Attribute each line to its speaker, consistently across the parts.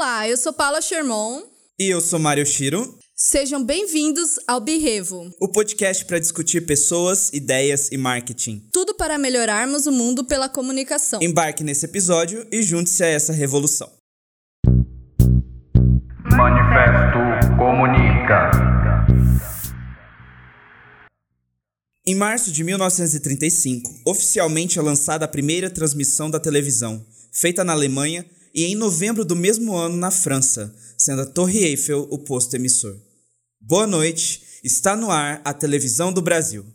Speaker 1: Olá, eu sou Paula Sherman.
Speaker 2: E eu sou Mário Shiro.
Speaker 1: Sejam bem-vindos ao Birrevo,
Speaker 2: o podcast para discutir pessoas, ideias e marketing.
Speaker 1: Tudo para melhorarmos o mundo pela comunicação.
Speaker 2: Embarque nesse episódio e junte-se a essa revolução.
Speaker 3: Manifesto Comunica.
Speaker 2: Em março de 1935, oficialmente é lançada a primeira transmissão da televisão, feita na Alemanha, e em novembro do mesmo ano na França, sendo a Torre Eiffel o posto emissor. Boa noite, está no ar a televisão do Brasil.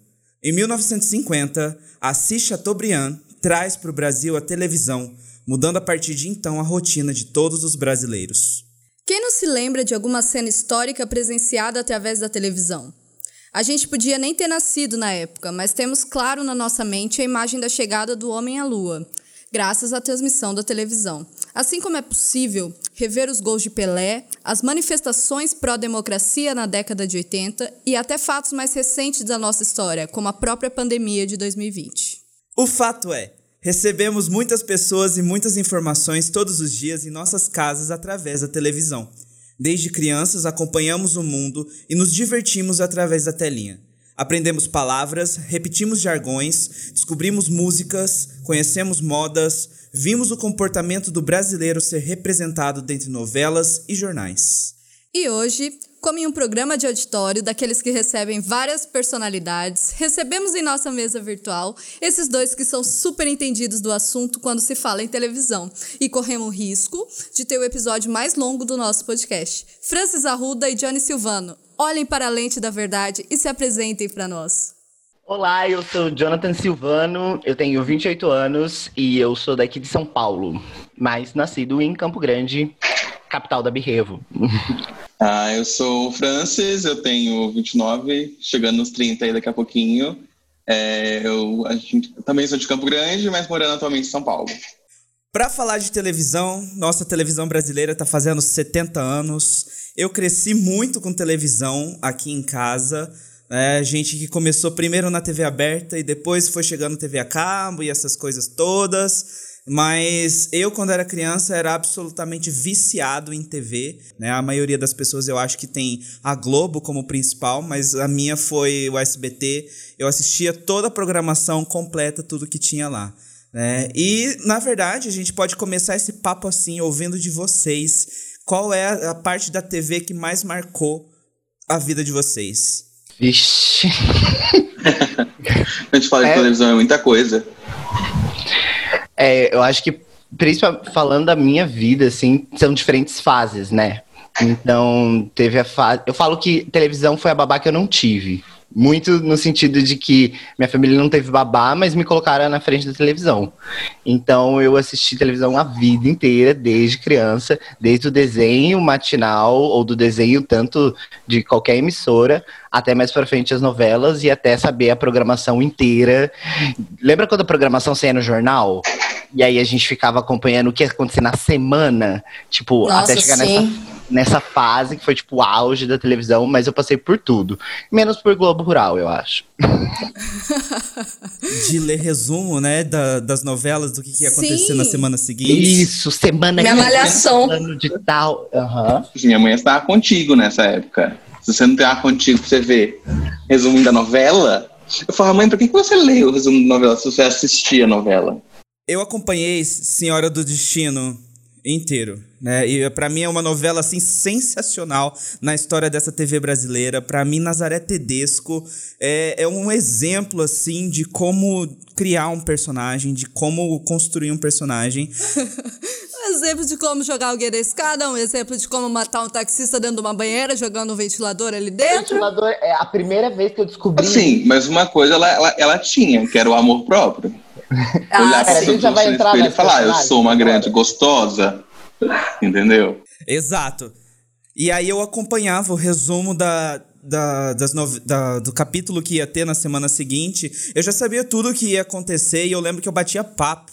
Speaker 2: Em 1950, Assis Chateaubriand traz para o Brasil a televisão, mudando a partir de então a rotina de todos os brasileiros.
Speaker 1: Quem não se lembra de alguma cena histórica presenciada através da televisão? A gente podia nem ter nascido na época, mas temos claro na nossa mente a imagem da chegada do homem à lua, graças à transmissão da televisão. Assim como é possível rever os gols de Pelé, as manifestações pró-democracia na década de 80 e até fatos mais recentes da nossa história, como a própria pandemia de 2020.
Speaker 2: O fato é, recebemos muitas pessoas e muitas informações todos os dias em nossas casas através da televisão. Desde crianças acompanhamos o mundo e nos divertimos através da telinha. Aprendemos palavras, repetimos jargões, descobrimos músicas, conhecemos modas, vimos o comportamento do brasileiro ser representado dentre novelas e jornais.
Speaker 1: E hoje, como em um programa de auditório daqueles que recebem várias personalidades, recebemos em nossa mesa virtual esses dois que são super entendidos do assunto quando se fala em televisão e corremos o risco de ter o episódio mais longo do nosso podcast. Francis Arruda e Johnny Silvano, olhem para a lente da verdade e se apresentem para nós.
Speaker 4: Olá, eu sou Jonathan Silvano, eu tenho 28 anos e eu sou daqui de São Paulo, mas nascido em Campo Grande, capital da Birrevo.
Speaker 5: Ah, eu sou o Francis, eu tenho 29, chegando nos 30 aí daqui a pouquinho. É, eu, gente, eu também sou de Campo Grande, mas morando atualmente em São Paulo.
Speaker 2: Para falar de televisão, nossa televisão brasileira está fazendo 70 anos. Eu cresci muito com televisão aqui em casa. É, gente que começou primeiro na TV aberta e depois foi chegando TV a cabo e essas coisas todas. Mas eu, quando era criança, era absolutamente viciado em TV. Né? A maioria das pessoas eu acho que tem a Globo como principal, mas a minha foi o SBT. Eu assistia toda a programação completa, tudo que tinha lá. Né? E, na verdade, a gente pode começar esse papo assim, ouvindo de vocês. Qual é a parte da TV que mais marcou a vida de vocês?
Speaker 4: Vixe.
Speaker 5: a gente fala é... de televisão é muita coisa.
Speaker 4: É, eu acho que, principalmente falando da minha vida, assim, são diferentes fases, né? Então, teve a fase. Eu falo que televisão foi a babá que eu não tive. Muito no sentido de que minha família não teve babá, mas me colocaram na frente da televisão. Então eu assisti televisão a vida inteira, desde criança, desde o desenho matinal ou do desenho tanto de qualquer emissora, até mais para frente as novelas e até saber a programação inteira. Lembra quando a programação saía no jornal? E aí a gente ficava acompanhando o que ia acontecer na semana, tipo,
Speaker 1: Nossa,
Speaker 4: até chegar
Speaker 1: sim.
Speaker 4: nessa nessa fase que foi tipo o auge da televisão, mas eu passei por tudo. Menos por Globo Rural, eu acho.
Speaker 2: De ler resumo, né, da, das novelas, do que, que ia acontecer Sim. na semana seguinte.
Speaker 4: Isso, semana
Speaker 1: Minha malhação.
Speaker 4: de tal. Uhum.
Speaker 5: Minha mãe estava contigo nessa época. Se você não tem contigo pra você ver resumo da novela, eu falava, mãe, por que, que você lê o resumo da novela se você assistia a novela?
Speaker 2: Eu acompanhei Senhora do Destino inteiro, né? E para mim é uma novela assim sensacional na história dessa TV brasileira. Para mim Nazaré Tedesco é, é um exemplo assim de como criar um personagem, de como construir um personagem.
Speaker 1: um exemplo de como jogar alguém da escada, um exemplo de como matar um taxista dentro de uma banheira jogando um ventilador ali dentro. O
Speaker 4: ventilador é a primeira vez que eu descobri.
Speaker 5: Sim, mas uma coisa ela, ela, ela tinha, que era o amor próprio.
Speaker 4: Ah, Olhar para já vai entrar
Speaker 5: e falar, eu sou uma grande gostosa, entendeu?
Speaker 2: Exato. E aí eu acompanhava o resumo da, da, das no, da, do capítulo que ia ter na semana seguinte. Eu já sabia tudo o que ia acontecer e eu lembro que eu batia papo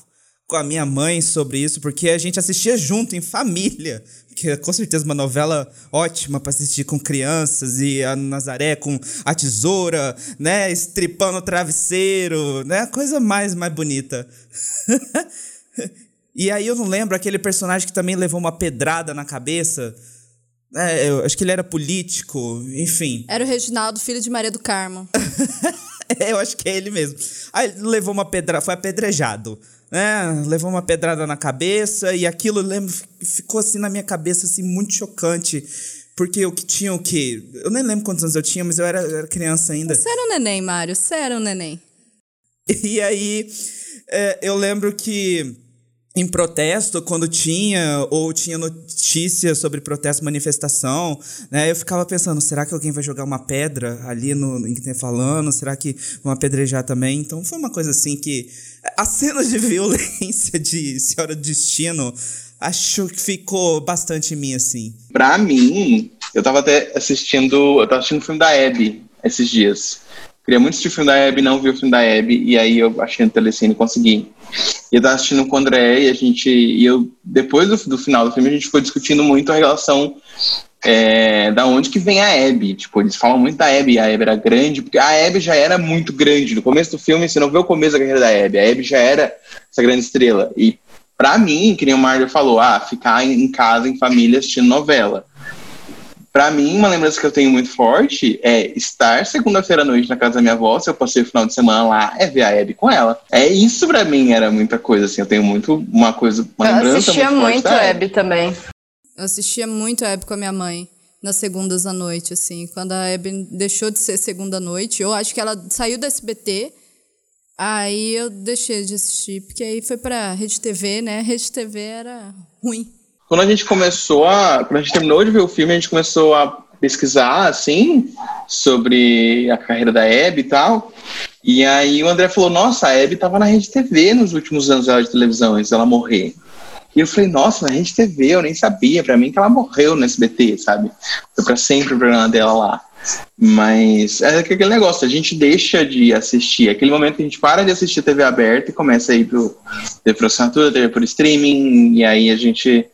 Speaker 2: com a minha mãe sobre isso, porque a gente assistia junto, em família. Que é com certeza uma novela ótima para assistir com crianças e a Nazaré com a tesoura, né, estripando o travesseiro, né, a coisa mais mais bonita. E aí eu não lembro aquele personagem que também levou uma pedrada na cabeça. É, eu acho que ele era político, enfim.
Speaker 1: Era o Reginaldo, filho de Maria do Carmo.
Speaker 2: eu acho que é ele mesmo. Aí ele levou uma pedrada, foi apedrejado. Né? Levou uma pedrada na cabeça e aquilo lembro, ficou assim na minha cabeça, assim, muito chocante. Porque eu que tinha o quê? Eu nem lembro quantos anos eu tinha, mas eu era, era criança ainda.
Speaker 1: Você era um neném, Mário. Você era um neném.
Speaker 2: E aí, é, eu lembro que em protesto, quando tinha ou tinha notícia sobre protesto, manifestação, né, eu ficava pensando, será que alguém vai jogar uma pedra ali no em que tem falando? Será que vão apedrejar também? Então foi uma coisa assim que as cenas de violência de Senhora do Destino acho que ficou bastante em mim assim.
Speaker 5: Pra mim, eu tava até assistindo, eu tava assistindo o filme da Abby esses dias. Queria muito assistir o filme da Abby, não vi o filme da Abby, e aí eu achei no Telecine e consegui. E eu tava assistindo com o André, e a gente, e eu, depois do, do final do filme, a gente foi discutindo muito a relação é, da onde que vem a Abby. Tipo, eles falam muito da Abby, a Abby era grande, porque a Abby já era muito grande. No começo do filme, você não vê o começo da carreira da Abby, a Abby já era essa grande estrela. E pra mim, que nem o Mário falou, ah, ficar em casa, em família, assistindo novela. Pra mim, uma lembrança que eu tenho muito forte é estar segunda-feira à noite na casa da minha avó, se eu passei o final de semana lá, é ver a Abby com ela. É isso pra mim era muita coisa, assim, eu tenho muito, uma coisa, uma
Speaker 6: Eu
Speaker 5: lembrança
Speaker 6: assistia
Speaker 5: muito,
Speaker 6: muito
Speaker 5: forte da
Speaker 6: Abby também.
Speaker 1: Eu assistia muito a Abby com a minha mãe. Nas segundas à noite, assim. Quando a Abby deixou de ser segunda à noite, eu acho que ela saiu do SBT. Aí eu deixei de assistir, porque aí foi pra Rede TV, né? Rede TV era ruim.
Speaker 5: Quando a gente começou a. Quando a gente terminou de ver o filme, a gente começou a pesquisar, assim, sobre a carreira da Abby e tal. E aí o André falou: Nossa, a Abby tava na Rede TV nos últimos anos dela de televisão, antes dela morrer. E eu falei: Nossa, na Rede TV, eu nem sabia. Pra mim que ela morreu no SBT, sabe? Foi pra sempre o programa dela lá. Mas é aquele negócio, a gente deixa de assistir. Aquele momento que a gente para de assistir TV aberta e começa a ir pro TV por assinatura, TV por streaming, e aí a gente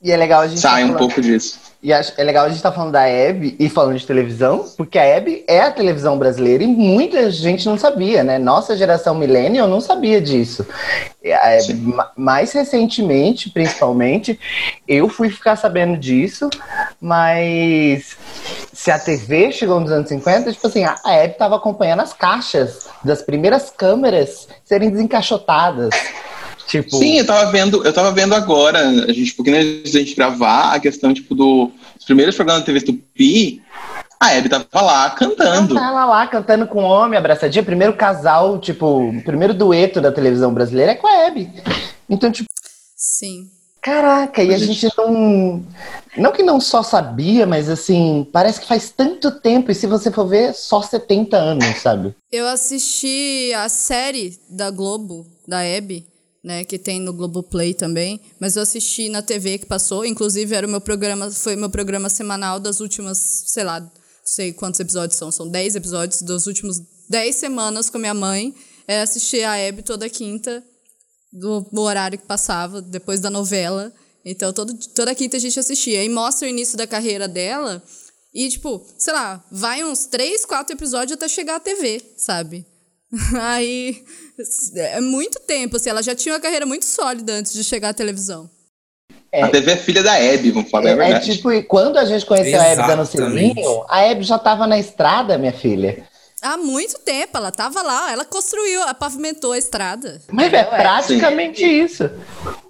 Speaker 4: E é legal a gente
Speaker 5: sai
Speaker 4: tá
Speaker 5: um
Speaker 4: falando-
Speaker 5: pouco disso.
Speaker 4: E é legal a gente estar falando da Hebe e falando de televisão, porque a Hebe é a televisão brasileira e muita gente não sabia, né? Nossa geração millennial não sabia disso. Hebe,
Speaker 5: Sim.
Speaker 4: ma- mais recentemente, principalmente, eu fui ficar sabendo disso, mas se a TV chegou nos anos 50, tipo assim, a a Hebe estava acompanhando as caixas das primeiras câmeras serem desencaixotadas. Tipo,
Speaker 5: Sim, eu tava vendo, eu tava vendo agora, a gente, pouquinho antes da gente gravar, a questão, tipo, do, dos primeiros programas da TV Tupi, a Hebe tava lá cantando.
Speaker 4: Ela lá cantando com homem, abraçadinha. Primeiro casal, tipo, primeiro dueto da televisão brasileira é com a Hebe. Então, tipo,
Speaker 1: Sim.
Speaker 4: caraca, e a gente não. Não que não só sabia, mas assim, parece que faz tanto tempo, e se você for ver, só 70 anos, sabe?
Speaker 1: Eu assisti a série da Globo, da Abby, né, que tem no Globoplay também, mas eu assisti na TV que passou, inclusive era o meu programa, foi meu programa semanal das últimas, sei lá, não sei quantos episódios são, são 10 episódios das últimas 10 semanas com minha mãe, é assistir a Abby toda quinta, do, do horário que passava, depois da novela. Então, todo, toda quinta a gente assistia. E mostra o início da carreira dela. E, tipo, sei lá, vai uns três, quatro episódios até chegar à TV, sabe? Aí. É muito tempo, assim. Ela já tinha uma carreira muito sólida antes de chegar à televisão.
Speaker 5: A TV é filha da Hebe, vamos falar
Speaker 4: É,
Speaker 5: a
Speaker 4: é
Speaker 5: verdade.
Speaker 4: tipo, e quando a gente conheceu a Hebe dando
Speaker 2: Exatamente.
Speaker 4: selinho, a Hebe já tava na estrada, minha filha.
Speaker 1: Há muito tempo, ela tava lá, ela construiu, ela pavimentou a estrada.
Speaker 4: Mas é praticamente isso.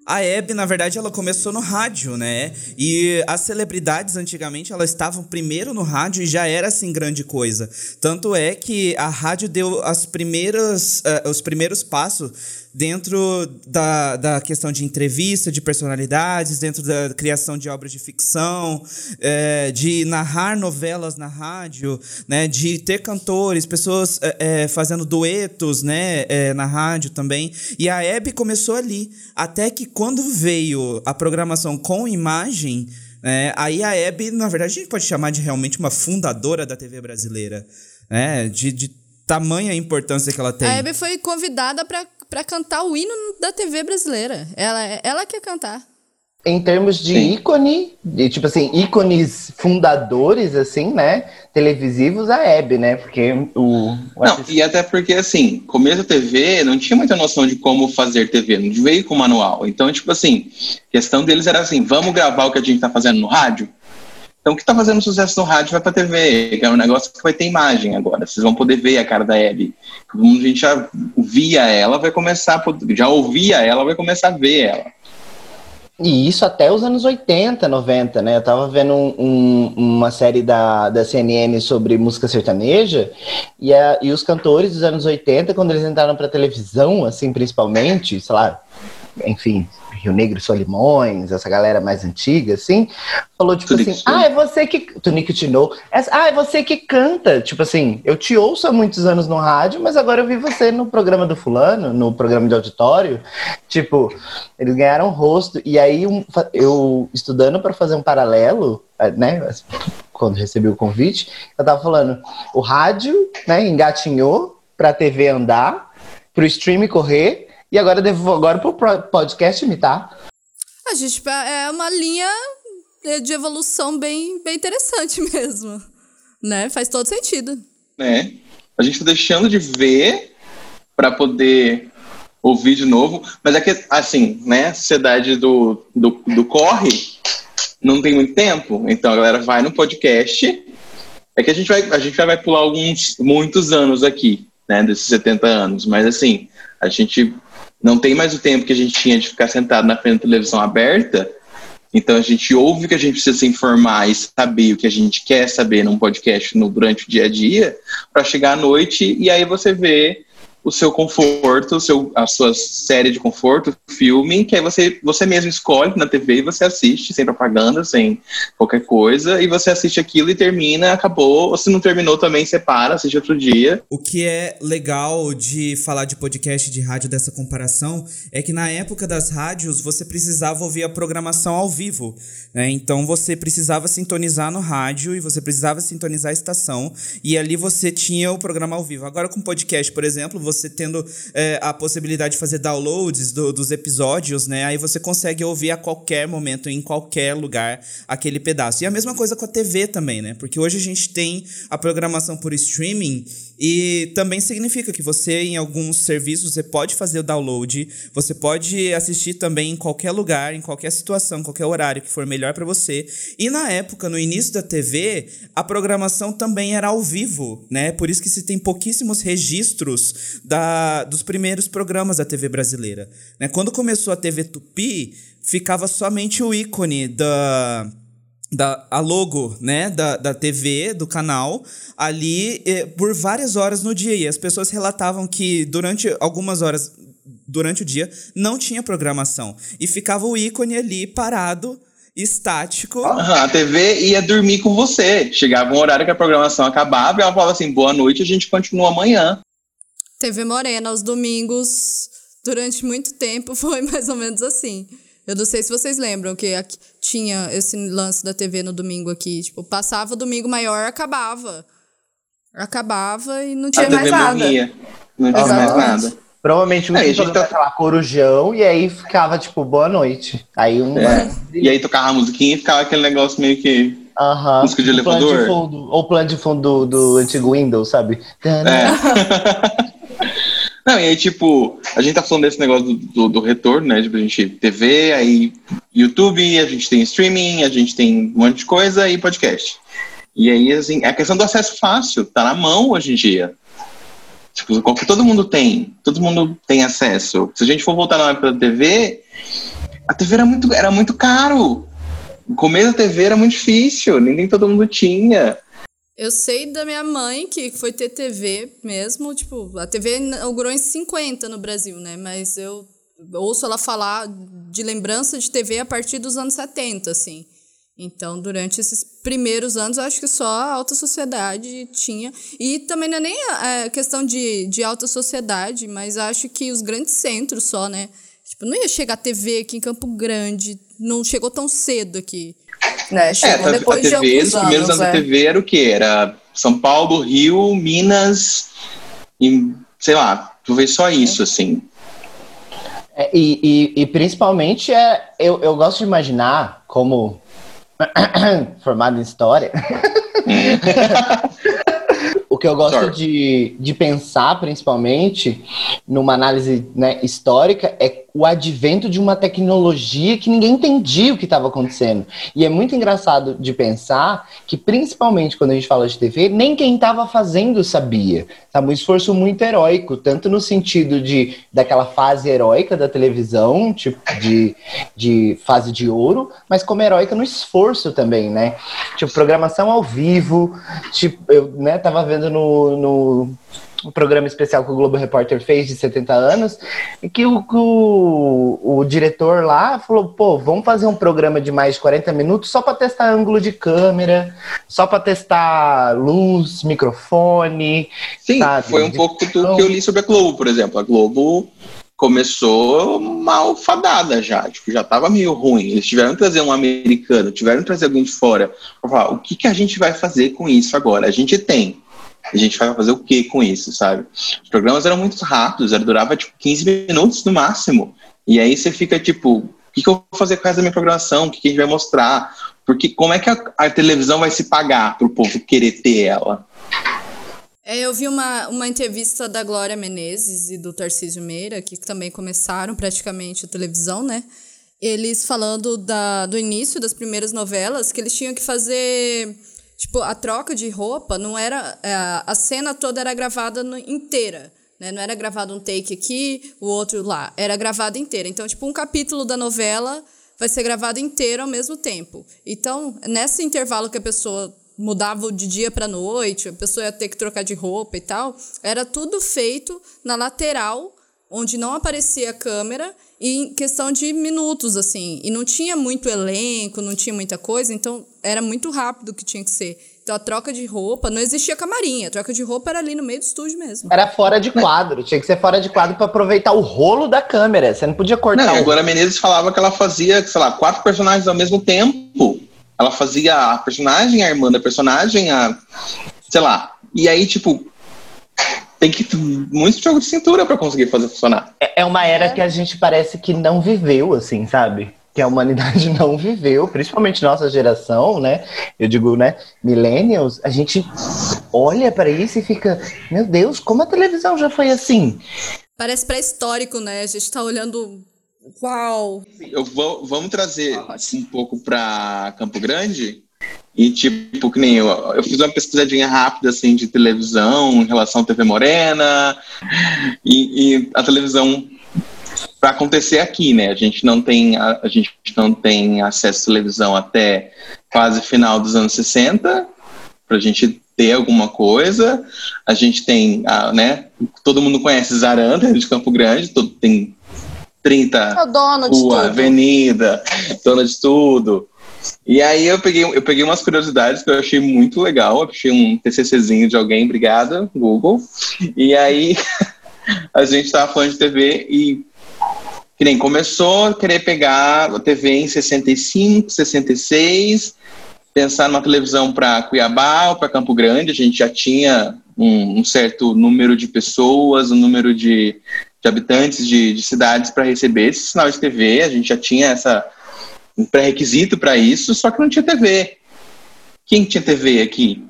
Speaker 2: A Hebe, na verdade, ela começou no rádio, né? E as celebridades, antigamente, elas estavam primeiro no rádio e já era, assim, grande coisa. Tanto é que a rádio deu as primeiras, eh, os primeiros passos dentro da, da questão de entrevista, de personalidades, dentro da criação de obras de ficção, eh, de narrar novelas na rádio, né? De ter cantores, pessoas eh, eh, fazendo duetos, né? na rádio também. E a Hebe começou ali. Até que quando veio a programação com imagem, né, aí a Hebe, na verdade, a gente pode chamar de realmente uma fundadora da TV brasileira. Né? De, de tamanha importância que ela tem.
Speaker 1: A Abby foi convidada pra cantar o hino da TV brasileira. Ela, ela quer cantar.
Speaker 4: Em termos de
Speaker 5: Sim.
Speaker 4: ícone, de, tipo assim, ícones fundadores, assim, né? Televisivos, a Hebe, né? Porque o. o
Speaker 5: Não, e até porque, assim, começo da TV não tinha muita noção de como fazer TV, não veio com manual. Então, tipo assim, questão deles era assim: vamos gravar o que a gente tá fazendo no rádio? Então, o que tá fazendo sucesso no rádio vai pra TV, que é um negócio que vai ter imagem agora. Vocês vão poder ver a cara da. Todo mundo, a gente já via ela, vai começar já ouvia ela, vai começar a ver ela.
Speaker 4: E isso até os anos 80, 90, né? Eu tava vendo um- um- uma série da, da CNN sobre música sertaneja e, a- e os cantores dos anos 80, quando eles entraram pra televisão, assim, principalmente, sei lá, enfim, Rio Negro e Solimões, essa galera mais antiga, assim, falou tipo
Speaker 5: Tunique
Speaker 4: assim, ah, é você que... Tunique. Essa- Ah, é você que canta. Tipo assim, eu te ouço há muitos anos no rádio, mas agora eu vi você no programa do fulano, no programa de auditório. Tipo, eles ganharam rosto. E aí, um- eu estudando para fazer um paralelo, eh, né? Quando recebi o convite, eu tava falando, o rádio, né, engatinhou pra TV andar, pro stream correr, e agora devo agora pro podcast imitar.
Speaker 1: A gente é uma linha de evolução bem, bem interessante mesmo. Né? Faz todo sentido.
Speaker 5: né? A gente tá deixando de ver para poder ouvir de novo, mas é que, assim, né, a sociedade do, do, do corre não tem muito tempo, então a galera vai no podcast, é que a gente vai, a gente já vai pular alguns, muitos anos aqui, né, desses 70 anos, mas assim, a gente não tem mais o tempo que a gente tinha de ficar sentado na frente da televisão aberta, então a gente ouve o que a gente precisa se informar e saber o que a gente quer saber num podcast no, durante o dia a dia, para chegar à noite e aí você vê o seu conforto, o seu, a sua série de conforto, filme, que aí você, você mesmo escolhe na TV e você assiste, sem propaganda, sem qualquer coisa, e você assiste aquilo e termina, acabou. Ou se não terminou também, separa, assiste outro dia.
Speaker 2: O que é legal de falar de podcast de rádio dessa comparação é que na época das rádios você precisava ouvir a programação ao vivo. Né? Então você precisava sintonizar no rádio e você precisava sintonizar a estação e ali você tinha o programa ao vivo. Agora com podcast, por exemplo, você tendo é, a possibilidade de fazer downloads do- dos episódios, né? Aí você consegue ouvir a qualquer momento, em qualquer lugar, aquele pedaço. E a mesma coisa com a TV também, né? Porque hoje a gente tem a programação por streaming e também significa que você, em alguns serviços, você pode fazer o download, você pode assistir também em qualquer lugar, em qualquer situação, qualquer horário que for melhor para você. E na época, no início da TV, a programação também era ao vivo, né? Por isso que se tem pouquíssimos registros da, dos primeiros programas da TV brasileira. Né? Quando começou a TV Tupi, ficava somente o ícone da da a logo, né, da, da TV, do canal, ali eh, por várias horas no dia. E as pessoas relatavam que durante algumas horas durante o dia não tinha programação e ficava o ícone ali parado, estático.
Speaker 5: Aham, a TV ia dormir com você. Chegava um horário que a programação acabava e ela falava assim: boa noite, a gente continua amanhã.
Speaker 1: TV Morena, aos domingos, durante muito tempo, foi mais ou menos assim. Eu não sei se vocês lembram que aqui tinha esse lance da TV no domingo aqui. Tipo, passava o domingo maior, acabava. Acabava e não
Speaker 5: A
Speaker 1: tinha
Speaker 5: TV
Speaker 1: mais nada.
Speaker 5: morria. Não tinha mais nada.
Speaker 4: Provavelmente um
Speaker 5: É, a gente tá-
Speaker 4: lá, corujão, e aí ficava, tipo, boa noite. Aí um.
Speaker 5: É. E aí tocava a musiquinha e ficava aquele negócio meio que.
Speaker 4: Aham.
Speaker 5: Música de
Speaker 4: O plano
Speaker 5: elevador.
Speaker 4: fundo, ou plano de fundo do, do antigo Windows, sabe?
Speaker 5: É. Não, e aí, tipo, a gente tá falando desse negócio do, do, do retorno, né? Tipo, a gente TV, aí YouTube, a gente tem streaming, a gente tem um monte de coisa e podcast. E aí, assim, é a questão do acesso fácil, tá na mão hoje em dia. Tipo, qual que todo mundo tem, todo mundo tem acesso. Se a gente for voltar na época da TV, a TV era muito, era muito caro. O começo da TV era muito difícil, nem todo mundo tinha.
Speaker 1: Eu sei da minha mãe que foi ter TV mesmo, tipo, a TV inaugurou em 50 no Brasil, né? Mas eu ouço ela falar de lembrança de TV a partir dos anos 70, assim. Então, durante esses primeiros anos, eu acho que só a alta sociedade tinha. E também não é nem a questão de, de alta sociedade, mas acho que os grandes centros só, né? Tipo, não ia chegar a TV aqui em Campo Grande, não chegou tão cedo aqui.
Speaker 6: Né?
Speaker 5: É,
Speaker 6: Chegou
Speaker 5: a,
Speaker 6: depois
Speaker 5: a
Speaker 6: de
Speaker 5: TV,
Speaker 6: alguns
Speaker 5: os primeiros
Speaker 6: anos,
Speaker 5: anos da
Speaker 6: é.
Speaker 5: TV era o quê? Era São Paulo, Rio, Minas e, sei lá, tu vê só isso, assim.
Speaker 4: É, e, e, e, principalmente é, eu, eu gosto de imaginar como formado em história. o que eu gosto de, de pensar, principalmente, numa análise né, histórica, é o advento de uma tecnologia que ninguém entendia o que estava acontecendo. E é muito engraçado de pensar que, principalmente quando a gente fala de TV, nem quem estava fazendo sabia. Tá um esforço muito heróico, tanto no sentido de daquela fase heróica da televisão, tipo de, de fase de ouro, mas como heróica no esforço também, né? Tipo, programação ao vivo, tipo, eu né, tava vendo no, no um programa especial que o Globo Repórter fez de 70 anos, e que o, o, o diretor lá falou: pô, vamos fazer um programa de mais de 40 minutos só para testar ângulo de câmera, só para testar luz, microfone.
Speaker 5: Sim, sabe, foi um pouco do que eu li sobre a Globo, por exemplo. A Globo começou mal fadada já, tipo, já tava meio ruim. Eles tiveram que trazer um americano, tiveram que trazer alguém de fora para falar o que, que a gente vai fazer com isso agora. A gente tem a gente vai fazer o que com isso, sabe? Os programas eram muito rápidos, durava tipo 15 minutos no máximo. E aí você fica tipo, o que, que eu vou fazer com essa minha programação? O que, que a gente vai mostrar? Porque como é que a, a televisão vai se pagar para o povo querer ter ela?
Speaker 1: É, eu vi uma, uma entrevista da Glória Menezes e do Tarcísio Meira, que também começaram praticamente a televisão, né? Eles falando da, do início das primeiras novelas, que eles tinham que fazer Tipo, a troca de roupa não era. É, a cena toda era gravada inteira. Né? Não era gravado um take aqui, o outro lá. Era gravada inteira. Então, tipo, um capítulo da novela vai ser gravado inteiro ao mesmo tempo. Então, nesse intervalo que a pessoa mudava de dia para noite, a pessoa ia ter que trocar de roupa e tal, era tudo feito na lateral, onde não aparecia a câmera em questão de minutos, assim. E não tinha muito elenco, não tinha muita coisa, então era muito rápido que tinha que ser. Então a troca de roupa, não existia camarim, a troca de roupa era ali no meio do estúdio mesmo.
Speaker 4: Era fora de quadro, tinha que ser fora de quadro para aproveitar o rolo da câmera. Você não podia cortar. Não,
Speaker 5: o... agora a Menezes falava que ela fazia, sei lá, quatro personagens ao mesmo tempo. Ela fazia a personagem, a irmã da personagem, a. sei lá. E aí, tipo, tem que muito jogo de cintura para conseguir fazer funcionar.
Speaker 4: É, é uma era é. que a gente parece que não viveu, assim, sabe? Que a humanidade não viveu, principalmente nossa geração, né? Eu digo, né? Millennials, a gente olha para isso e fica, meu Deus, como a televisão já foi assim?
Speaker 1: Parece pré-histórico, né? A gente tá olhando Uau!
Speaker 5: Eu vou, vamos trazer um pouco para Campo Grande, e, tipo, que nem eu, eu fiz uma pesquisadinha rápida, assim, de televisão em relação à TV Morena. E, e a televisão para acontecer aqui, né? A gente não tem a, a, gente não tem acesso à televisão até quase final dos anos 60 para a gente ter alguma coisa. A gente tem, a, né? Todo mundo conhece Zaranda de Campo Grande, todo, tem 30
Speaker 1: é dono
Speaker 5: rua, avenida, dona de tudo. E aí eu peguei, eu peguei umas curiosidades que eu achei muito legal. Eu achei um TCCzinho de alguém, obrigada, Google. E aí a gente tava falando de TV e que nem começou a querer pegar a TV em 65, 66, pensar numa televisão para Cuiabá ou para Campo Grande. A gente já tinha um, um, certo número de pessoas, um número de, de habitantes de, de cidades para receber esse sinal de TV. A gente já tinha essa um pré-requisito para isso, só que não tinha TV. Quem tinha TV aqui,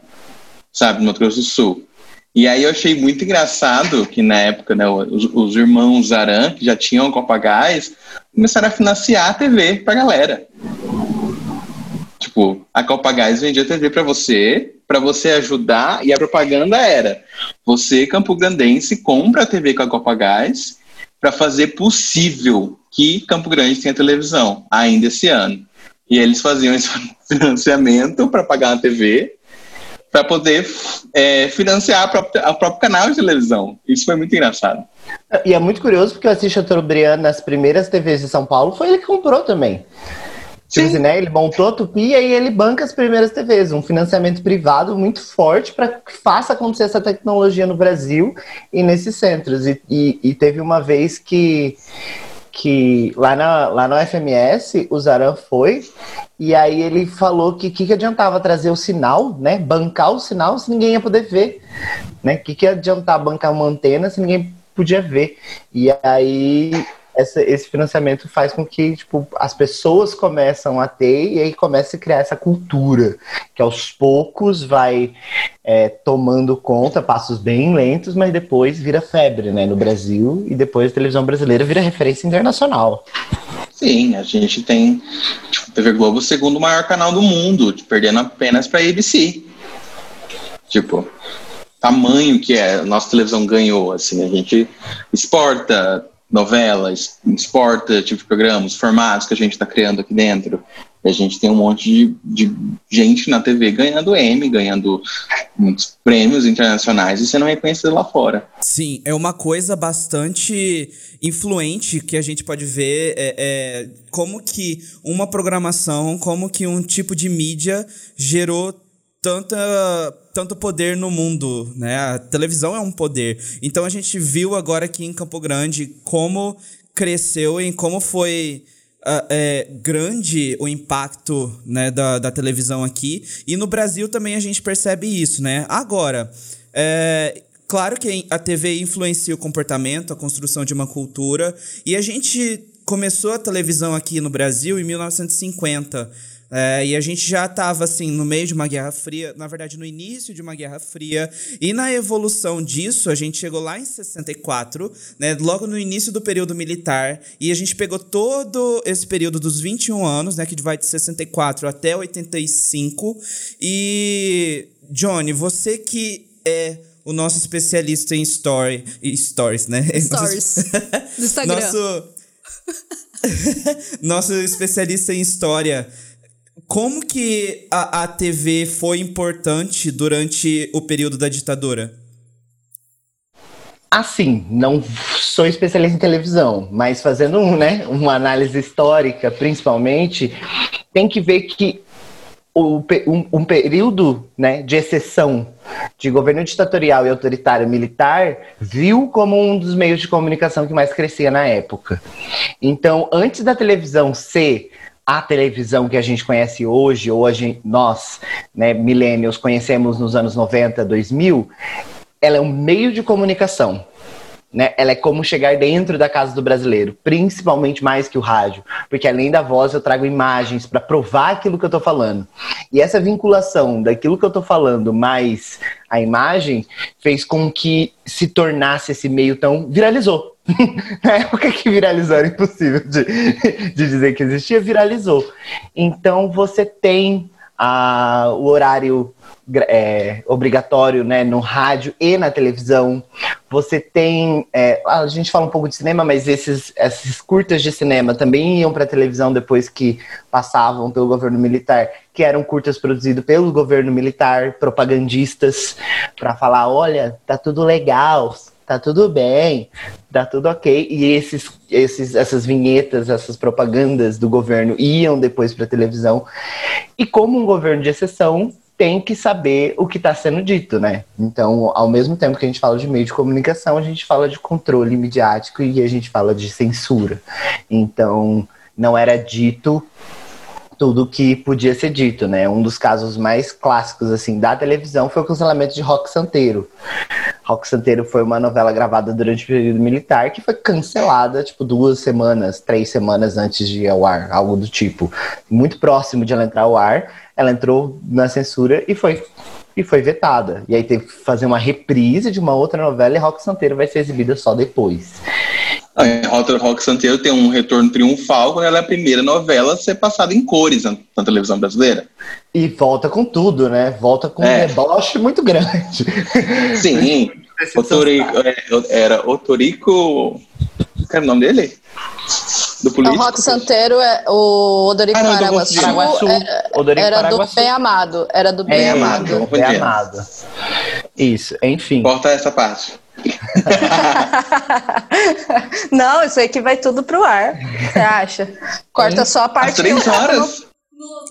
Speaker 5: sabe, no Mato Grosso do Sul? E aí eu achei muito engraçado que na época, né, os, os irmãos Aran, que já tinham Copa Gás, começaram a financiar a TV pra galera. Tipo, a Copa Gás vendia TV para você, para você ajudar, e a propaganda era: você, Campo Grandense, compra a TV com a Copa Gás para fazer possível que Campo Grande tenha televisão ainda esse ano. E eles faziam esse financiamento para pagar a TV, para poder é, financiar a próprio canal de televisão. Isso foi muito engraçado.
Speaker 4: E é muito curioso porque eu assisti a Torbriano nas primeiras TVs de São Paulo, foi ele que comprou também. Tipo assim, né? Ele montou a Tupi e aí ele banca as primeiras TVs, um financiamento privado muito forte para que faça acontecer essa tecnologia no Brasil e nesses centros. E, e, e teve uma vez que que lá, na, lá no FMS o Zaran foi e aí ele falou que o que, que adiantava trazer o sinal, né? Bancar o sinal se ninguém ia poder ver, né? O que, que adiantava bancar uma antena se ninguém podia ver? E aí essa, esse financiamento faz com que tipo, as pessoas começam a ter e aí começa a criar essa cultura que aos poucos vai é, tomando conta, passos bem lentos, mas depois vira febre né, no Brasil e depois a televisão brasileira vira referência internacional.
Speaker 5: Sim, a gente tem tipo, TV Globo, o segundo maior canal do mundo, perdendo apenas para a ABC. Tipo, tamanho que é, a nossa televisão ganhou, assim, a gente exporta novelas, exporta tipo de programas, formatos que a gente está criando aqui dentro. E a gente tem um monte de, de, gente na TV ganhando M, ganhando muitos prêmios internacionais e sendo reconhecido lá fora.
Speaker 2: Sim, é uma coisa bastante influente que a gente pode ver é, é como que uma programação, como que um tipo de mídia gerou tanta, tanto poder no mundo, né? A televisão é um poder. Então a gente viu agora aqui em Campo Grande como cresceu e como foi uh, é, grande o impacto né, da, da televisão aqui. E no Brasil também a gente percebe isso, né? Agora, é, claro que a TV influencia o comportamento, a construção de uma cultura. E a gente começou a televisão aqui no Brasil em 1950. É, e a gente já estava assim no meio de uma guerra fria, na verdade no início de uma guerra fria, e na evolução disso a gente chegou lá em 64, né, logo no início do período militar, e a gente pegou todo esse período dos 21 anos, né, que vai de 64 até 85. E Johnny, você que é o nosso especialista em story, stories, né?
Speaker 1: Stories. do Instagram.
Speaker 2: Nosso nosso especialista em história. Como que a, a TV foi importante durante o período da ditadura?
Speaker 4: Assim, não sou especialista em televisão, mas fazendo né, uma análise histórica, principalmente, tem que ver que o, um, um, período né, de exceção de governo ditatorial e autoritário militar viu como um dos meios de comunicação que mais crescia na época. Então, antes da televisão ser a televisão que a gente conhece hoje, gente, nós, né, millennials, conhecemos nos anos 90, 2000, ela é um meio de comunicação. Né? Ela é como chegar dentro da casa do brasileiro, principalmente mais que o rádio, porque além da voz eu trago imagens para provar aquilo que eu estou falando. E essa vinculação daquilo que eu estou falando mais a imagem fez com que se tornasse esse meio tão viralizou. Na época que viralizou era impossível de, de dizer que existia, viralizou. Então você tem a, o horário é, obrigatório né, no rádio e na televisão. Você tem. É, a gente fala um pouco de cinema, mas esses, esses curtas de cinema também iam para a televisão depois que passavam pelo governo militar, que eram curtas produzidos pelo governo militar, propagandistas, para falar: olha, tá tudo legal, tá tudo bem, tá tudo ok. E esses, esses, essas vinhetas, essas propagandas do governo iam depois para a televisão. E como um governo de exceção, tem que saber o que está sendo dito, né? Então, ao mesmo tempo que a gente fala de meio de comunicação, a gente fala de controle midiático e a gente fala de censura. Então, não era dito tudo que podia ser dito, né? Um dos casos mais clássicos assim da televisão foi o cancelamento de Rock Santeiro. Rock Santeiro foi uma novela gravada durante o período militar que foi cancelada, tipo, duas semanas, três semanas antes de ir ao ar, algo do tipo. Muito próximo de ela entrar ao ar, ela entrou na censura e foi e foi vetada. E aí teve que fazer uma reprise de uma outra novela e Rock Santeiro vai ser exibida só depois.
Speaker 5: A Rock Santeiro tem um retorno triunfal quando ela é a primeira novela a ser passada em cores na, na televisão brasileira.
Speaker 4: E volta com tudo, né? Volta com é. um deboche muito grande.
Speaker 5: Sim. o Torico, é, era o Torico. Qual era o nome dele?
Speaker 1: Do político? O Rock Santeiro é o Odorico ah, não, Paraguaçu. Paraguaçu. Era, Odorico era Paraguaçu. do Bem Amado. Era do Bem, Amado.
Speaker 4: Bem Amado. Isso, enfim.
Speaker 5: Corta essa parte.
Speaker 1: não, isso aí que vai tudo pro ar. Você acha? Corta só a parte. Às
Speaker 5: três horas?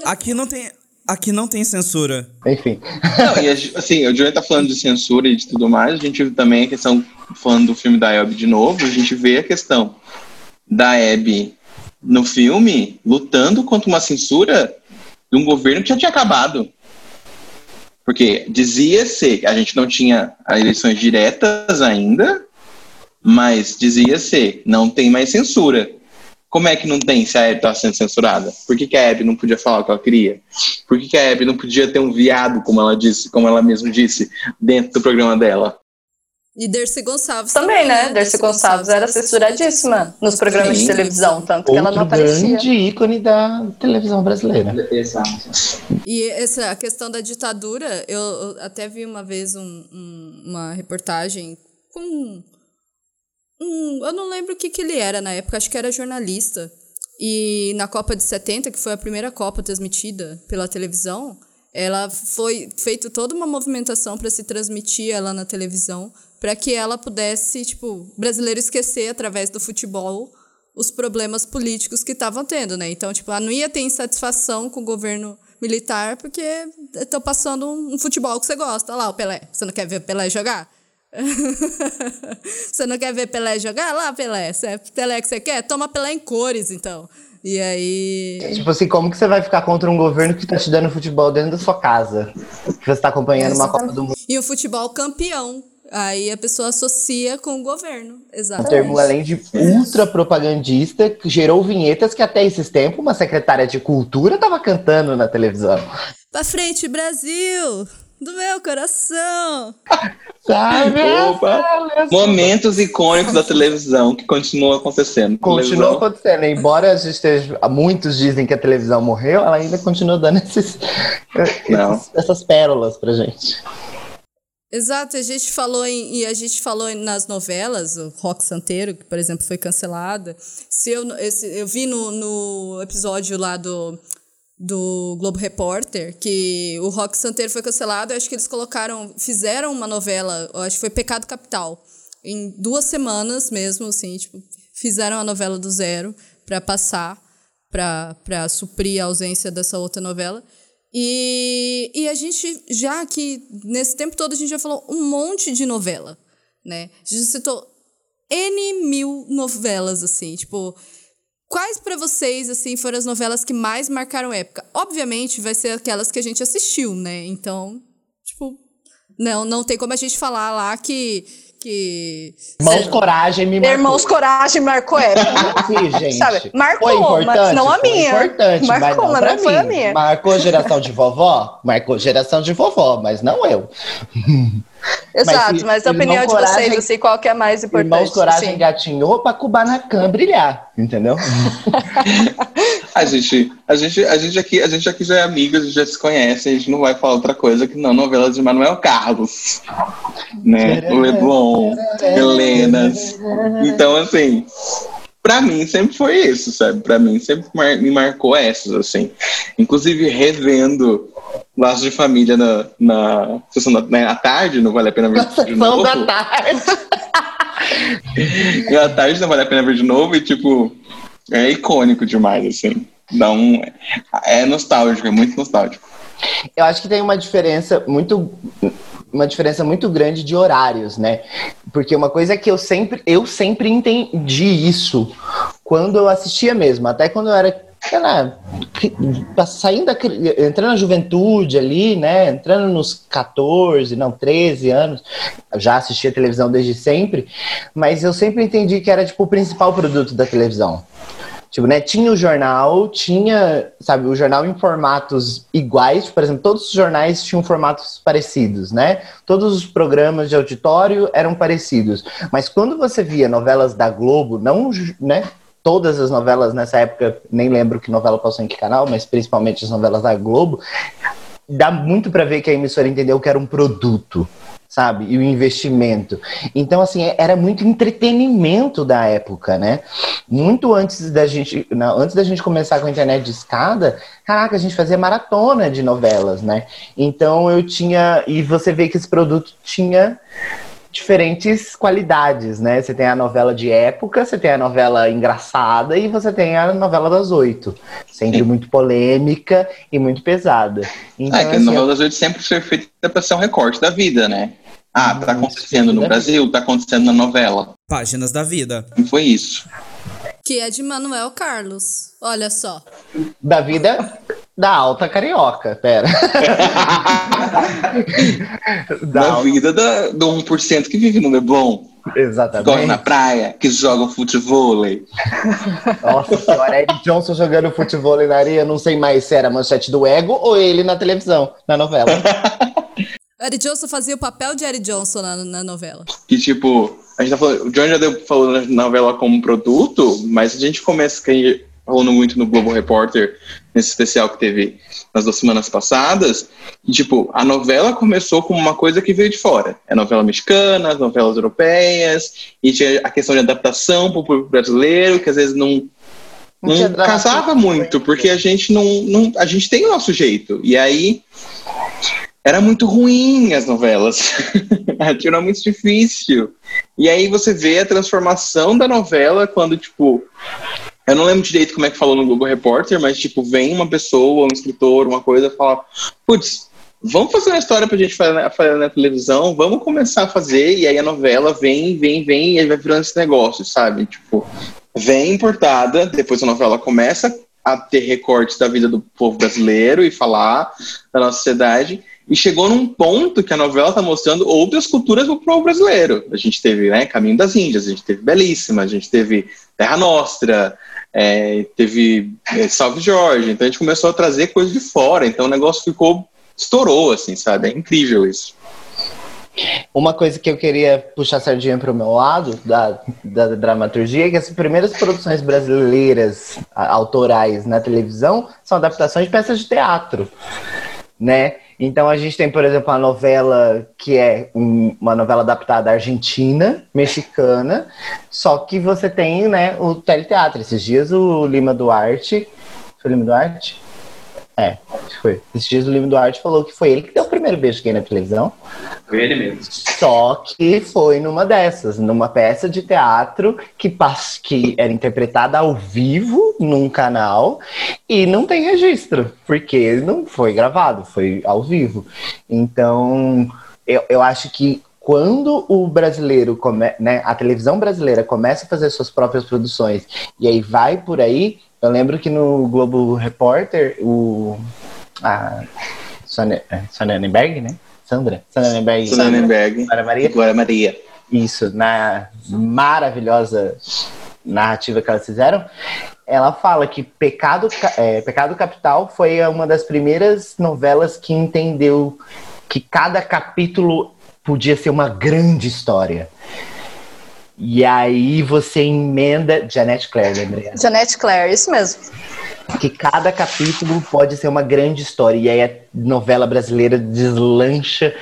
Speaker 2: Aqui não tem. Aqui não tem censura.
Speaker 4: Enfim.
Speaker 5: Não, e a, assim, o Johnny tá falando de censura e de tudo mais. A gente viu também a questão, falando do filme da Elbe de novo, a gente vê a questão da Abby no filme lutando contra uma censura de um governo que já tinha acabado. Porque dizia-se a gente não tinha eleições diretas ainda, Mas dizia ser, não tem mais censura. Como é que não tem se a Hebe está sendo censurada? Por que, que a Hebe não podia falar o que ela queria? Por que, que a Hebe não podia ter um viado, como ela disse, como ela mesma disse, dentro do programa dela?
Speaker 1: E Dercy Gonçalves
Speaker 6: também, né? Dercy Gonçalves era censuradíssima nos programas
Speaker 5: Sim.
Speaker 6: de televisão, tanto que ela não
Speaker 4: Outro
Speaker 6: aparecia.
Speaker 4: grande ícone da televisão brasileira.
Speaker 5: Exato.
Speaker 1: E essa a questão da ditadura, eu, eu até vi uma vez um- um- uma reportagem com um, eu não lembro o que, que ele era na época, acho que era jornalista. E na Copa de 70, que foi a primeira Copa transmitida pela televisão, ela foi feito toda uma movimentação para se transmitir ela na televisão, para que ela pudesse, tipo, o brasileiro esquecer através do futebol os problemas políticos que estavam tendo, né? Então, tipo, ela não ia ter insatisfação com o governo militar porque estão passando um, futebol que você gosta. Olha lá, o Pelé. Você não quer ver o Pelé jogar? você não quer ver Pelé jogar? Lá, Pelé. Se é Pelé que você quer? Toma Pelé em cores, então. E aí.
Speaker 4: Tipo assim, como que você vai ficar contra um governo que tá te dando futebol dentro da sua casa? Que você tá acompanhando uma Copa do Mundo.
Speaker 1: E o futebol campeão. Aí a pessoa associa com o governo.
Speaker 4: Um
Speaker 1: Exatamente.
Speaker 4: termo, além de ultra propagandista, que gerou vinhetas que até esses tempos uma secretária de cultura tava cantando na televisão.
Speaker 1: Pra frente, Brasil! Do meu coração!
Speaker 4: Sabe?
Speaker 5: Opa. Momentos icônicos da televisão que continuam acontecendo.
Speaker 4: Continua
Speaker 5: Televisão-
Speaker 4: acontecendo, embora a gente esteja. Muitos dizem que a televisão morreu, ela ainda continua dando esses, esses- essas pérolas pra gente.
Speaker 1: Exato, a gente falou em, e a gente falou nas novelas, o Rock Santeiro, que por exemplo foi cancelada. Se eu, esse, eu vi no, no episódio lá do, do Globo Repórter que o Rock Santeiro foi cancelado, eu acho que eles colocaram, fizeram uma novela, acho que foi Pecado Capital, em duas semanas mesmo, assim, tipo, fizeram a novela do zero para passar, para suprir a ausência dessa outra novela. E, e a gente já que nesse tempo todo a gente já falou um monte de novela, né? A gente citou N mil novelas, assim, tipo. Quais pra vocês, assim, foram as novelas que mais marcaram época? Obviamente, vai ser aquelas que a gente assistiu, né? Então, tipo, não, não tem como a gente falar lá que. Que
Speaker 4: Irmãos Coragem me marcou.
Speaker 6: Irmãos Coragem marcou época.
Speaker 4: Sim, gente.
Speaker 6: Sabe, marcou,
Speaker 4: foi importante,
Speaker 6: mas não a
Speaker 4: foi
Speaker 6: minha.
Speaker 4: importante,
Speaker 6: Marcou,
Speaker 4: mas não,
Speaker 6: mas não foi a minha.
Speaker 4: Marcou geração de vovó? Marcou geração de vovó, mas não eu.
Speaker 6: Exato,
Speaker 4: se
Speaker 6: mas a opinião de
Speaker 4: Coragem-
Speaker 6: vocês, assim, qual que é mais importante?
Speaker 4: Irmãos Coragem
Speaker 6: assim?
Speaker 4: engatinhou pra Kubanacan brilhar, entendeu?
Speaker 5: A gente, a gente, a gente aqui, a gente aqui já é amigo, a gente já se conhece, a gente não vai falar outra coisa que não novela de Manuel Carlos, né? Leblon, Helenas. Então, assim, pra mim sempre foi isso, sabe? Pra mim sempre me marcou essas, assim. Inclusive revendo Laços de Família na, na sessão da né, tarde, não vale a pena ver de
Speaker 4: Sessão
Speaker 5: novo.
Speaker 4: da tarde.
Speaker 5: E à tarde não vale a pena ver de novo e, tipo, é icônico demais, assim. Dá um. É nostálgico, é muito nostálgico.
Speaker 4: Eu acho que tem uma diferença muito uma diferença muito grande de horários, né? Porque uma coisa que eu sempre eu sempre entendi isso quando eu assistia mesmo, até quando eu era sei lá, cri- saindo da, entrando na juventude ali, né? Entrando nos 14, não, 13 anos, já assistia televisão desde sempre, mas eu sempre entendi que era tipo o principal produto da televisão. Tipo, né, tinha o jornal, tinha, sabe, o jornal em formatos iguais, por exemplo, todos os jornais tinham formatos parecidos, né? Todos os programas de auditório eram parecidos. Mas quando você via novelas da Globo, não, né, todas as novelas nessa época, nem lembro que novela passou em que canal, mas principalmente as novelas da Globo, dá muito pra ver que a emissora entendeu que era um produto, sabe? E o investimento. Então, assim, era muito entretenimento da época, né? Muito antes da gente, não, antes da gente começar com a internet de escada, caraca, a gente fazia maratona de novelas, né? Então eu tinha, e você vê que esse produto tinha diferentes qualidades, né? Você tem a novela de época, você tem a novela engraçada e você tem a novela das oito. Sempre muito polêmica e muito pesada. Então,
Speaker 5: Ah, é que a
Speaker 4: assim,
Speaker 5: novela das oito sempre foi feita pra ser um recorte da vida, né? Ah, tá acontecendo no
Speaker 4: da
Speaker 5: Brasil, tá acontecendo na novela.
Speaker 2: Páginas da vida.
Speaker 5: Não foi isso.
Speaker 1: Que é de Manuel Carlos. Olha só.
Speaker 4: da vida da alta carioca, pera. da
Speaker 5: Da
Speaker 4: alta,
Speaker 5: vida da, do 1% que vive no Leblon, que corre
Speaker 4: exatamente.
Speaker 5: na praia, que joga futebol.
Speaker 4: Nossa senhora, Eric Johnson jogando futebol na areia, não sei mais se era a manchete do ego ou ele na televisão, na novela.
Speaker 1: Eric Johnson fazia o papel de Eric Johnson na, na novela.
Speaker 5: Que tipo, a gente tá falando, o John já deu, falou na novela como produto, mas a gente começa, que falando muito no Globo Repórter, nesse especial que teve nas duas semanas passadas, e, tipo, a novela começou como uma coisa que veio de fora. É novela mexicana, as novelas europeias, e tinha a questão de adaptação para o público brasileiro, que às vezes não,
Speaker 4: Não
Speaker 5: não casava muito,
Speaker 4: né?
Speaker 5: porque a gente não, não. A gente tem o nosso jeito. E aí era muito ruim as novelas. Era muito difícil. E aí você vê a transformação da novela quando, tipo. Eu não lembro direito como é que falou no Google Repórter, mas, tipo, vem uma pessoa, um escritor, uma coisa, fala: putz, vamos fazer uma história pra gente fazer na, fazer na televisão, vamos começar a fazer, e aí a novela vem, vem, vem, e aí vai virando esse negócio, sabe? Tipo, vem importada, depois a novela começa a ter recortes da vida do povo brasileiro e falar da nossa sociedade. E chegou num ponto que a novela está mostrando outras culturas do povo brasileiro. A gente teve né, Caminho das Índias, a gente teve Belíssima, a gente teve Terra Nostra, é, teve é, Salve Jorge. Então a gente começou a trazer coisas de fora. Então o negócio ficou, estourou, assim, sabe? É incrível isso.
Speaker 4: Uma coisa que eu queria puxar a sardinha para o meu lado da, da dramaturgia é que as primeiras produções brasileiras autorais na televisão são adaptações de peças de teatro, né? Então a gente tem, por exemplo, a novela que é um- uma novela adaptada argentina, mexicana, só que você tem, né, o teleteatro. Esses dias o Lima Duarte, foi o Lima Duarte? É, foi. Esses dias o Lima Duarte falou que foi ele que deu primeiro beijo gay na televisão.
Speaker 5: Foi ele mesmo.
Speaker 4: Só que foi numa dessas, numa peça de teatro que, que era interpretada ao vivo num canal e não tem registro, porque não foi gravado, foi ao vivo. Então, eu, eu acho que quando o brasileiro, come, né, a televisão brasileira começa a fazer suas próprias produções e aí vai por aí, eu lembro que no Globo Repórter, o. A Sônia, Nenberg, né? Sandra? Sandra Nenberg. Glória Maria?
Speaker 5: Glória Maria.
Speaker 4: Isso, na maravilhosa narrativa que elas fizeram, ela fala que Pecado, Ca- é, Pecado Capital foi uma das primeiras novelas que entendeu que cada capítulo podia ser uma grande história. E aí você emenda. Janete Claire, lembrei.
Speaker 6: Janete Claire, isso mesmo.
Speaker 4: Que cada capítulo pode ser uma grande história. E aí a novela brasileira deslancha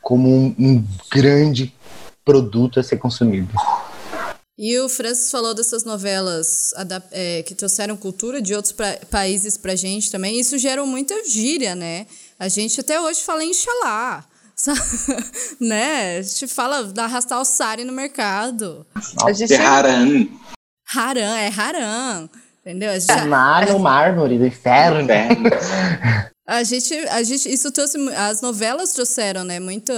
Speaker 4: como um, um grande produto a ser consumido.
Speaker 1: E o Francis falou dessas novelas é, que trouxeram cultura de outros pra- países pra gente também. Isso gerou muita gíria, né? A gente até hoje fala em xalá. Sabe? né? A gente fala da arrastar o sari no mercado.
Speaker 6: A gente,
Speaker 5: Ferraran.
Speaker 1: Haram, é haram. Entendeu? A gente,
Speaker 4: Lá no mármore do inferno.
Speaker 1: A gente, a gente, isso trouxe, as novelas trouxeram, né, muita,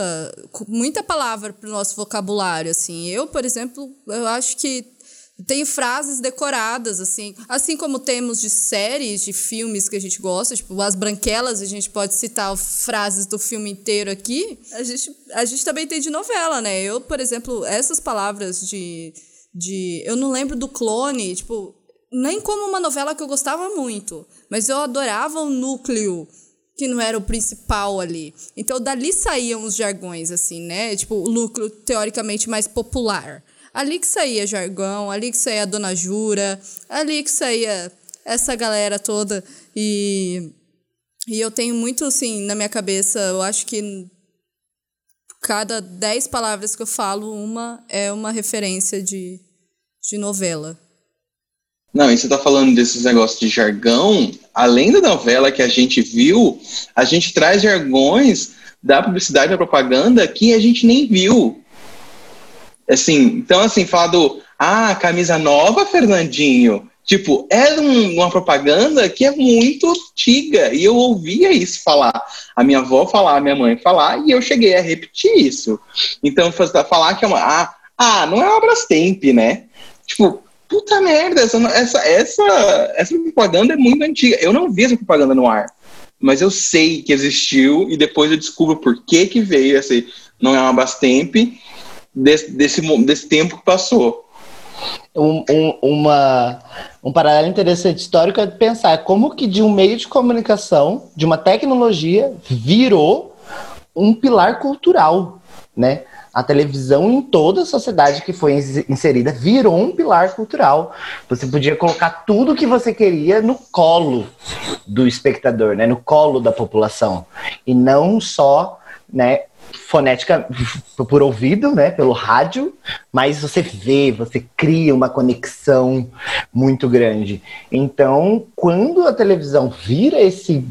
Speaker 1: muita palavra pro nosso vocabulário, assim. Eu, por exemplo, eu acho que tenho frases decoradas, assim, assim como temos de séries, de filmes que a gente gosta, tipo, As Branquelas, a gente pode citar frases do filme inteiro aqui, a gente, a gente também tem de novela, né? Eu, por exemplo, essas palavras de, de... Eu não lembro do clone, tipo, nem como uma novela que eu gostava muito, mas eu adorava o núcleo que não era o principal ali. Então dali saíam os jargões assim, né? Tipo, o núcleo teoricamente mais popular. Ali que saía jargão, ali que saía a Dona Jura, ali que saía essa galera toda e e eu tenho muito assim na minha cabeça, eu acho que cada dez palavras que eu falo, uma é uma referência de, de novela.
Speaker 5: Não, e você tá falando desses negócios de jargão, além da novela que a gente viu, a gente traz jargões da publicidade da propaganda que a gente nem viu. Assim, então assim, falar do ah, camisa nova, Fernandinho. Tipo, é um- uma propaganda que é muito antiga. E eu ouvia isso falar. A minha avó falar, a minha mãe falar, e eu cheguei a repetir isso. Então, falar que é uma. Ah, ah não é uma Brastemp, né? Tipo, puta merda, essa, essa, essa, essa propaganda é muito antiga. Eu não vi essa propaganda no ar, mas eu sei que existiu e depois eu descubro por que que veio esse não é uma Bastemp desse, desse, desse tempo que passou.
Speaker 4: um, um- uma, um paralelo interessante histórico é pensar como que de um meio de comunicação, de uma tecnologia, virou um pilar cultural, né? A televisão em toda a sociedade que foi ins- inserida virou um pilar cultural. Você podia colocar tudo que você queria no colo do espectador, né? No colo da população. E não só, né? Fonética por ouvido, né? Pelo rádio, mas você vê, você cria uma conexão muito grande. Então, quando a televisão vira esse,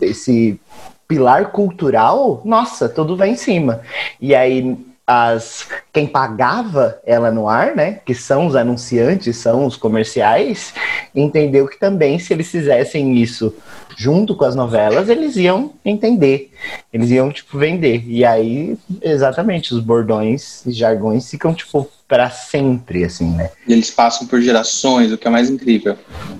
Speaker 4: esse pilar cultural, nossa, tudo vai em cima. E aí as quem pagava ela no ar, né, que são os anunciantes, são os comerciais, entendeu que também se eles fizessem isso junto com as novelas, eles iam entender. Eles iam tipo vender. E aí, exatamente, os bordões e jargões ficam tipo para sempre assim, né?
Speaker 5: E eles passam por gerações, o que é mais incrível.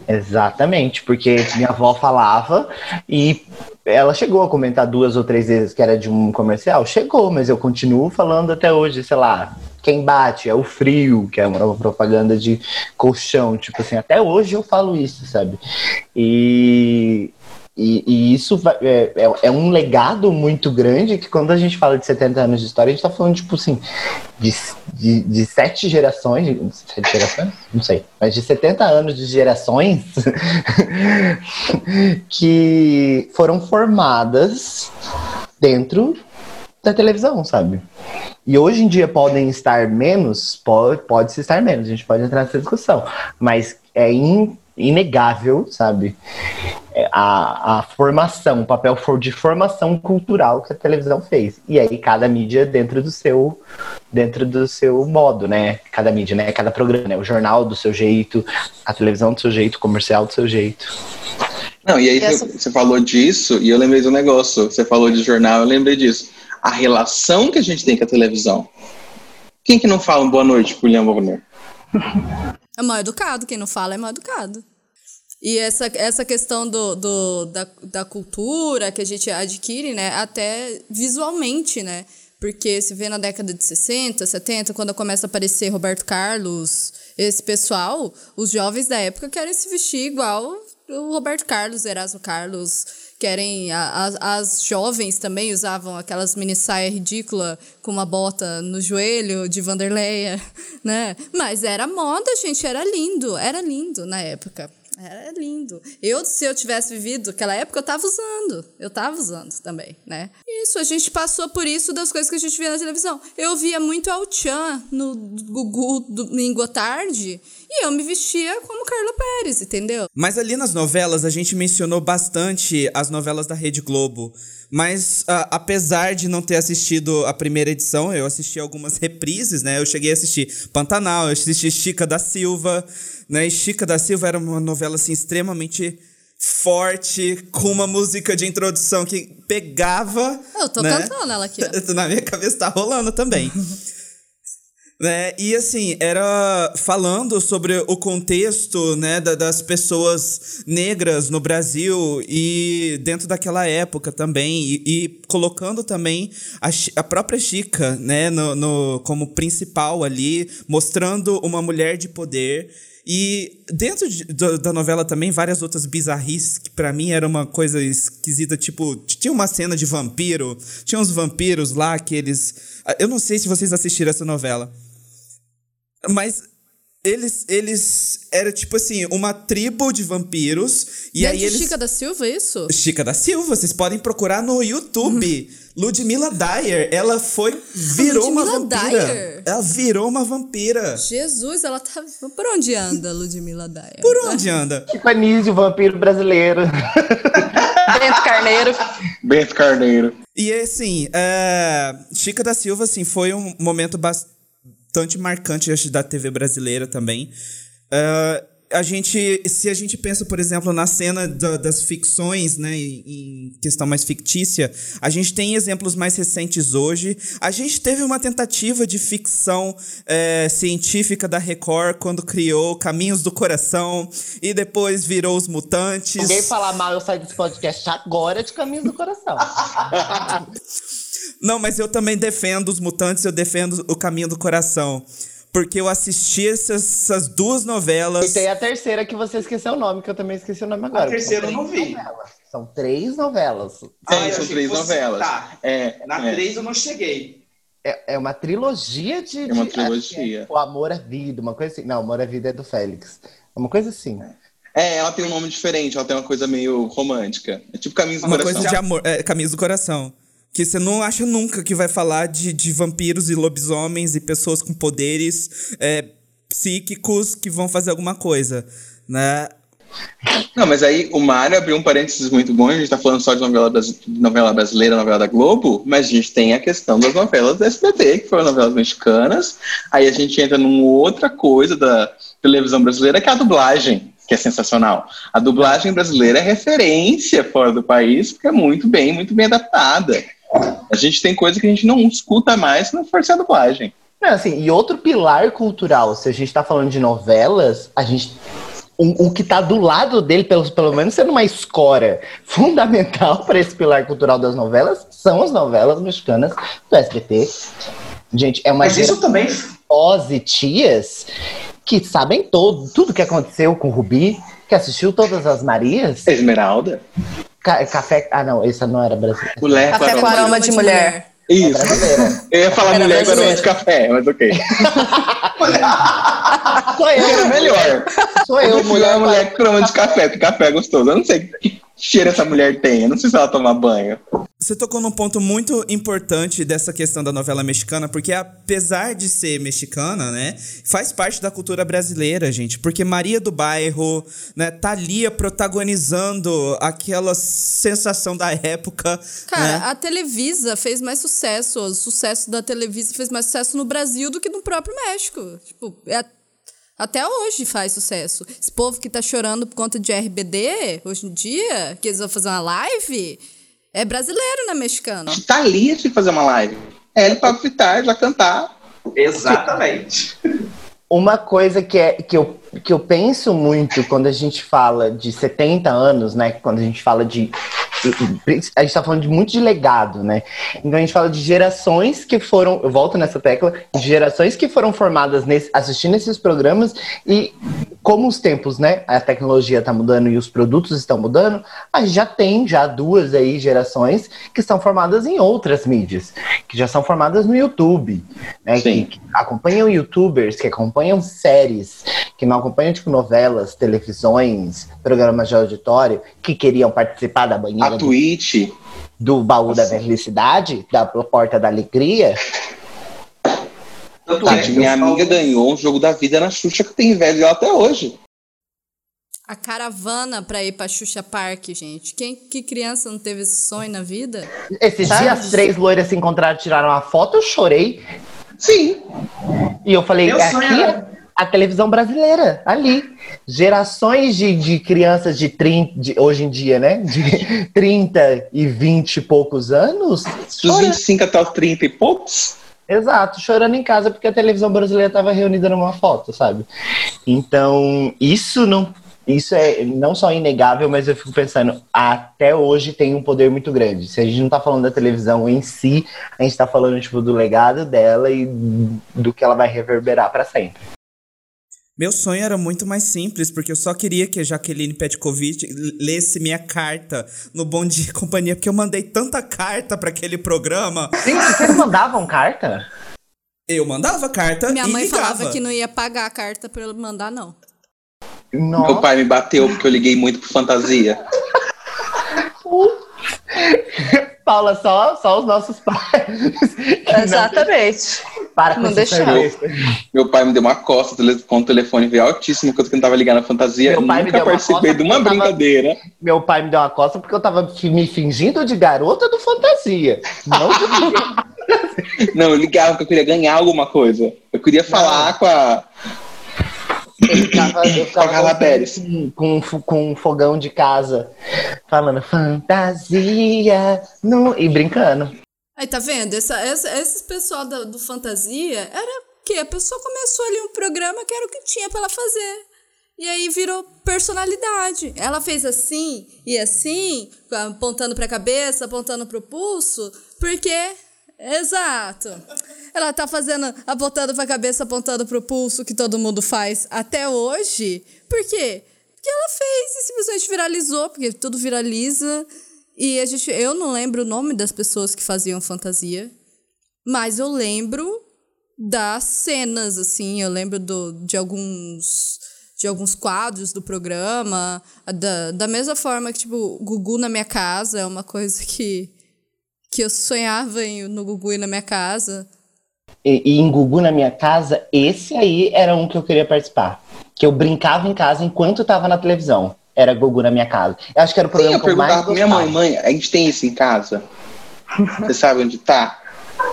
Speaker 4: Exatamente, porque minha avó falava e ela chegou a comentar duas ou três vezes que era de um comercial. Chegou, mas eu continuo falando até hoje, sei lá. Quem bate é o frio, que é uma propaganda de colchão. Tipo assim, até hoje eu falo isso, sabe? E, e, e isso vai- é, é, é um legado muito grande que quando a gente fala de 70 anos de história, a gente tá falando, tipo assim, de, de, de sete gerações. Sete gerações? Não sei. Mas de 70 anos de gerações que foram formadas dentro da televisão, sabe? E hoje em dia podem estar menos, pode, pode se estar menos, a gente pode entrar nessa discussão, mas é in- inegável, sabe? É A, a formação, o papel for de formação cultural que a televisão fez. E aí cada mídia dentro do seu dentro do seu modo, né? Cada mídia, né? Cada programa, né? O jornal do seu jeito, a televisão do seu jeito, o comercial do seu jeito.
Speaker 5: Não, e aí
Speaker 6: essa-
Speaker 5: você você falou disso e eu lembrei do negócio. Você falou de jornal, eu lembrei disso. A relação que a gente tem com a televisão. Quem que não fala um boa noite pro William Bonner?
Speaker 1: É mal educado, quem não fala é mal educado. E essa, essa questão do, do, da, da cultura que a gente adquire, né, até visualmente, né? Porque se vê na década de 60, 70, quando começa a aparecer Roberto Carlos, esse pessoal, os jovens da época querem se vestir igual o Roberto Carlos, Erasmo Carlos, querem. a- a- as jovens também usavam aquelas mini saia ridícula com uma bota no joelho de Vanderleia, né? Mas era moda, gente, era lindo, era lindo na época. Era lindo. Eu, se eu tivesse vivido aquela época, eu tava usando. Eu tava usando também, né? Isso, a gente passou por isso das coisas que a gente via na televisão. Eu via muito Al Chan no Gugu à tarde e eu me vestia como Carla Pérez, entendeu?
Speaker 2: Mas ali nas novelas a gente mencionou bastante as novelas da Rede Globo. Mas ah, apesar de não ter assistido a primeira edição, eu assisti algumas reprises, né? Eu cheguei a assistir Pantanal, eu assisti Chica da Silva, né? E Chica da Silva era uma novela assim extremamente forte, com uma música de introdução que pegava.
Speaker 1: Eu tô
Speaker 2: né?
Speaker 1: cantando ela aqui, ó.
Speaker 2: Na minha cabeça tá rolando também. né? E assim, era falando sobre o contexto né, da- das pessoas negras no Brasil e dentro daquela época também, e, e colocando também a, a própria Chica né, no, no- como principal ali, mostrando uma mulher de poder. E dentro de- do- da novela também, várias outras bizarrices que pra mim era uma coisa esquisita, tipo, tinha uma cena de vampiro, tinha uns vampiros lá que eles. Eu não sei se vocês assistiram essa novela. Mas eles, eles era tipo assim, uma tribo de vampiros. E
Speaker 1: Desde
Speaker 2: aí eles.
Speaker 1: Chica da Silva, isso?
Speaker 2: Chica da Silva, vocês podem procurar no YouTube. Ludmilla Dyer, ela foi. Virou uma
Speaker 1: Ludmilla
Speaker 2: vampira.
Speaker 1: Dyer?
Speaker 2: Ela virou uma vampira.
Speaker 1: Jesus, ela tá. Por onde anda, Ludmilla Dyer?
Speaker 2: Por onde anda?
Speaker 4: Tipo Anísio, vampiro brasileiro.
Speaker 6: Bento Carneiro.
Speaker 5: Bento Carneiro.
Speaker 2: E assim, é, Chica da Silva, assim, foi um momento bastante marcante acho, da TV brasileira também. É, a gente, se a gente pensa, por exemplo, na cena da- das ficções, né, em, questão mais fictícia, a gente tem exemplos mais recentes hoje. A gente teve uma tentativa de ficção é, científica da Record quando criou Caminhos do Coração e depois virou Os Mutantes.
Speaker 4: Ninguém falar mal, eu saio desse podcast agora de caminho do coração.
Speaker 2: Não, mas eu também defendo os mutantes, eu defendo o caminho do coração. Porque eu assisti essas, essas duas novelas.
Speaker 4: E tem a terceira que você esqueceu o nome, que eu também esqueci o nome agora.
Speaker 7: A terceira eu
Speaker 4: São
Speaker 7: não
Speaker 4: três
Speaker 7: vi.
Speaker 4: novelas. São três novelas.
Speaker 5: Tem,
Speaker 7: Ah,
Speaker 5: são três
Speaker 7: fosse-
Speaker 5: novelas.
Speaker 7: tá.
Speaker 5: É,
Speaker 7: Na
Speaker 5: é.
Speaker 7: três eu não cheguei.
Speaker 4: É, é uma trilogia de.
Speaker 5: É uma
Speaker 4: de-
Speaker 5: trilogia.
Speaker 4: é O Amor à Vida, uma coisa assim. Não, Amor à Vida é do Félix. É uma coisa assim.
Speaker 5: É, ela tem um nome diferente, ela tem uma coisa meio romântica. É tipo Caminhos do
Speaker 2: Uma
Speaker 5: Coração.
Speaker 2: coisa de amor, é, Caminhos do Coração. Que você não acha nunca que vai falar de, de vampiros e lobisomens e pessoas com poderes é, psíquicos que vão fazer alguma coisa, né?
Speaker 5: Não, mas aí o Mário abriu um parênteses muito bom, a gente tá falando só de novela, novela brasileira, novela da Globo, mas a gente tem a questão das novelas da SBT, que foram novelas mexicanas, aí a gente entra numa outra coisa da televisão brasileira, que é a dublagem, que é sensacional. A dublagem brasileira é referência fora do país, porque é muito bem, muito bem adaptada. A gente tem coisa que a gente não escuta mais se não for ser a dublagem.
Speaker 4: Não, assim, e outro pilar cultural, se a gente tá falando de novelas, a gente. O, o que tá do lado dele, pelo, pelo menos sendo uma escora fundamental para esse pilar cultural das novelas, são as novelas mexicanas do SBT. Gente, é uma
Speaker 7: Mas isso também.
Speaker 4: avós e tias que sabem todo, tudo que aconteceu com o Rubi, que assistiu todas as Marias.
Speaker 5: Esmeralda,
Speaker 4: Ca- café. Ah, não, essa não era brasileira.
Speaker 5: mulher
Speaker 6: Café
Speaker 5: com
Speaker 6: com
Speaker 5: aroma-
Speaker 6: aroma de mulher.
Speaker 5: Isso.
Speaker 4: Brasileira.
Speaker 5: Eu ia falar
Speaker 6: Era
Speaker 5: mulher com aroma de café, mas ok.
Speaker 4: Sou eu,
Speaker 5: Era melhor.
Speaker 4: Sou
Speaker 5: Eu
Speaker 4: eu,
Speaker 5: mulher,
Speaker 4: mulher.
Speaker 5: mulher com aroma de café, porque café é gostoso. Eu não sei que cheiro essa mulher tem. Eu não sei se ela toma banho.
Speaker 2: Você tocou num ponto muito importante dessa questão da novela mexicana, porque apesar de ser mexicana, né, faz parte da cultura brasileira, gente. Porque Maria do Bairro, né, Thalia protagonizando aquela sensação da época.
Speaker 1: Cara,
Speaker 2: né?
Speaker 1: a Televisa fez mais sucesso. O sucesso da Televisa fez mais sucesso no Brasil do que no próprio México. Tipo, é- até hoje faz sucesso. Esse povo que tá chorando por conta de RBD, hoje em dia, que eles vão fazer uma live, é brasileiro, não é mexicano.
Speaker 5: Thalia tinha que fazer uma live. Ela e Pablo Vittar já cantar.
Speaker 7: Exatamente.
Speaker 4: Uma coisa que, é, que, eu, que eu penso muito quando a gente fala de 70 anos, né? Quando a gente fala de. A gente tá falando de muito de legado, né? Então a gente fala de gerações que foram. Eu volto nessa tecla, de gerações que foram formadas nesse, assistindo esses programas e como os tempos, né? A tecnologia tá mudando e os produtos estão mudando, a gente já tem já duas aí gerações que estão formadas em outras mídias, que já são formadas no YouTube, né? Que, que acompanham youtubers, que acompanham séries, que não acompanham tipo novelas, televisões, programas de auditório, que queriam participar da banheira
Speaker 5: A
Speaker 4: do,
Speaker 5: Twitch.
Speaker 4: do baú da
Speaker 5: Nossa.
Speaker 4: felicidade, da porta da alegria.
Speaker 7: Tanto
Speaker 5: Tá,
Speaker 7: é
Speaker 5: minha amiga ganhou um jogo da vida na Xuxa que tem inveja até hoje.
Speaker 1: A caravana pra ir pra Xuxa Park, gente. Quem, que criança não teve esse sonho na vida?
Speaker 4: Esses
Speaker 6: Sabe?
Speaker 4: dias as três loiras se encontraram, tiraram uma foto, eu chorei.
Speaker 5: Sim.
Speaker 4: E eu falei,
Speaker 7: Meu
Speaker 4: é
Speaker 7: sonho
Speaker 4: aqui
Speaker 7: era-
Speaker 4: a televisão brasileira, ali. Gerações de, de crianças de 30, de- hoje em dia, né? De 30 e 20 e poucos anos.
Speaker 5: Dos
Speaker 4: chorando.
Speaker 5: 25 até os 30 e poucos.
Speaker 4: Exato, chorando em casa porque a televisão brasileira estava reunida numa foto, sabe? Então, isso não. Isso é não só inegável, mas eu fico pensando, até hoje tem um poder muito grande. Se a gente não tá falando da televisão em si, a gente tá falando, tipo, do legado dela e do que ela vai reverberar para sempre.
Speaker 2: Meu sonho era muito mais simples, porque eu só queria que a Jaqueline Petkovic lesse minha carta no Bom Dia e Companhia, porque eu mandei tanta carta pra aquele programa.
Speaker 4: Gente, vocês mandavam carta?
Speaker 2: Eu mandava carta
Speaker 1: Minha
Speaker 2: e
Speaker 1: mãe
Speaker 2: ligava.
Speaker 1: falava que não ia pagar a carta pra eu mandar, não.
Speaker 4: Nossa.
Speaker 5: Meu pai me bateu porque eu liguei muito pro fantasia.
Speaker 4: Paula, só, só os nossos pais.
Speaker 6: Exatamente.
Speaker 4: Para com
Speaker 6: Não
Speaker 4: serviço.
Speaker 5: Meu pai me deu uma costa com o telefone veio altíssimo quando eu tentava ligar na fantasia.
Speaker 4: Meu pai me
Speaker 5: Nunca
Speaker 4: deu uma
Speaker 5: participei
Speaker 4: costa
Speaker 5: de uma
Speaker 4: porque eu tava-
Speaker 5: brincadeira.
Speaker 4: Meu pai me deu uma costa porque eu tava me fingindo de garota do fantasia. Não de
Speaker 5: Não, eu ligava porque eu queria ganhar alguma coisa. Eu queria falar com a.
Speaker 4: Eu ficava, eu ficava
Speaker 5: Com a Pérez.
Speaker 4: com, com, com um fogão de casa, falando fantasia no... e brincando.
Speaker 1: Aí tá vendo? Essa, essa, esse pessoal da- do Fantasia era o quê? A pessoa começou ali um programa que era o que tinha pra ela fazer. E aí virou personalidade. Ela fez assim e assim, apontando pra cabeça, apontando pro pulso, porque. Exato. Ela tá fazendo, apontando pra cabeça, apontando pro pulso, que todo mundo faz até hoje. Por quê? Porque ela fez e simplesmente viralizou, porque tudo viraliza. E a gente, eu não lembro o nome das pessoas que faziam fantasia, mas eu lembro das cenas, assim, eu lembro do, de alguns de alguns quadros do programa, da, da mesma forma que, tipo, Gugu na minha casa é uma coisa que, que eu sonhava em, no Gugu ir na minha casa.
Speaker 4: E, e em Gugu na minha casa, esse aí era um que eu queria participar. Que eu brincava em casa enquanto tava na televisão. Era Gugu na minha casa. Eu acho que era o
Speaker 5: Sim,
Speaker 4: programa
Speaker 5: eu
Speaker 4: que eu mais
Speaker 5: minha mãe, mãe, a gente tem isso em casa? Você sabe onde tá?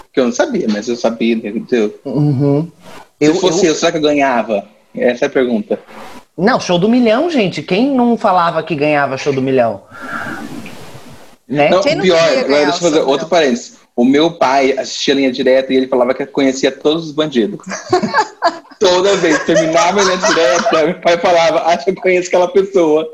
Speaker 5: Porque eu não sabia, mas eu sabia, entendeu?
Speaker 4: Uhum.
Speaker 5: Se
Speaker 4: Eu,
Speaker 5: fosse
Speaker 4: eu-
Speaker 5: eu, será que eu ganhava? Essa é a pergunta.
Speaker 4: Não, show do milhão, gente. Quem não falava que ganhava show do milhão? Né?
Speaker 5: Não,
Speaker 6: não
Speaker 5: pior, agora deixa eu fazer outro parênteses. O meu pai assistia linha direta e ele falava que conhecia todos os bandidos. Toda vez, terminava a linha direta, meu pai falava, acho que eu conheço aquela pessoa.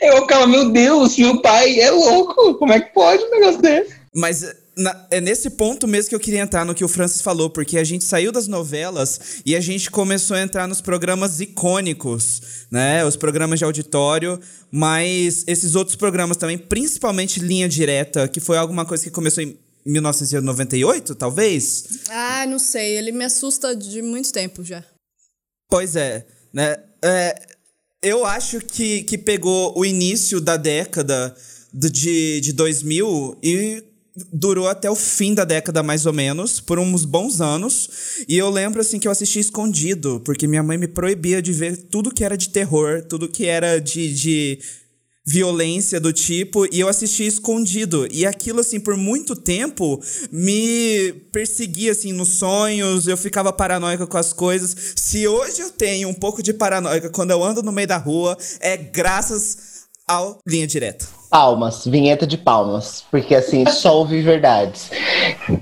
Speaker 5: Eu ficava, meu Deus, meu pai é louco, como é que pode um negócio desse?
Speaker 2: Mas na- é nesse ponto mesmo que eu queria entrar no que o Francis falou, porque a gente saiu das novelas e a gente começou a entrar nos programas icônicos, né? Os programas de auditório, mas esses outros programas também, principalmente Linha Direta, que foi alguma coisa que começou em 1998, talvez?
Speaker 1: Ah, não sei, ele me assusta de muito tempo já.
Speaker 2: Pois é, né? É, eu acho que, que pegou o início da década de, de 2000 e durou até o fim da década, mais ou menos, por uns bons anos. E eu lembro, assim, que eu assisti escondido, porque minha mãe me proibia de ver tudo que era de terror, tudo que era de... de violência do tipo e eu assisti escondido e aquilo assim por muito tempo me perseguia assim nos sonhos eu ficava paranoica com as coisas se hoje eu tenho um pouco de paranoica quando eu ando no meio da rua é graças ao linha direta
Speaker 4: Palmas, vinheta de palmas. Porque assim, só ouvi verdades.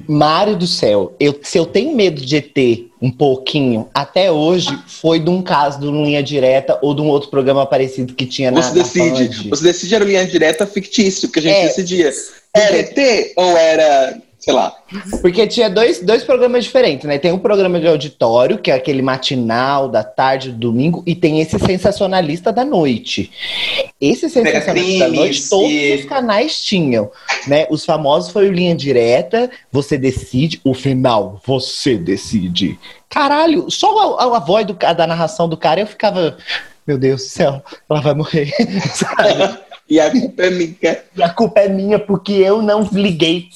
Speaker 4: Mário do céu, eu, se eu tenho medo de ET um pouquinho, até hoje, foi de um caso do Linha Direta ou de um outro programa parecido que tinha na,
Speaker 5: Você
Speaker 4: na
Speaker 5: decide.
Speaker 4: Band.
Speaker 5: Você decide era linha direta fictício, que a gente
Speaker 4: É.
Speaker 5: decidia. Era ET ou era, sei lá.
Speaker 4: Porque tinha dois, dois programas diferentes, né? Tem um programa de auditório, que é aquele matinal da tarde do domingo, e tem esse sensacionalista da noite. Esse sensacionalista da noite, todos os canais tinham, né? Os famosos foi o Linha Direta, Você Decide, o final, Você Decide. Caralho, só a, a voz do, da narração do cara, eu ficava... Meu Deus do céu, ela vai morrer. sabe?
Speaker 5: E a culpa é minha.
Speaker 4: E a culpa é minha porque eu não liguei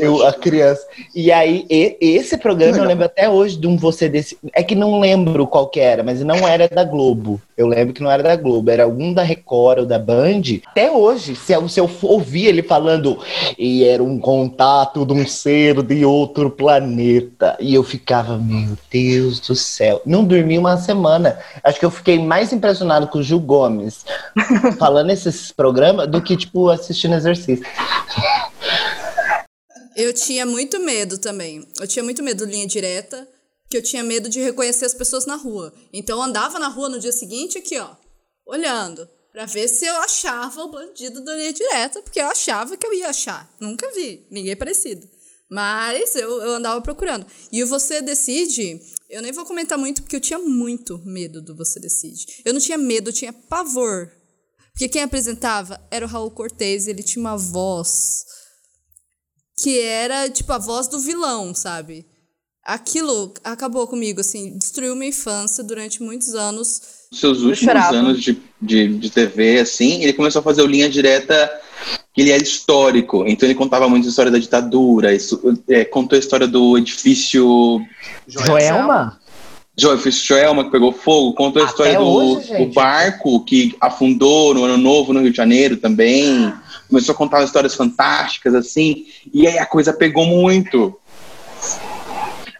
Speaker 4: eu, a criança. E aí, e- esse programa eu lembro até hoje de um Você Desse. É que não lembro qual que era, mas não era da Globo. Eu lembro que não era da Globo, era algum da Record ou da Band. Até hoje, se eu, se eu ouvir ele falando, e era um contato de um ser de outro planeta. E eu ficava, meu Deus do céu. Não dormi uma semana. Acho que eu fiquei mais impressionado com o Gil Gomes falando esses programas do que, tipo, assistindo exercício.
Speaker 1: Eu tinha muito medo também. Eu tinha muito medo do linha direta, que eu tinha medo de reconhecer as pessoas na rua. Então eu andava na rua no dia seguinte aqui, ó, olhando, pra ver se eu achava o bandido da linha direta, porque eu achava que eu ia achar. Nunca vi, ninguém parecido. Mas eu, eu andava procurando. E o Você Decide, eu nem vou comentar muito, porque eu tinha muito medo do Você Decide. Eu não tinha medo, eu tinha pavor. Porque quem apresentava era o Raul Cortez, ele tinha uma voz que era tipo a voz do vilão, sabe? Aquilo acabou comigo, assim, destruiu minha infância durante muitos anos.
Speaker 5: Seus últimos anos de, de, de TV, assim, ele começou a fazer o linha direta que ele era histórico. Então ele contava muito a história da ditadura, isso, é, contou a história do edifício
Speaker 4: Joelma?
Speaker 5: Jo- edifício Joelma que pegou fogo, contou a
Speaker 4: Até
Speaker 5: história do,
Speaker 4: hoje,
Speaker 5: do barco que afundou no Ano Novo no Rio de Janeiro também. Começou a contar histórias fantásticas, assim, e aí a coisa pegou muito.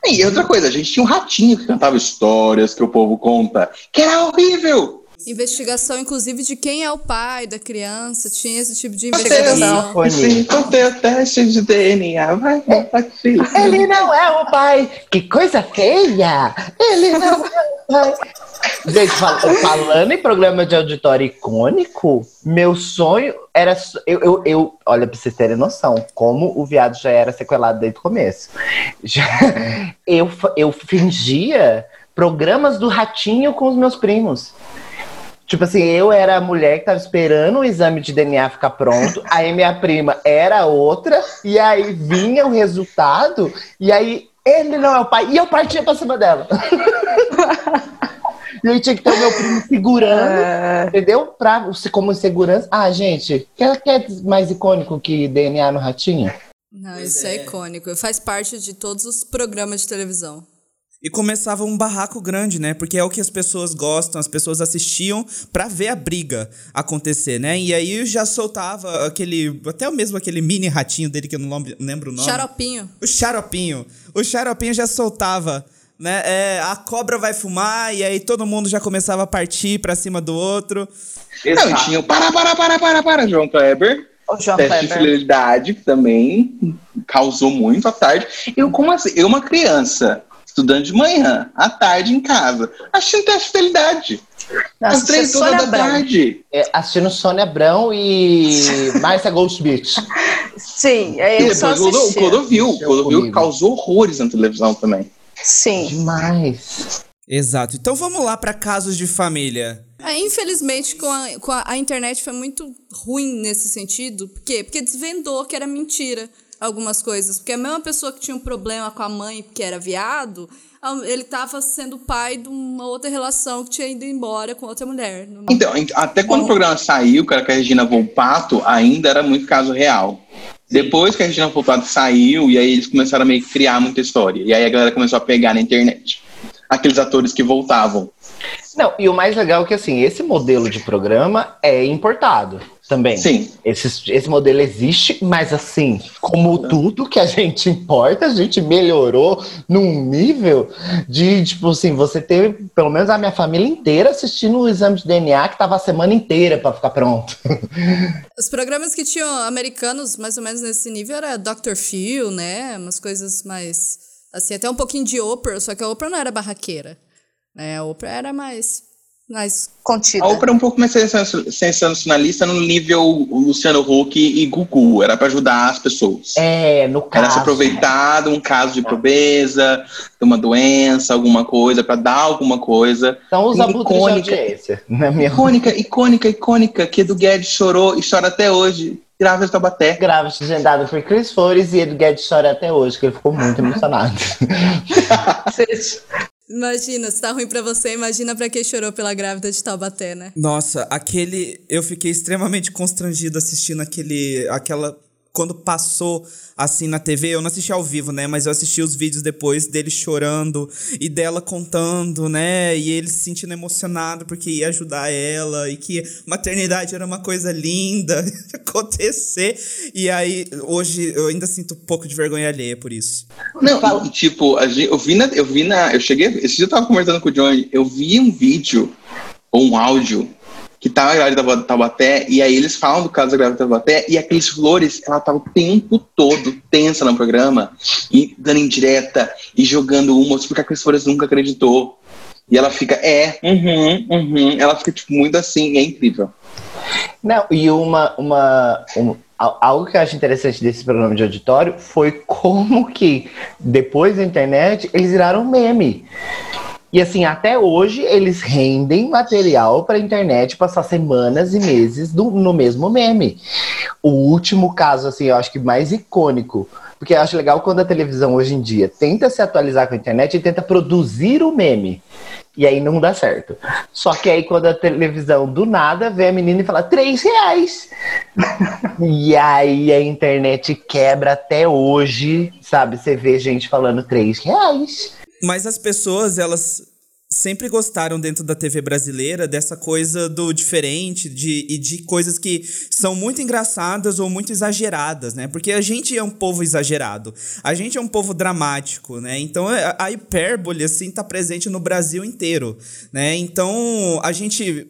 Speaker 5: E outra coisa, a gente tinha um ratinho que cantava histórias que o povo conta, que era horrível.
Speaker 1: Investigação, inclusive, de quem é o pai da criança. Tinha esse tipo de investigação.
Speaker 4: Foi
Speaker 5: Sim, contei o teste de DNA, vai.
Speaker 4: Ele não é o pai. Que coisa feia. Ele não é o pai. Gente, fal- falando em programa de auditório icônico, meu sonho era. Eu, eu, eu- olha, pra vocês terem noção, como o viado já era sequelado desde o começo. Já- eu, eu fingia programas do Ratinho com os meus primos. Tipo assim, eu era a mulher que tava esperando o exame de DNA ficar pronto, aí minha prima era outra, e aí vinha o resultado, e aí ele não é o pai, e eu partia pra cima dela. e aí tinha que ter o meu primo segurando,
Speaker 6: É,
Speaker 4: entendeu? Pra, como segurança. Ah, gente, quer, quer mais icônico que DNA no ratinho?
Speaker 1: Não, isso é. icônico. Faz parte de todos os programas de televisão.
Speaker 2: E começava um barraco grande, né? Porque é o que as pessoas gostam, as pessoas assistiam pra ver a briga acontecer, né? E aí já soltava aquele, até mesmo aquele mini ratinho dele que eu não lembro o nome.
Speaker 1: Xaropinho.
Speaker 2: O xaropinho. O xaropinho já soltava, né? É, a cobra vai fumar e aí todo mundo já começava a partir pra cima do outro.
Speaker 5: Não, tinha o para, para, para, para, para, João Kleber.
Speaker 6: o João
Speaker 5: Teste de
Speaker 6: Kleber.
Speaker 5: fidelidade, que também causou muito à tarde. Eu, como assim? Eu, uma criança, estudando de manhã, à tarde em casa, assistindo teste de fidelidade. Às três horas da
Speaker 6: Abrão.
Speaker 5: tarde.
Speaker 4: É, assistindo Sônia Abrão e Márcia Goldschmidt.
Speaker 6: Sim, é isso.
Speaker 5: depois o Clodo- o Clodovil. O Clodovil causou horrores na televisão também.
Speaker 6: Sim.
Speaker 4: Demais.
Speaker 2: Exato. Então vamos lá pra casos de família.
Speaker 1: É, infelizmente, com, a, com a, a internet foi muito ruim nesse sentido. Por quê? Porque desvendou que era mentira algumas coisas. Porque a mesma pessoa que tinha um problema com a mãe, que era viado, ele tava sendo pai de uma outra relação que tinha ido embora com outra mulher. Numa-
Speaker 5: Então, até quando o programa saiu, que era com a Regina Volpato, ainda era muito caso real. Depois que a Regina Volpato saiu, e aí eles começaram a meio que criar muita história. E aí a galera começou a pegar na internet. Aqueles atores que voltavam.
Speaker 4: Não, e o mais legal é que assim, esse modelo de programa é importado também.
Speaker 5: Sim.
Speaker 4: Esse, esse modelo existe, mas assim, como tudo que a gente importa, a gente melhorou num nível de, tipo assim, você ter pelo menos a minha família inteira assistindo o exame de DNA que tava a semana inteira pra ficar pronto.
Speaker 1: Os programas que tinham americanos, mais ou menos nesse nível, era Dr. Phil, né? Umas coisas mais. Assim, até um pouquinho de Oprah, só que a Oprah não era barraqueira. Né? A Oprah era mais. Mais
Speaker 6: Contida.
Speaker 5: A Oprah é um pouco mais sensacion- sensacionalista no nível Luciano Huck e Gugu. Era pra ajudar as pessoas.
Speaker 4: É, no
Speaker 5: Era se
Speaker 4: caso.
Speaker 5: aproveitar de um caso de pobreza, de uma doença, alguma coisa, pra dar alguma coisa.
Speaker 4: São os abutres de
Speaker 5: icônica.
Speaker 4: audiência, na minha
Speaker 5: Icônica, icônica, icônica, que Edu Guedes chorou e chora até hoje. Grávida de Taubaté.
Speaker 4: Grávida, legendado por Chris Flores e Edu Guedes chora até hoje, que ele ficou muito emocionado.
Speaker 1: Imagina, se tá ruim pra você, imagina pra quem chorou pela grávida de Taubaté, né?
Speaker 2: Nossa, aquele. Eu fiquei extremamente constrangido assistindo aquele. aquela. Quando passou assim na TV, eu não assisti ao vivo, né? Mas eu assisti os vídeos depois dele chorando e dela contando, né? E ele se sentindo emocionado porque ia ajudar ela e que maternidade era uma coisa linda de acontecer. E aí, hoje, eu ainda sinto um pouco de vergonha alheia por isso.
Speaker 5: Não, tipo, a gente- eu vi na. Eu vi na. Eu cheguei. Esse dia eu tava conversando com o Johnny, eu vi um vídeo ou um áudio que tava grávida da Taubaté, e aí eles falam do caso da grávida da Taubaté, e aqueles flores, ela tava o tempo todo tensa no programa, e dando indireta, e jogando uma, porque a Cris Flores nunca acreditou. E ela fica, é, uhum, uhum. Ela fica, tipo, muito assim, é incrível.
Speaker 4: Não, e uma, uma, um- al- algo que eu acho interessante desse programa de auditório foi como que, depois da internet, eles viraram meme. E assim, até hoje eles rendem material para a internet passar semanas e meses do- no mesmo meme. O último caso, assim, eu acho que mais icônico, porque eu acho legal quando a televisão hoje em dia tenta se atualizar com a internet e tenta produzir o meme. E aí não dá certo. Só que aí quando a televisão do nada vê a menina e fala três reais. e aí a internet quebra até hoje, sabe? Você vê gente falando três reais.
Speaker 2: Mas as pessoas, elas sempre gostaram dentro da TV brasileira dessa coisa do diferente de, e de coisas que são muito engraçadas ou muito exageradas, né? Porque a gente é um povo exagerado, a gente é um povo dramático, né? Então a, a hipérbole, assim, tá presente no Brasil inteiro, né? Então a gente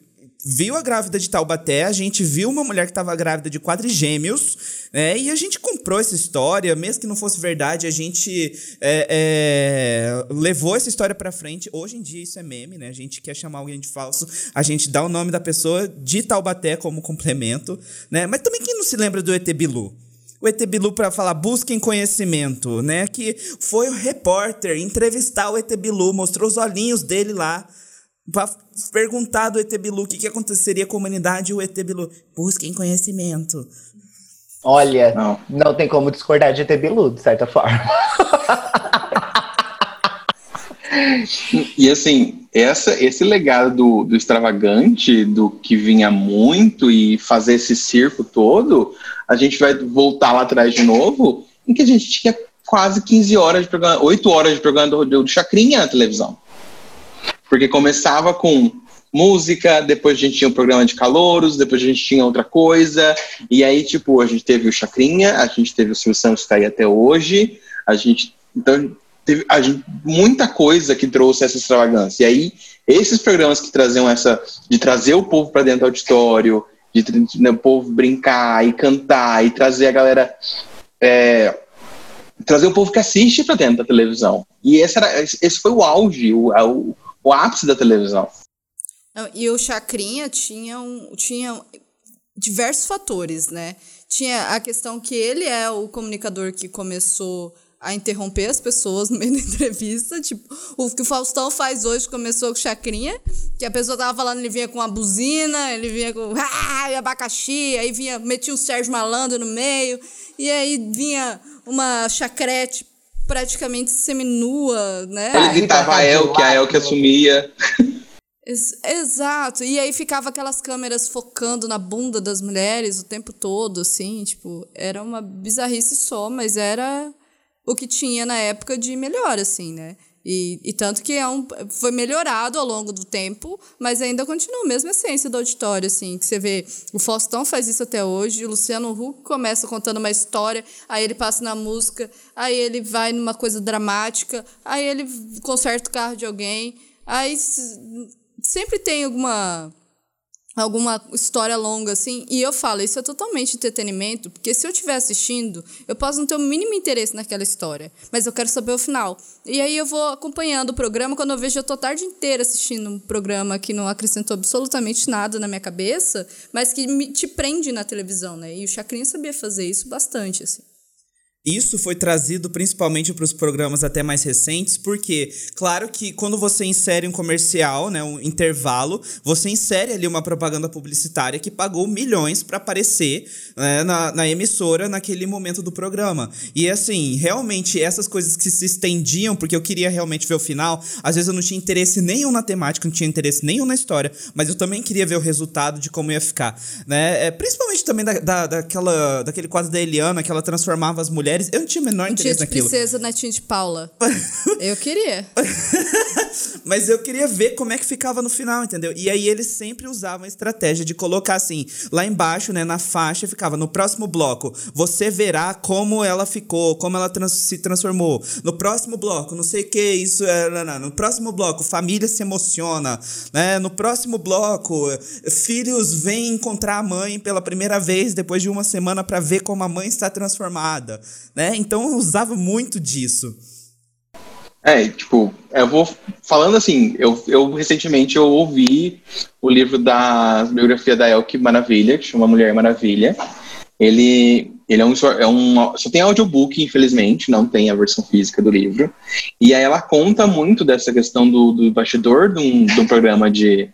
Speaker 2: viu a grávida de Taubaté, a gente viu uma mulher que estava grávida de quadrigêmeos, né? E a gente comprou essa história, mesmo que não fosse verdade, a gente é, é, levou essa história para frente. Hoje em dia isso é meme, né? A gente quer chamar alguém de falso, a gente dá o nome da pessoa de Taubaté como complemento, né? Mas também quem não se lembra do ET Bilu? o ET Bilu para falar busquem conhecimento, né? Que foi o repórter entrevistar o ET Bilu, mostrou os olhinhos dele lá para perguntar do ET Bilu o que, que aconteceria com a humanidade e o ET Bilu. Busquem conhecimento.
Speaker 4: Olha, não. não tem como discordar de ET Bilu, de certa forma.
Speaker 5: e assim, essa, esse legado do, do extravagante, do que vinha muito e fazer esse circo todo, a gente vai voltar lá atrás de novo, em que a gente tinha quase 15 horas de programa, 8 horas de programa do, do Chacrinha na televisão. Porque começava com música, depois a gente tinha um programa de calouros, depois a gente tinha outra coisa, e aí, tipo, a gente teve o Chacrinha, a gente teve o Silvio Santos que tá aí até hoje, a gente, então, teve a gente, muita coisa que trouxe essa extravagância. E aí, esses programas que traziam essa, de trazer o povo para dentro do auditório, de, de né, o povo brincar e cantar e trazer a galera é, trazer o povo que assiste para dentro da televisão. E esse, era, esse foi o auge, o, o, o ápice da televisão.
Speaker 1: E o Chacrinha tinha, um, tinha diversos fatores, né? Tinha a questão que ele é o comunicador que começou a interromper as pessoas no meio da entrevista. Tipo, o que o Faustão faz hoje começou com Chacrinha, que a pessoa tava falando, ele vinha com uma buzina, ele vinha com ah, abacaxi, aí vinha, metia um Sérgio Malandro no meio, e aí vinha uma chacrete praticamente seminua, né?
Speaker 5: Ele gritava a El, que a El que assumia.
Speaker 1: Ex exato. E aí ficava aquelas câmeras focando na bunda das mulheres o tempo todo, assim, tipo, era uma bizarrice só, mas era o que tinha na época de melhor, assim, né? E, e tanto que é um, foi melhorado ao longo do tempo, mas ainda continua a mesma essência do auditório, assim, que você vê, o Faustão faz isso até hoje, o Luciano Huck começa contando uma história, aí ele passa na música, aí ele vai numa coisa dramática, aí ele conserta o carro de alguém, aí sempre tem alguma alguma história longa assim, e eu falo, isso é totalmente entretenimento, porque se eu estiver assistindo, eu posso não ter o mínimo interesse naquela história, mas eu quero saber o final. E aí eu vou acompanhando o programa, quando eu vejo eu tô a tarde inteira assistindo um programa que não acrescentou absolutamente nada na minha cabeça, mas que me, te prende na televisão, né? E o Chacrinha sabia fazer isso bastante, assim.
Speaker 2: Isso foi trazido principalmente para os programas até mais recentes, porque, claro que quando você insere um comercial, né, um intervalo, você insere ali uma propaganda publicitária que pagou milhões para aparecer né, na, na emissora naquele momento do programa. E assim, realmente, essas coisas que se estendiam, porque eu queria realmente ver o final, às vezes eu não tinha interesse nenhum na temática, não tinha interesse nenhum na história, mas eu também queria ver o resultado de como ia ficar. Né? É, principalmente também da, da, daquela, daquele quadro da Eliana, que ela transformava as mulheres mulheres. Eu não tinha o menor interesse
Speaker 1: naquilo. Tinha princesa netinho de Paula. eu queria.
Speaker 2: Mas eu queria ver como é que ficava no final, entendeu? E aí eles sempre usavam a estratégia de colocar assim, lá embaixo, né, na faixa, ficava no próximo bloco, você verá como ela ficou, como ela trans se transformou. No próximo bloco, não sei o que, isso é. Não, não. No próximo bloco, família se emociona. Né? No próximo bloco, filhos vêm encontrar a mãe pela primeira vez depois de uma semana para ver como a mãe está transformada né? Então eu usava muito disso.
Speaker 5: É, tipo, eu vou falando assim, eu, eu recentemente eu ouvi o livro da biografia da Elke Maravilha, que chama Mulher Maravilha. Ele, ele é um, é um. Só tem audiobook, infelizmente, não tem a versão física do livro. E aí ela conta muito dessa questão do, do bastidor de um, de um programa de,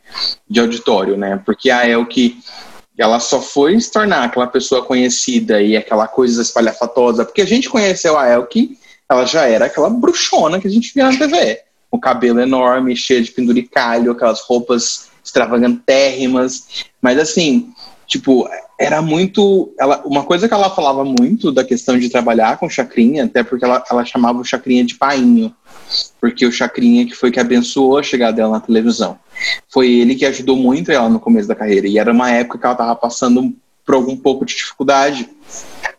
Speaker 5: de auditório, né? Porque a Elke ela só foi se tornar aquela pessoa conhecida e aquela coisa espalhafatosa, porque a gente conheceu a Elke, ela já era aquela bruxona que a gente via na TV. O cabelo enorme, cheio de penduricalho, aquelas roupas extravagantérrimas. Mas assim, tipo, era muito. Ela, uma coisa que ela falava muito da questão de trabalhar com Chacrinha, até porque ela, ela chamava o Chacrinha de painho, porque o Chacrinha que foi que abençoou a chegada dela na televisão. Foi ele que ajudou muito ela no começo da carreira, e era uma época que ela estava passando por algum pouco de dificuldade.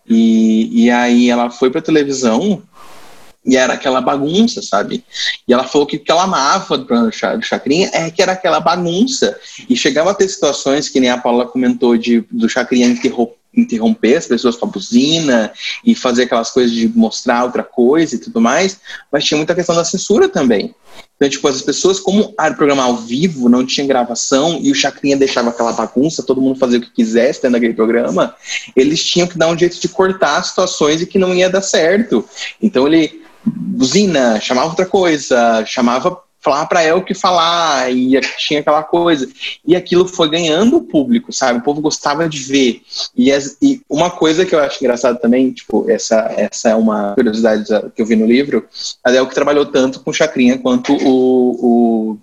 Speaker 5: E, e aí ela foi para televisão e era aquela bagunça, sabe? E ela falou que o que ela amava do programa do Chacrinha é que era aquela bagunça. E chegava a ter situações que nem a Paula comentou de, do Chacrinha interromper interromper as pessoas com a buzina e fazer aquelas coisas de mostrar outra coisa e tudo mais, mas tinha muita questão da censura também. Então, tipo, as pessoas, como era programa ao vivo, não tinha gravação, e o Chacrinha deixava aquela bagunça, todo mundo fazia o que quisesse dentro daquele programa, eles tinham que dar um jeito de cortar situações e que não ia dar certo. Então ele buzina, chamava outra coisa, chamava falar para ela o que falar, e tinha aquela coisa. E aquilo foi ganhando o público, sabe? O povo gostava de ver. E, as, e uma coisa que eu acho engraçado também, tipo, essa, essa é uma curiosidade que eu vi no livro, a Del que trabalhou tanto com Chacrinha quanto o, o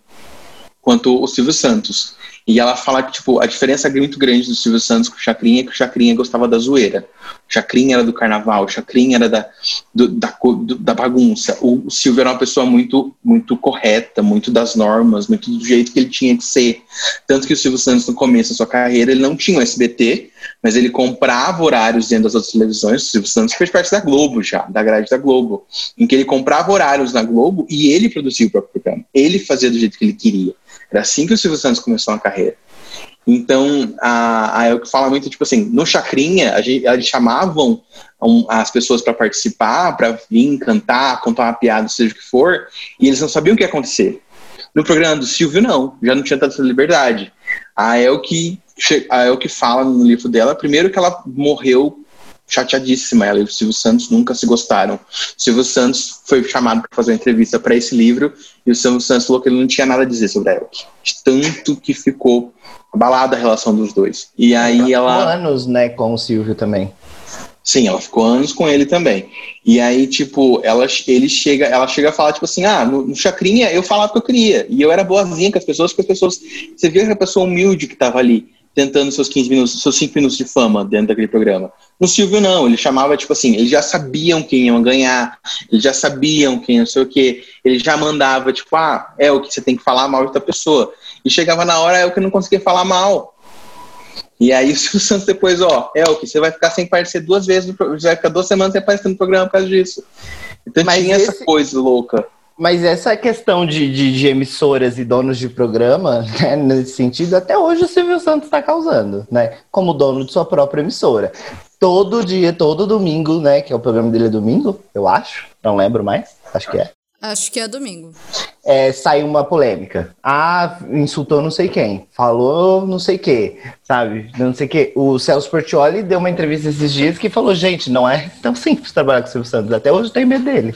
Speaker 5: quanto o Silvio Santos. E ela fala que, tipo, a diferença muito grande do Silvio Santos com o Chacrinha é que o Chacrinha gostava da zoeira. O Chacrinha era do carnaval, o Chacrinha era da, do, da, do, da bagunça. O, o, Silvio era uma pessoa muito, muito correta, muito das normas, muito do jeito que ele tinha que ser. Tanto que o Silvio Santos, no começo da sua carreira, ele não tinha o SBT, mas ele comprava horários dentro das outras televisões. O Silvio Santos fez parte da Globo já, da grade da Globo, em que ele comprava horários na Globo e ele produzia o próprio programa. Ele fazia do jeito que ele queria. Era assim que o Silvio Santos começou a carreira. Então, a, a eu fala muito, tipo assim, no Chacrinha, a gente, eles chamavam as pessoas para participar, para vir cantar, contar uma piada, seja o que for, e eles não sabiam o que ia acontecer. No programa do Silvio, não, já não tinha tanta liberdade. A Elke, a Elke fala no livro dela, primeiro que ela morreu chateadíssima. Ela e o Silvio Santos nunca se gostaram. O Silvio Santos foi chamado para fazer uma entrevista para esse livro e o Silvio Santos falou que ele não tinha nada a dizer sobre a Elke. Tanto que ficou abalada a relação dos dois. E aí ela.
Speaker 4: anos, né, com o Silvio também.
Speaker 5: Sim, ela ficou anos com ele também. E aí, tipo, ela, ele chega, ela chega a falar, tipo assim, ah, no, no Chacrinha eu falava o que eu queria. E eu era boazinha com as pessoas, porque as pessoas. Você via que a pessoa humilde que tava ali tentando seus 15 minutos, seus 5 minutos de fama dentro daquele programa. No Silvio, não, ele chamava, tipo assim, eles já sabiam quem iam ganhar, eles já sabiam quem não sei o quê, ele já mandava, tipo, ah, é o que você tem que falar mal de outra pessoa. E chegava na hora, é o que não conseguia falar mal. E aí o Silvio Santos depois, ó, é o que você vai ficar sem aparecer duas vezes, você vai ficar duas semanas sem aparecer no programa por causa disso. Então Mas tinha esse... essa coisa louca.
Speaker 4: Mas essa questão de, de, de, emissoras e donos de programa, né, nesse sentido, até hoje o Silvio Santos está causando, né? Como dono de sua própria emissora. Todo dia, todo domingo, né? Que é o programa dele é domingo, eu acho. Não lembro mais. Acho que é.
Speaker 1: Acho que é domingo.
Speaker 4: É, saiu uma polêmica. Ah, insultou não sei quem. Falou não sei que, sabe? Não sei que. O Celso Portioli deu uma entrevista esses dias que falou: gente, não é tão simples trabalhar com o Silvio Santos. Até hoje eu tenho medo dele.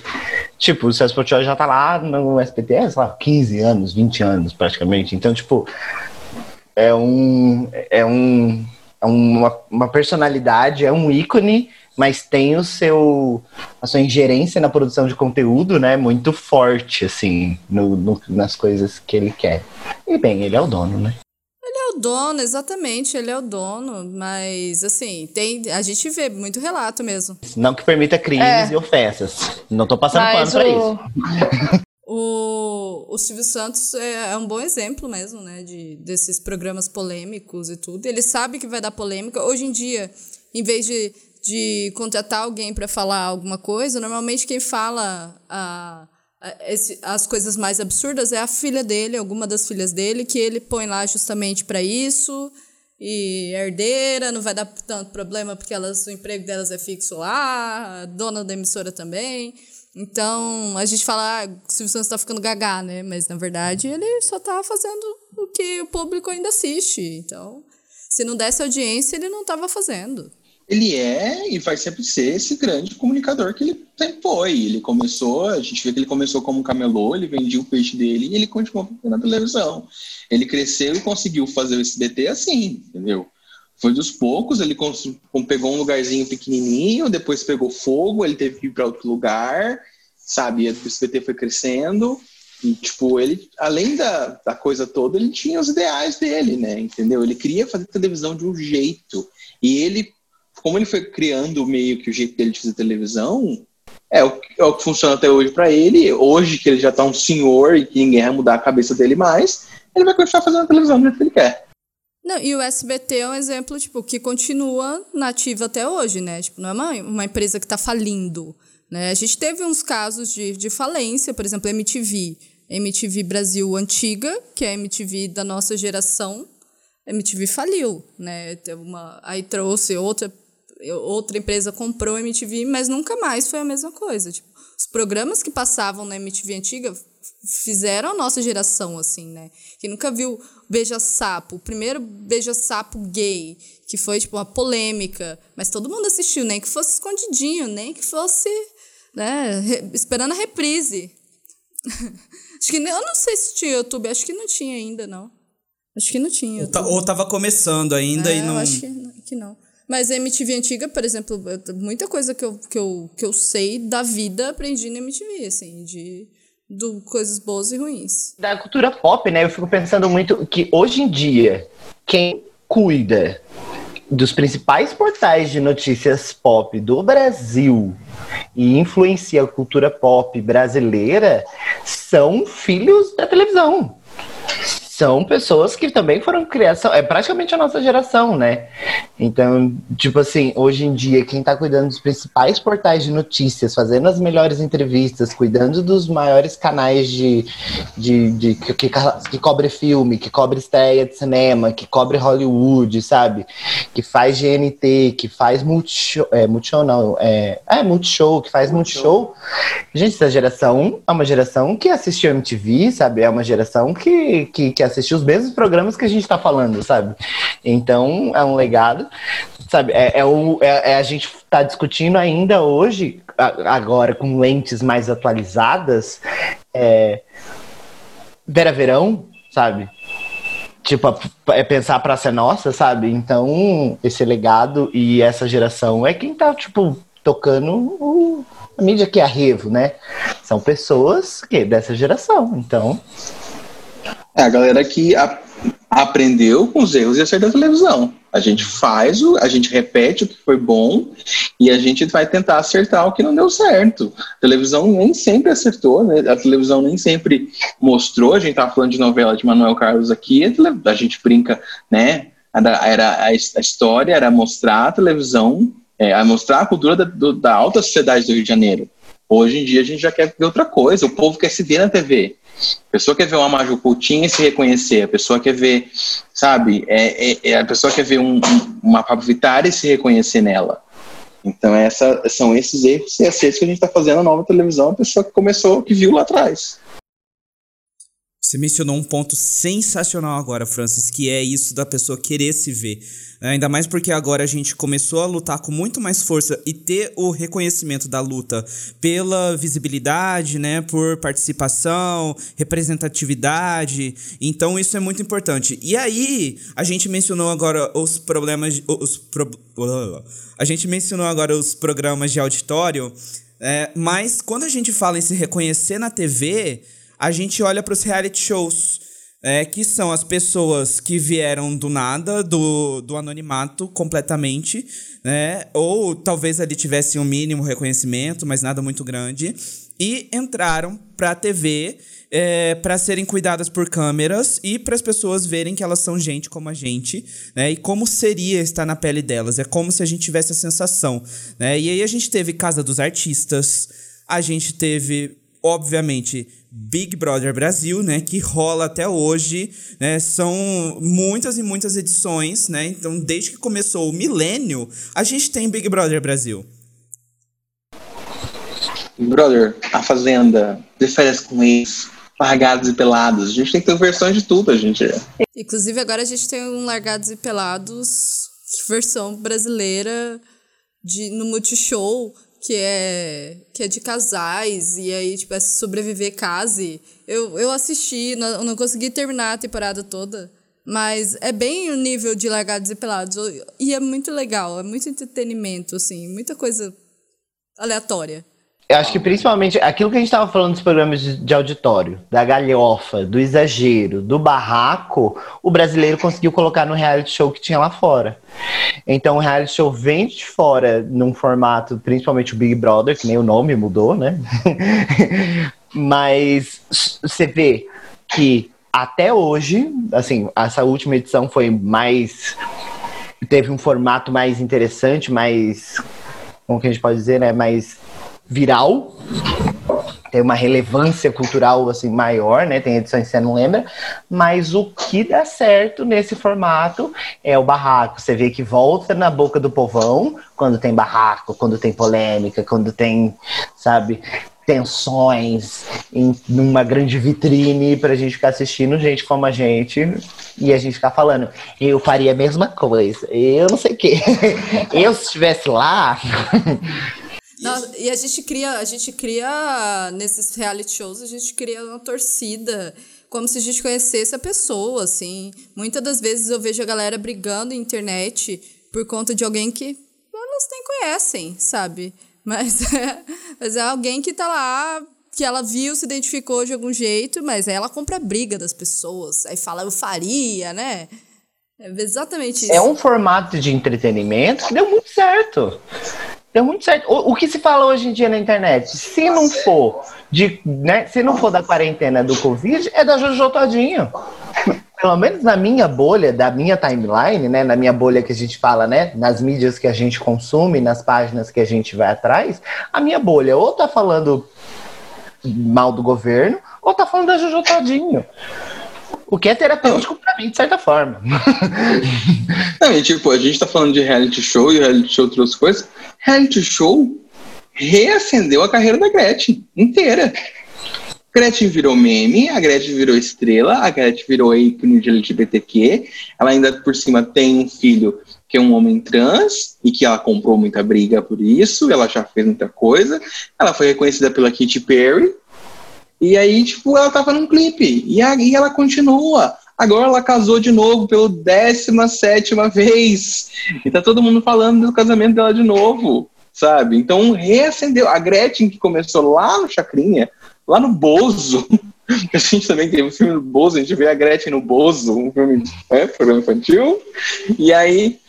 Speaker 4: Tipo, o Celso Portioli já tá lá no SPT, sei lá, 15 anos, 20 anos praticamente. Então, tipo, é um. É um. É uma, uma personalidade, é um ícone mas tem o seu a sua ingerência na produção de conteúdo, né, muito forte assim, no, no, nas coisas que ele quer. E bem, ele é o dono, né?
Speaker 1: Ele é o dono, exatamente, ele é o dono, mas assim, tem a gente vê muito relato mesmo.
Speaker 4: Não que permita crimes é. e ofensas. Não tô passando mas pano o... pra isso.
Speaker 1: O, o Silvio Santos é, é, um bom exemplo mesmo, né, de, desses programas polêmicos e tudo. Ele sabe que vai dar polêmica. Hoje em dia, em vez de de contratar alguém para falar alguma coisa, normalmente quem fala a, a, esse, as coisas mais absurdas é a filha dele, alguma das filhas dele, que ele põe lá justamente para isso. E herdeira, não vai dar tanto problema porque elas, o emprego delas é fixo lá, dona da emissora também. Então, a gente fala, ah, o Silvio Santos tá ficando gagá, né? Mas, na verdade, ele só tá fazendo o que o público ainda assiste. Então, se não desse audiência, ele não tava fazendo
Speaker 5: ele é e vai sempre ser esse grande comunicador que ele sempre foi. Ele começou, a gente vê que ele começou como camelô, ele vendia o peixe dele e ele continuou na televisão. Ele cresceu e conseguiu fazer o SBT assim, entendeu? Foi dos poucos, ele pegou um lugarzinho pequenininho, depois pegou fogo, ele teve que ir para outro lugar, sabe? O SBT foi crescendo E, tipo, ele, além da, da coisa toda, ele tinha os ideais dele, né? Entendeu? Ele queria fazer televisão de um jeito. E ele, como ele foi criando meio que o jeito dele de fazer televisão, é o, é o que funciona até hoje para ele. Hoje, que ele já tá um senhor e que ninguém vai mudar a cabeça dele mais, ele vai continuar fazendo a televisão do jeito que ele quer.
Speaker 1: Não, e o SBT é um exemplo, tipo, que continua nativa até hoje, né? Tipo, não é uma, uma empresa que está falindo, né? A gente teve uns casos de, de falência, por exemplo, MTV. MTV Brasil antiga, que é a MTV da nossa geração, MTV faliu, né? Uma, aí trouxe outra, outra empresa comprou a MTV, mas nunca mais foi a mesma coisa. Tipo, os programas que passavam na MTV antiga fizeram a nossa geração, assim, né? Que nunca viu Beija-Sapo, o primeiro Beija-Sapo gay, que foi, tipo, uma polêmica, mas todo mundo assistiu, nem que fosse escondidinho, nem que fosse, né, esperando a reprise. acho que, eu não sei se tinha YouTube, acho que não tinha ainda, não. Acho que não tinha.
Speaker 2: Ou, tá, ou tava começando ainda
Speaker 1: é,
Speaker 2: e não.
Speaker 1: Acho que, que não. Mas a MTV antiga, por exemplo, muita coisa que eu, que eu, que eu sei da vida aprendi na MTV, assim, de do coisas boas e ruins.
Speaker 4: Da cultura pop, né? Eu fico pensando muito que hoje em dia, quem cuida dos principais portais de notícias pop do Brasil e influencia a cultura pop brasileira são filhos da televisão são pessoas que também foram criação, é praticamente a nossa geração, né? Então, tipo assim, hoje em dia, quem tá cuidando dos principais portais de notícias, fazendo as melhores entrevistas, cuidando dos maiores canais de, de, de que, que, que cobre filme, que cobre estreia de cinema, que cobre Hollywood, sabe? Que faz GNT, que faz multishow, é, multishow não, é, é multishow, que faz multishow. Gente, essa geração é uma geração que assistiu MTV, sabe? É uma geração que, que, que assistir os mesmos programas que a gente está falando, sabe? Então, é um legado, sabe? É, é, o, é, é a gente está discutindo ainda hoje, agora com lentes mais atualizadas, é, Vera Verão, sabe? Tipo, é pensar para ser nossa, sabe? Então, esse legado e essa geração é quem tá, tipo, tocando o, a mídia que é a Revo, né? São pessoas que dessa geração. Então,
Speaker 5: é a galera que a, aprendeu com os erros e acertos da televisão. A gente faz, o, a gente repete o que foi bom e a gente vai tentar acertar o que não deu certo. A televisão nem sempre acertou, né? A televisão nem sempre mostrou. A gente tá falando de novela de Manuel Carlos aqui, a gente brinca, né? Era a, história era mostrar a televisão, é, mostrar a cultura da, do, da alta sociedade do Rio de Janeiro. Hoje em dia a gente já quer ver outra coisa. O povo quer se ver na TV. A pessoa quer ver uma Maju Coutinho e se reconhecer. A pessoa quer ver, sabe? É, é, é a pessoa quer ver um, um, uma Pablo Vittar e se reconhecer nela. Então, essa, são esses erros e acertos que a gente está fazendo na nova televisão. A pessoa que começou, que viu lá atrás.
Speaker 2: Você mencionou um ponto sensacional agora, Francis, que é isso da pessoa querer se ver. Ainda mais porque agora a gente começou a lutar com muito mais força e ter o reconhecimento da luta pela visibilidade, né, por participação, representatividade. Então isso é muito importante. E aí, a gente mencionou agora os problemas os pro, a gente mencionou agora os programas de auditório, é, mas quando a gente fala em se reconhecer na TV, a gente olha para os reality shows é, que são as pessoas que vieram do nada, do, do anonimato completamente, né? Ou talvez ali tivessem um mínimo reconhecimento, mas nada muito grande, e entraram para a TV é, para serem cuidadas por câmeras e para as pessoas verem que elas são gente como a gente, né? E como seria estar na pele delas. É como se a gente tivesse a sensação, né? E aí a gente teve Casa dos Artistas, a gente teve, obviamente, Big Brother Brasil, né, que rola até hoje, né, são muitas e muitas edições, né, então desde que começou o milênio, a gente tem Big Brother Brasil.
Speaker 5: Brother, A Fazenda, De Férias com Ex, Largados e Pelados, a gente tem que ter versões de tudo, a gente.
Speaker 1: Inclusive agora a gente tem um Largados e Pelados, versão brasileira de, no Multishow, que é que é de casais e aí tipo é sobreviver case. Eu, eu assisti, não, não consegui terminar a temporada toda, mas é bem o nível de Largados e Pelados e é muito legal, é muito entretenimento assim, muita coisa aleatória.
Speaker 4: Eu acho que principalmente aquilo que a gente estava falando dos programas de, de, auditório, da galhofa, do exagero, do barraco, o brasileiro conseguiu colocar no reality show que tinha lá fora. Então o reality show vem de fora num formato, principalmente o Big Brother, que nem o nome mudou, né? Mas você vê que até hoje, assim, essa última edição foi mais. teve um formato mais interessante, mais. como que a gente pode dizer, né? Mais viral, tem uma relevância cultural assim maior, né? Tem edições que você não lembra, mas o que dá certo nesse formato é o barraco. Você vê que volta na boca do povão quando tem barraco, quando tem polêmica, quando tem, sabe, tensões em numa grande vitrine pra gente ficar assistindo gente como a gente e a gente ficar falando, eu faria a mesma coisa, eu não sei o quê. eu se estivesse lá,
Speaker 1: Não, e a gente cria, a gente cria nesses reality shows, a gente cria uma torcida, como se a gente conhecesse a pessoa, assim. Muitas das vezes eu vejo a galera brigando na internet por conta de alguém que elas nem conhecem, sabe? Mas é, mas é alguém que tá lá, que ela viu, se identificou de algum jeito, mas aí ela compra a briga das pessoas. Aí fala, eu faria, né? É exatamente isso.
Speaker 4: É um formato de entretenimento que deu muito certo. Deu muito certo. O, o, que se fala hoje em dia na internet, se não for de, né, se não for da quarentena do Covid, é da Jojo Todinho. Pelo menos na minha bolha, da minha timeline, né, na minha bolha que a gente fala, né, nas mídias que a gente consome, nas páginas que a gente vai atrás, a minha bolha ou tá falando mal do governo, ou tá falando da Jojo Todinho. O que é terapêutico pra mim, de certa forma.
Speaker 5: Não, e tipo, a gente tá falando de reality show e reality show trouxe coisas. Reality show reacendeu a carreira da Gretchen inteira. Gretchen virou meme, a Gretchen virou estrela, a Gretchen virou ícone de LGBTQ. Ela ainda por cima tem um filho que é um homem trans e que ela comprou muita briga por isso, ela já fez muita coisa. Ela foi reconhecida pela Katy Perry, e aí, tipo, ela tava num clipe. E aí ela continua. Agora ela casou de novo pela 17 vez. E tá todo mundo falando do casamento dela de novo, sabe? Então reacendeu. A Gretchen, que começou lá no Chacrinha, lá no Bozo. A gente também teve um filme do Bozo, a gente vê a Gretchen no Bozo, um filme, é, programa infantil. E aí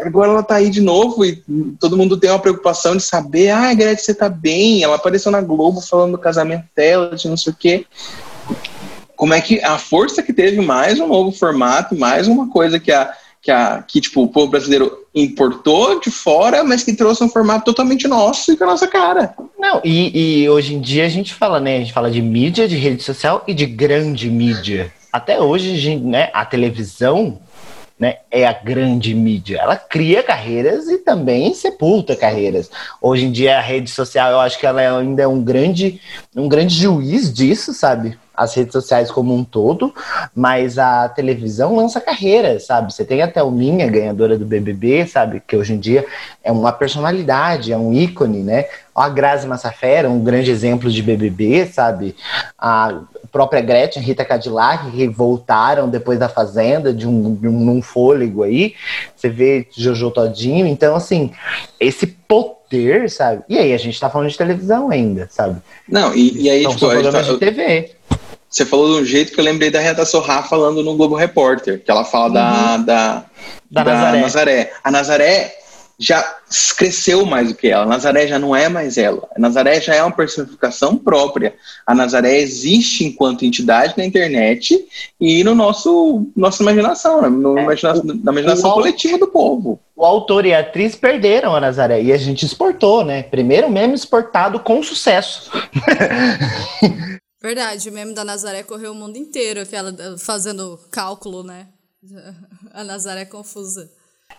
Speaker 5: Agora ela tá aí de novo e todo mundo tem uma preocupação de saber, ah, Gretchen, você tá bem? Ela apareceu na Globo falando do casamento dela, de não sei o quê. Como é que a força que teve mais um novo formato, mais uma coisa que a que, a, que tipo, o povo brasileiro importou de fora, mas que trouxe um formato totalmente nosso e com a nossa cara.
Speaker 4: Não, e, e hoje em dia a gente fala, né? A gente fala de mídia, de rede social e de grande mídia. Até hoje, a, gente, né, a televisão né, é a grande mídia. Ela cria carreiras e também sepulta carreiras. Hoje em dia a rede social, eu acho que ela ainda é um grande, um grande juiz disso, sabe? As redes sociais como um todo, mas a televisão lança carreiras, sabe? Você tem até o Minha, ganhadora do BBB, sabe? Que hoje em dia é uma personalidade, é um ícone, né? A Grazi Massafera, um grande exemplo de BBB, sabe? A própria Gretchen, Rita Cadillac, que voltaram depois da Fazenda, de um, de um fôlego aí. Você vê Jojo Todinho. Então, assim, esse poder, sabe? E aí, a gente tá falando de televisão ainda, sabe?
Speaker 5: Não, e, e aí,
Speaker 4: então, tipo, programas tá, de TV.
Speaker 5: Você falou de um jeito que eu lembrei da Reta Sorra falando no Globo Repórter, que ela fala uhum. da, da, da, da Nazaré. Nazaré. A Nazaré já cresceu mais do que ela. A Nazaré já não é mais ela. A Nazaré já é uma personificação própria. A Nazaré existe enquanto entidade na internet e no nosso nossa imaginação, né? no é, imaginação, na imaginação coletiva do povo.
Speaker 4: O autor e a atriz perderam a Nazaré e a gente exportou, né? Primeiro meme exportado com sucesso.
Speaker 1: Verdade, o meme da Nazaré correu o mundo inteiro, aquela fazendo cálculo, né? A Nazaré é confusa.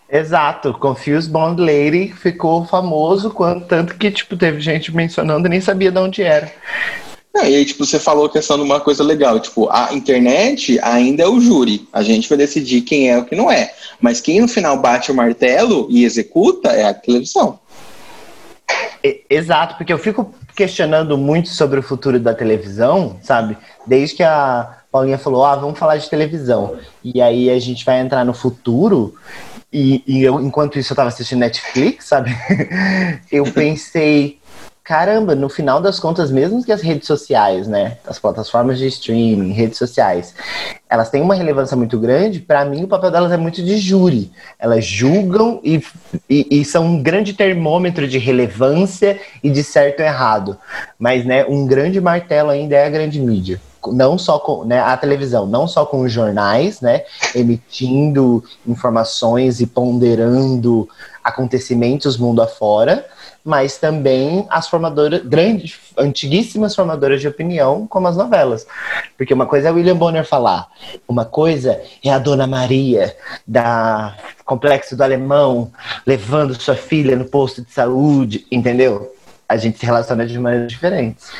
Speaker 4: Exato, Confused Bond Lady ficou famoso, quanto, tanto que tipo, teve gente mencionando e nem sabia de onde era.
Speaker 5: É, e aí, tipo, você falou a questão de uma coisa legal, tipo, a internet ainda é o júri. A gente vai decidir quem é o que não é. Mas quem no final bate o martelo e executa é a televisão.
Speaker 4: Exato, porque eu fico questionando muito sobre o futuro da televisão, sabe? Desde que a Paulinha falou, ah, vamos falar de televisão. E aí a gente vai entrar no futuro. E, e eu, enquanto isso, eu tava assistindo Netflix, sabe? eu pensei, caramba, no final das contas, mesmo que as redes sociais, né, as plataformas de streaming, redes sociais, elas têm uma relevância muito grande, para mim o papel delas é muito de júri. Elas julgam e, e, e, são um grande termômetro de relevância e de certo e errado. Mas, né, um grande martelo ainda é a grande mídia não só com né, a televisão, não só com os jornais, né, emitindo informações e ponderando acontecimentos mundo afora, mas também as formadoras, grandes, antiguíssimas formadoras de opinião, como as novelas. Porque uma coisa é William Bonner falar, uma coisa é a Dona Maria, da Complexo do Alemão, levando sua filha no posto de saúde, entendeu? A gente se relaciona de maneiras diferentes.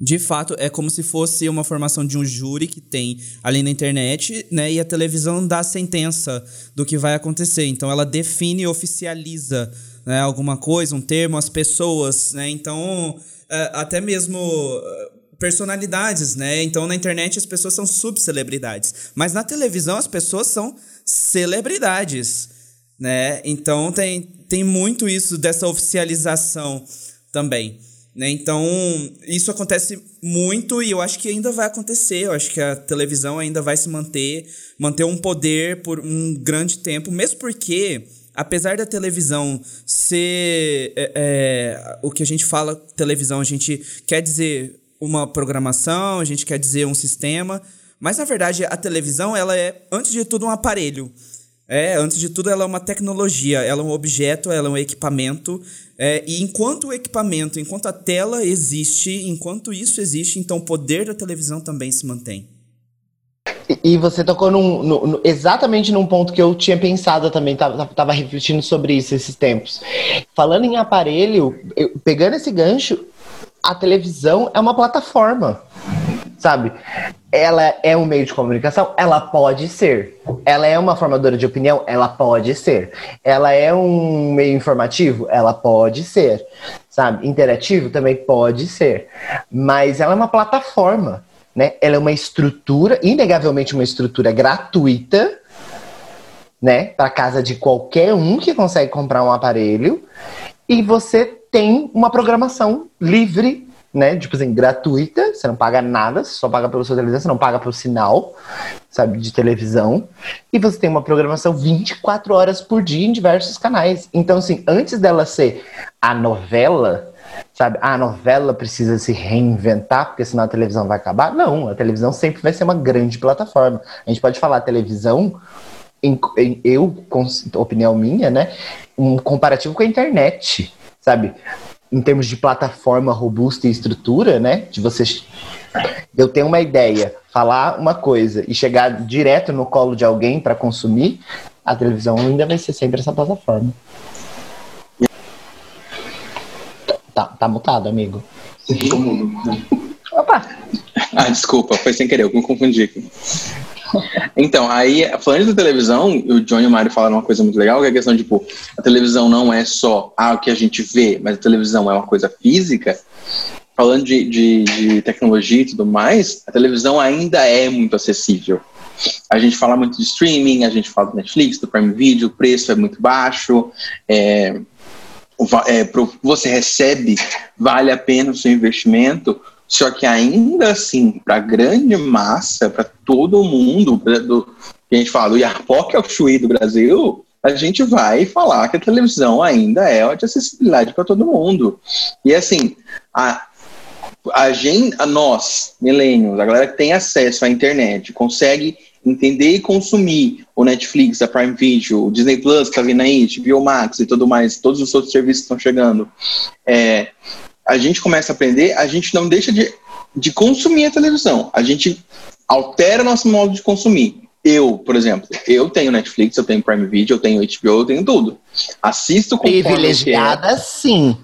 Speaker 2: De fato, é como se fosse uma formação de um júri que tem ali na internet, né? E a televisão dá a sentença do que vai acontecer. Então ela define e oficializa né, alguma coisa, um termo, as pessoas, né? Então, é, até mesmo é, personalidades, né? Então na internet as pessoas são subcelebridades, mas na televisão as pessoas são celebridades, né? Então tem, tem muito isso dessa oficialização também. Né? Então, isso acontece muito e eu acho que ainda vai acontecer. Eu acho que a televisão ainda vai se manter, manter um poder por um grande tempo, mesmo porque, apesar da televisão ser é, é, o que a gente fala televisão, a gente quer dizer uma programação, a gente quer dizer um sistema, mas na verdade a televisão ela é, antes de tudo, um aparelho. É, antes de tudo, ela é uma tecnologia, ela é um objeto, ela é um equipamento é, e enquanto o equipamento, enquanto a tela existe, enquanto isso existe, então o poder da televisão também se mantém.
Speaker 4: E você tocou num, num, exatamente num ponto que eu tinha pensado também, tava, tava refletindo sobre isso esses tempos. Falando em aparelho, eu, pegando esse gancho, a televisão é uma plataforma sabe? Ela é um meio de comunicação? Ela pode ser. Ela é uma formadora de opinião? Ela pode ser. Ela é um meio informativo? Ela pode ser. Sabe? Interativo também pode ser. Mas ela é uma plataforma, né? Ela é uma estrutura, inegavelmente uma estrutura gratuita, né? Para casa de qualquer um que consegue comprar um aparelho. E você tem uma programação livre né? Tipo assim, gratuita, você não paga nada, você só paga pelo seu televisão, você não paga pelo sinal, sabe, de televisão. E você tem uma programação 24 horas por dia em diversos canais. Então, assim, antes dela ser a novela, sabe, a novela precisa se reinventar, porque senão a televisão vai acabar. Não, a televisão sempre vai ser uma grande plataforma. A gente pode falar televisão em, em, eu, com opinião minha, né? Um comparativo com a internet, sabe? em termos de plataforma robusta e estrutura, né? De você eu tenho uma ideia, falar uma coisa e chegar direto no colo de alguém para consumir, a televisão ainda vai ser sempre essa plataforma. Tá, tá mutado, amigo.
Speaker 5: Sim,
Speaker 6: Opa!
Speaker 5: Ah, desculpa, foi sem querer, eu me confundi aqui. Então, aí, falando de televisão, o John e o Mário falaram uma coisa muito legal, que é a questão de, tipo, a televisão não é só ah, o que a gente vê, mas a televisão é uma coisa física. Falando de, de, de tecnologia e tudo mais, a televisão ainda é muito acessível. A gente fala muito de streaming, a gente fala do Netflix, do Prime Video, o preço é muito baixo, é, é, pro, você recebe, vale a pena o seu investimento, só que ainda assim, para a grande massa, para todo mundo, pra, do, que a gente fala, o Iarpoc é o Chuí do Brasil, a gente vai falar que a televisão ainda é de acessibilidade para todo mundo. E assim, a, a gente, a nós, milênios, a galera que tem acesso à internet, consegue entender e consumir o Netflix, a Prime Video, o Disney Plus que tá vindo aí, HBO Max e tudo mais, todos os outros serviços que estão chegando, é, a gente começa a aprender, a gente não deixa de, de consumir a televisão. A gente altera nosso modo de consumir. Eu, por exemplo, eu tenho Netflix, eu tenho Prime Video, eu tenho HBO, eu tenho tudo. Assisto com
Speaker 4: Privilegiada, sim.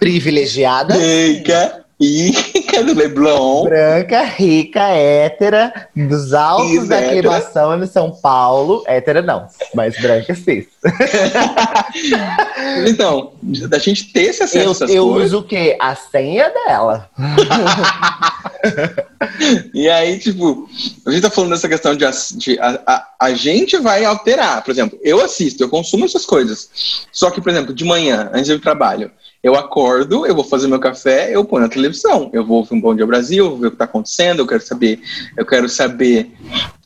Speaker 4: Privilegiada.
Speaker 5: Rica, rica do Leblon.
Speaker 4: Branca, rica, hétera, dos altos da queimação de São Paulo. Hétera não, mas branca sim.
Speaker 5: então, da gente ter esse acesso
Speaker 4: Eu, eu uso o quê? A senha dela.
Speaker 5: e aí, tipo, a gente tá falando dessa questão de, de a, a, a, gente vai alterar. Por exemplo, eu assisto, eu consumo essas coisas. Só que, por exemplo, de manhã, antes do trabalho, Eu acordo, eu vou fazer meu café, eu ponho na televisão. Eu vou ouvir um Bom Dia Brasil, vou ver o que está acontecendo, eu quero saber, eu quero saber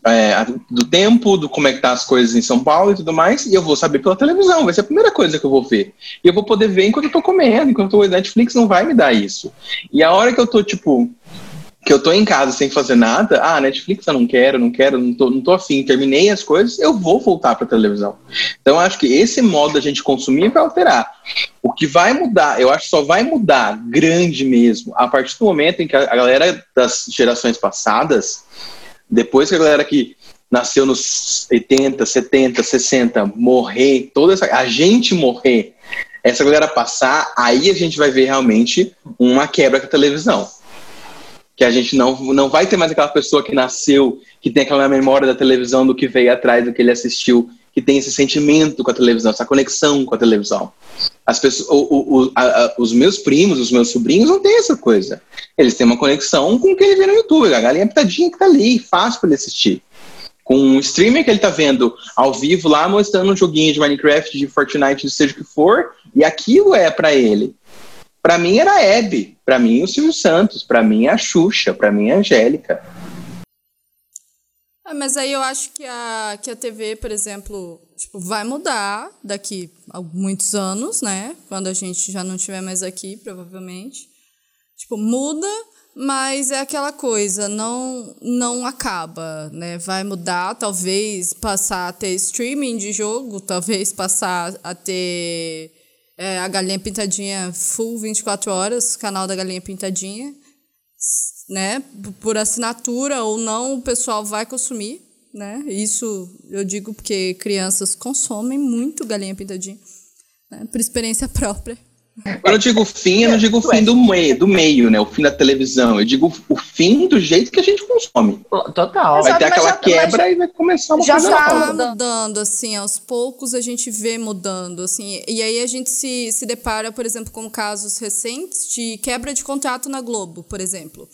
Speaker 5: é, do tempo, do como é que tá as coisas em São Paulo e tudo mais, e eu vou saber pela televisão, vai ser a primeira coisa que eu vou ver. E eu vou poder ver enquanto eu tô comendo, enquanto o Netflix não vai me dar isso. E a hora que eu tô, tipo, que eu tô em casa sem fazer nada, ah, Netflix eu não quero, não quero, não tô, não tô afim, terminei as coisas, eu vou voltar para televisão. Então, acho que esse modo da gente consumir vai alterar. O que vai mudar, eu acho que só vai mudar grande mesmo, a partir do momento em que a galera das gerações passadas, depois que a galera que nasceu nos 80, 70, 60 morrer, toda essa, a gente morrer, essa galera passar, aí a gente vai ver realmente uma quebra com a televisão que a gente não, não vai ter mais aquela pessoa que nasceu, que tem aquela memória da televisão do que veio atrás do que ele assistiu, que tem esse sentimento com a televisão, essa conexão com a televisão. As pessoas, o, o, a, a, os meus primos, os meus sobrinhos não têm essa coisa. Eles têm uma conexão com o que ele vê no YouTube, a galinha pitadinha que tá ali, fácil para ele assistir. Com um streamer que ele tá vendo ao vivo lá, mostrando um joguinho de Minecraft, de Fortnite, seja o que for, e aquilo é para ele. Para mim era a Hebe, para mim o Silvio Santos, para mim a Xuxa, para mim a Angélica.
Speaker 1: Ah, mas aí eu acho que a, que a TV, por exemplo, tipo, vai mudar daqui a muitos anos, né? Quando a gente já não estiver mais aqui, provavelmente. Tipo, muda, mas é aquela coisa, não não acaba, né? Vai mudar, talvez passar a ter streaming de jogo, talvez passar a ter é, a Galinha Pintadinha full 24 horas, canal da Galinha Pintadinha, né? Por assinatura ou não, o pessoal vai consumir, né? Isso eu digo porque crianças consomem muito Galinha Pintadinha, né? por experiência própria.
Speaker 5: Quando eu digo fim, eu não digo o fim do meio, do meio, né? O fim da televisão. Eu digo o fim do jeito que a gente consome.
Speaker 4: Total.
Speaker 5: Vai ter aquela já, quebra e vai começar uma
Speaker 1: já
Speaker 5: coisa
Speaker 1: Já
Speaker 5: nova.
Speaker 1: tá mudando, assim, aos poucos a gente vê mudando, assim. E aí a gente se, se depara, por exemplo, com casos recentes de quebra de contrato na Globo, por exemplo.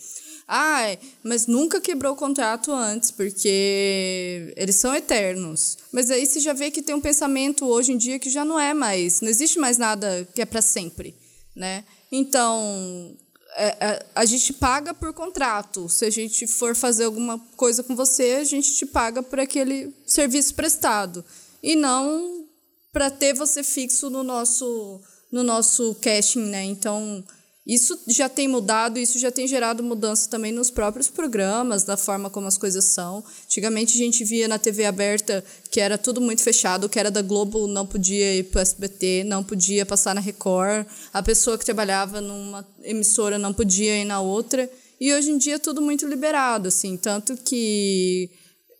Speaker 1: Ah, mas nunca quebrou o contrato antes, porque eles são eternos. Mas aí você já vê que tem um pensamento hoje em dia que já não é mais, não existe mais nada que é para sempre, né? Então, é, é, a gente paga por contrato. Se a gente for fazer alguma coisa com você, a gente te paga por aquele serviço prestado. E não para ter você fixo no nosso, no nosso caching, né? Então, isso já tem mudado, isso já tem gerado mudança também nos próprios programas, da forma como as coisas são. Antigamente a gente via na TV aberta que era tudo muito fechado, que era da Globo não podia ir para o SBT, não podia passar na Record, a pessoa que trabalhava numa emissora não podia ir na outra. E hoje em dia é tudo muito liberado, assim, tanto que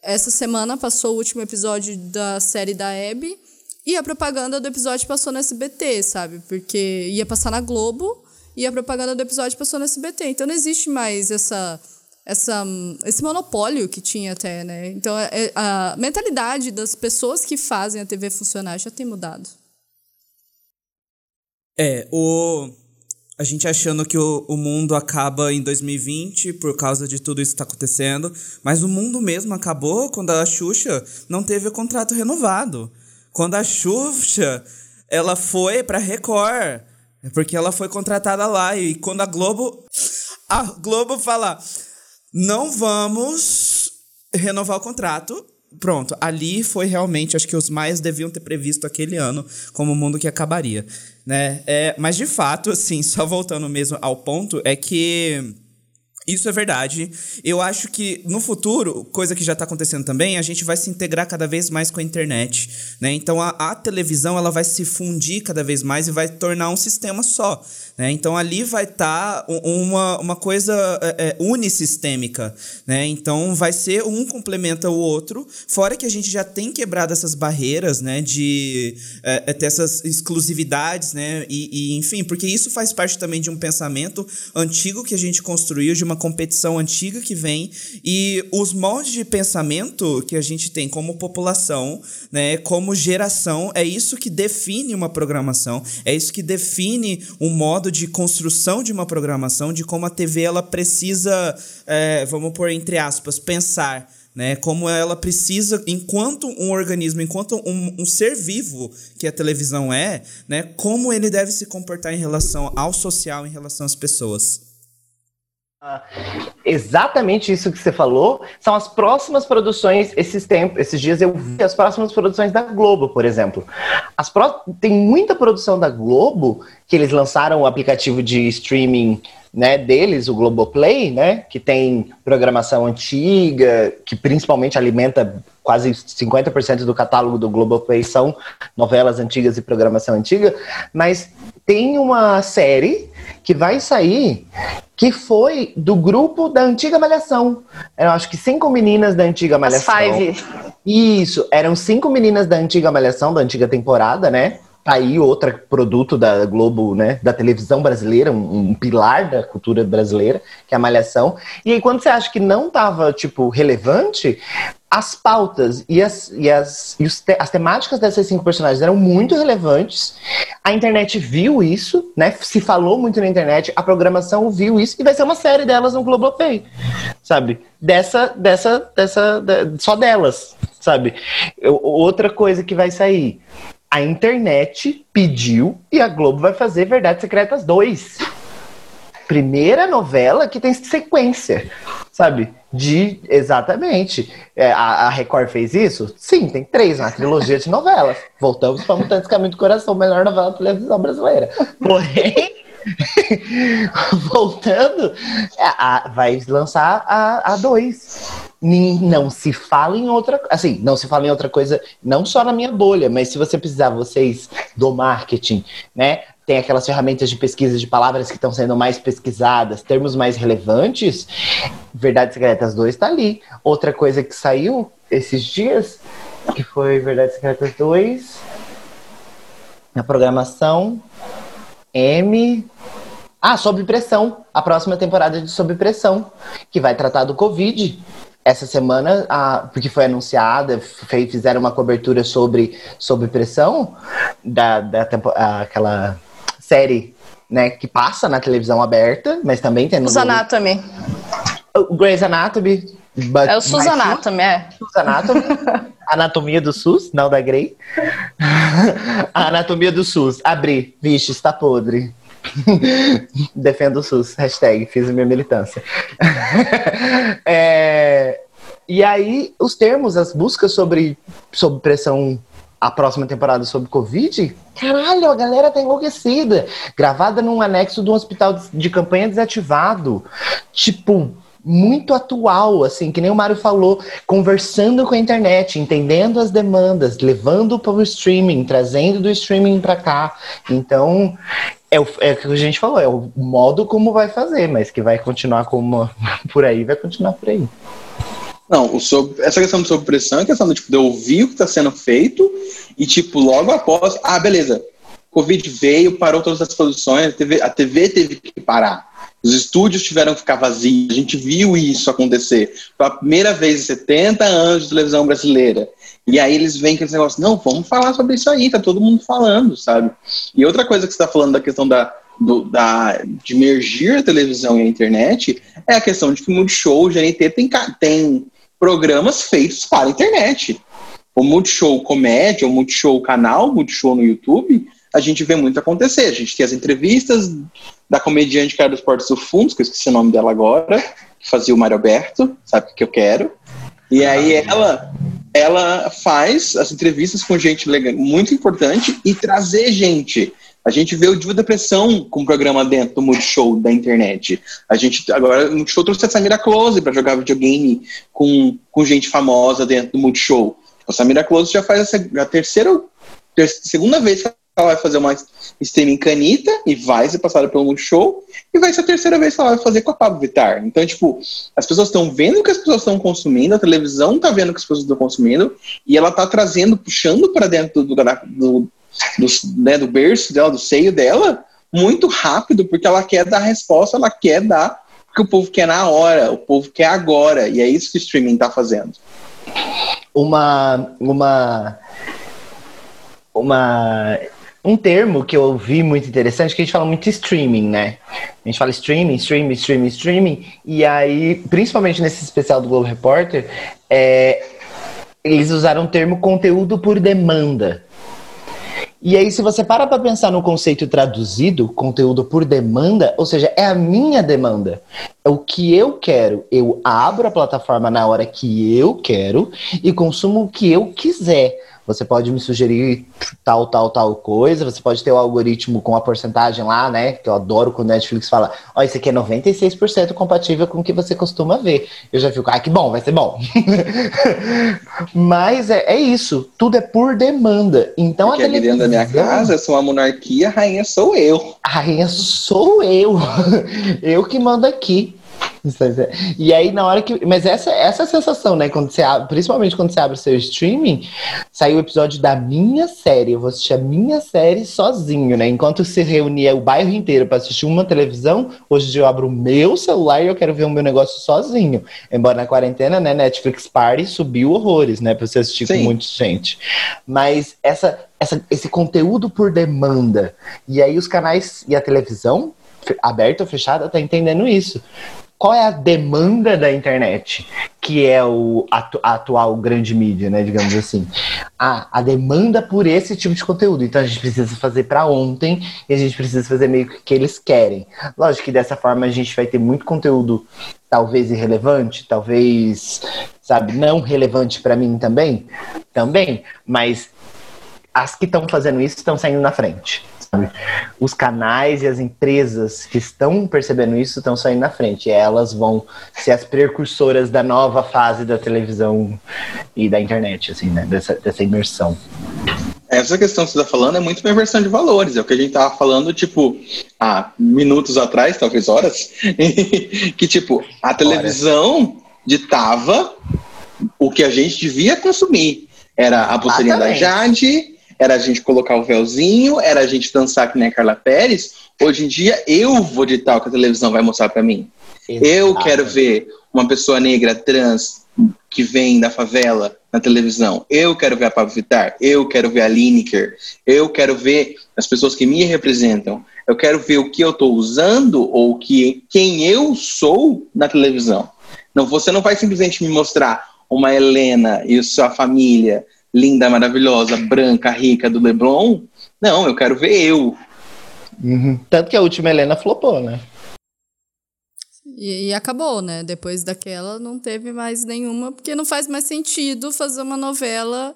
Speaker 1: essa semana passou o último episódio da série da Abby e a propaganda do episódio passou no SBT, sabe? Porque ia passar na Globo e a propaganda do episódio passou no SBT. Então não existe mais essa, essa, esse monopólio que tinha até, né? Então é, a mentalidade das pessoas que fazem a TV funcionar já tem mudado.
Speaker 2: É, o a gente achando que o, o mundo acaba em 2020 por causa de tudo isso que está acontecendo, mas o mundo mesmo acabou quando a Xuxa não teve o contrato renovado. Quando a Xuxa ela foi para Record, é porque ela foi contratada lá e quando a Globo a Globo fala não vamos renovar o contrato, pronto, ali foi realmente, acho que os mais deviam ter previsto aquele ano como o mundo que acabaria, né? É, mas de fato, assim, só voltando mesmo ao ponto, é que isso é verdade. Eu acho que no futuro, coisa que já está acontecendo também, a gente vai se integrar cada vez mais com a internet. Né? Então a, a, televisão ela vai se fundir cada vez mais e vai tornar um sistema só. Né? Então ali vai estar tá uma, uma coisa é, é, unissistêmica. Né? Então vai ser um complementa o outro, fora que a gente já tem quebrado essas barreiras né? de é, é ter essas exclusividades, né? E, e, enfim, porque isso faz parte também de um pensamento antigo que a gente construiu de uma competição antiga que vem e os moldes de pensamento que a gente tem como população, né, como geração, é isso que define uma programação, é isso que define um modo de construção de uma programação, de como a TV ela precisa, é, vamos pôr entre aspas, pensar né? Como ela precisa, enquanto um organismo, enquanto um, um, ser vivo que a televisão é, né? Como ele deve se comportar em relação ao social, em relação às pessoas.
Speaker 4: Exatamente isso que você falou são as próximas produções. Esses tempos, esses dias eu vi as próximas produções da Globo, por exemplo. As tem muita produção da Globo que eles lançaram o aplicativo de streaming né, deles, o Globoplay, né, que tem programação antiga, que principalmente alimenta quase 50% do catálogo do Globoplay são novelas antigas e programação antiga, mas tem uma série que vai sair que foi do grupo da antiga Malhação. Eu acho que cinco meninas da antiga Malhação.
Speaker 6: As five.
Speaker 4: Isso, eram cinco meninas da antiga Malhação, da antiga temporada, né? Tá aí outro produto da Globo, né, da televisão brasileira, um, um, pilar da cultura brasileira, que é a Malhação. E aí, quando você acha que não tava, tipo, relevante, as pautas e as, e as, e te, as temáticas dessas cinco personagens eram muito relevantes. A internet viu isso, né? Se falou muito na internet, a programação viu isso e vai ser uma série delas no Globoplay, sabe? Dessa, dessa, dessa, de, só delas, sabe? Eu, outra coisa que vai sair a internet pediu e a Globo vai fazer Verdades Secretas 2. Primeira novela que tem sequência, sabe? De. Exatamente. É, a, a, Record fez isso? Sim, tem três na trilogia de novelas. Voltamos para Mutantes Caminho do Coração, melhor novela da televisão brasileira. Porém. voltando, a, a, vai lançar a 2 não se fala em outra assim não se fala em outra coisa não só na minha bolha mas se você precisar vocês do marketing né? Tem aquelas ferramentas de pesquisa de palavras que estão sendo mais pesquisadas termos mais relevantes Verdades Secretas 2 está ali. Outra coisa que saiu esses dias que foi Verdades Secretas 2 na programação M ah, Sob Pressão, a próxima temporada de Sob Pressão, que vai tratar do Covid essa semana, a, porque foi anunciada, fez, fizeram uma cobertura sobre, sobre pressão da, da aquela série né, que passa na televisão aberta, mas também tem no.
Speaker 6: Os Anatomy.
Speaker 4: O Grey's Anatomy.
Speaker 6: é o SUS Anatomy, é.
Speaker 4: SUS Anatomy. Anatomia do SUS, não da Grey. A anatomia do SUS. Abri. Vixe, está podre. Defendo o SUS, hashtag, fiz minha militância. é, e aí, os termos, as buscas sobre, sobre pressão a próxima temporada sobre Covid, caralho, a galera tá enlouquecida. Gravada num anexo de um hospital de campanha desativado. Tipo, muito atual, assim, que nem o Mário falou, conversando com a internet, entendendo as demandas, levando para o streaming, trazendo do streaming para cá. Então, é o, é o que a gente falou, é o modo como vai fazer, mas que vai continuar como por aí, vai continuar por aí.
Speaker 5: Não, sobre, essa questão de sob pressão é questão de, tipo, de ouvir o que está sendo feito e, tipo, logo após, ah, beleza, Covid veio, parou todas as produções, a TV, a TV teve que parar. Os estúdios tiveram que ficar vazios. A gente viu isso acontecer. Pela primeira vez em 70 anos de televisão brasileira. E aí eles vêm com esse negócio, não, vamos falar sobre isso aí, tá todo mundo falando, sabe? E outra coisa que você está falando da questão da, do, da, de mergir a televisão e a internet é a questão de que o Multishow, o GNT, tem, tem programas feitos para a internet. O Multishow Comédia, o Multishow Canal, o Multishow no YouTube, a gente vê muito acontecer. A gente tem as entrevistas da comediante Carlos Portos do Fundos, que eu esqueci o nome dela agora, que fazia o Mário Alberto, sabe o que eu quero. E aí ela ela faz as entrevistas com gente legal, muito importante e trazer gente. A gente vê o Diva Depressão com um programa dentro do Multishow da internet. A gente agora no Multishow trouxe a Samira Close para jogar videogame com, com gente famosa dentro do Multishow. A Samira Close já faz a, a terceira, ter, segunda vez que ela vai fazer uma streaming canita e vai ser passada pelo Multishow e vai ser a terceira vez que ela vai fazer com a Pablo Vittar. Então, tipo, as pessoas estão vendo o que as pessoas estão consumindo, a televisão está vendo o que as pessoas estão consumindo e ela está trazendo, puxando para dentro do, do, do, do, né, do berço dela, do seio dela, muito rápido, porque ela quer dar resposta, ela quer dar o que o povo quer na hora, o povo quer agora, e é isso que o streaming está fazendo.
Speaker 4: Uma, uma, uma um termo que eu ouvi muito interessante, que a gente fala muito streaming, né? A gente fala streaming, streaming, streaming, streaming, e aí, principalmente nesse especial do Globo Repórter, é, eles usaram o termo conteúdo por demanda. E aí, se você para para pensar no conceito traduzido, conteúdo por demanda, ou seja, é a minha demanda. É o que eu quero. Eu abro a plataforma na hora que eu quero e consumo o que eu quiser. Você pode me sugerir tal, tal, tal coisa. Você pode ter o algoritmo com a porcentagem lá, né? Que eu adoro quando o Netflix fala: Ó, isso aqui é 96% compatível com o que você costuma ver. Eu já fico, ah, que bom, vai ser bom. Mas é, é isso. Tudo é por demanda. Então
Speaker 5: Porque
Speaker 4: a
Speaker 5: aqui dentro da minha
Speaker 4: televisão-
Speaker 5: casa, eu sou uma monarquia, a rainha sou eu.
Speaker 4: a rainha sou eu. eu que mando aqui. E aí, na hora que. Mas essa, essa é a sensação, né? Quando você abre, principalmente quando você abre o seu streaming, sai o episódio da minha série. Eu vou assistir a minha série sozinho, né? Enquanto se reunia o bairro inteiro para assistir uma televisão, hoje eu abro o meu celular e eu quero ver o meu negócio sozinho. Embora na quarentena, né, Netflix Party subiu horrores, né? Pra você assistir com
Speaker 5: Sim.
Speaker 4: muita gente. Mas essa, essa, esse conteúdo por demanda. E aí os canais e a televisão, aberta ou fechada, tá entendendo isso. Qual é a demanda da internet? Que é o atu- a atual grande mídia, né? Digamos assim. Ah, a demanda por esse tipo de conteúdo. Então a gente precisa fazer para ontem e a gente precisa fazer meio que o que eles querem. Lógico que dessa forma a gente vai ter muito conteúdo talvez irrelevante, talvez, sabe, não relevante para mim também, também, mas as que estão fazendo isso estão saindo na frente. Sabe? Os canais e as empresas que estão percebendo isso estão saindo na frente. E elas vão ser as precursoras da nova fase da televisão e da internet, assim, né? Dessa, dessa imersão.
Speaker 5: Essa questão que você está falando é muito uma inversão de valores. É o que a gente estava falando, tipo, há minutos atrás, talvez horas, que, tipo, a televisão ditava o que a gente devia consumir. Era a pulseirinha da. Jade, era a gente colocar o véuzinho, era a gente dançar que nem a Carla Pérez. Hoje em dia, eu vou ditar o que a televisão vai mostrar para mim. Eu quero ver uma pessoa negra trans que vem da favela na televisão. Eu quero ver a Pablo Vittar. Eu quero ver a Lineker. Eu quero ver as pessoas que me representam. Eu quero ver o que eu estou usando ou que, quem eu sou na televisão. Não, você não vai simplesmente me mostrar uma Helena e sua família linda, maravilhosa, branca, rica do Leblon. Não, eu quero ver eu.
Speaker 4: Uhum. Tanto que a última Helena flopou, né?
Speaker 1: E, e acabou, né? Depois daquela não teve mais nenhuma, porque não faz mais sentido fazer uma novela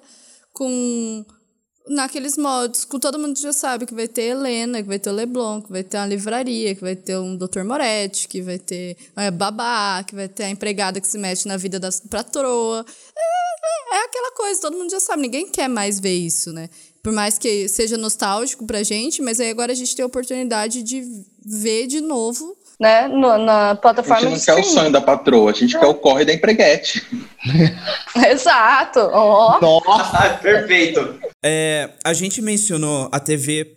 Speaker 1: com naqueles modos, com todo mundo já sabe que vai ter Helena, que vai ter o Leblon, que vai ter uma livraria, que vai ter um Dr. Moretti, que vai ter é, babá, que vai ter a empregada que se mexe na vida da patroa. É, é, é aquela coisa, todo mundo já sabe, ninguém quer mais ver isso, né? Por mais que seja nostálgico pra gente, mas aí agora a gente tem a oportunidade de ver de novo
Speaker 6: Né? No- na
Speaker 5: A
Speaker 6: plataforma
Speaker 5: gente
Speaker 6: de
Speaker 5: não quer o sonho da patroa, a gente quer o corre da empreguete.
Speaker 6: Exato. Ó.
Speaker 4: Nossa!
Speaker 7: Perfeito.
Speaker 2: É, a gente mencionou a TV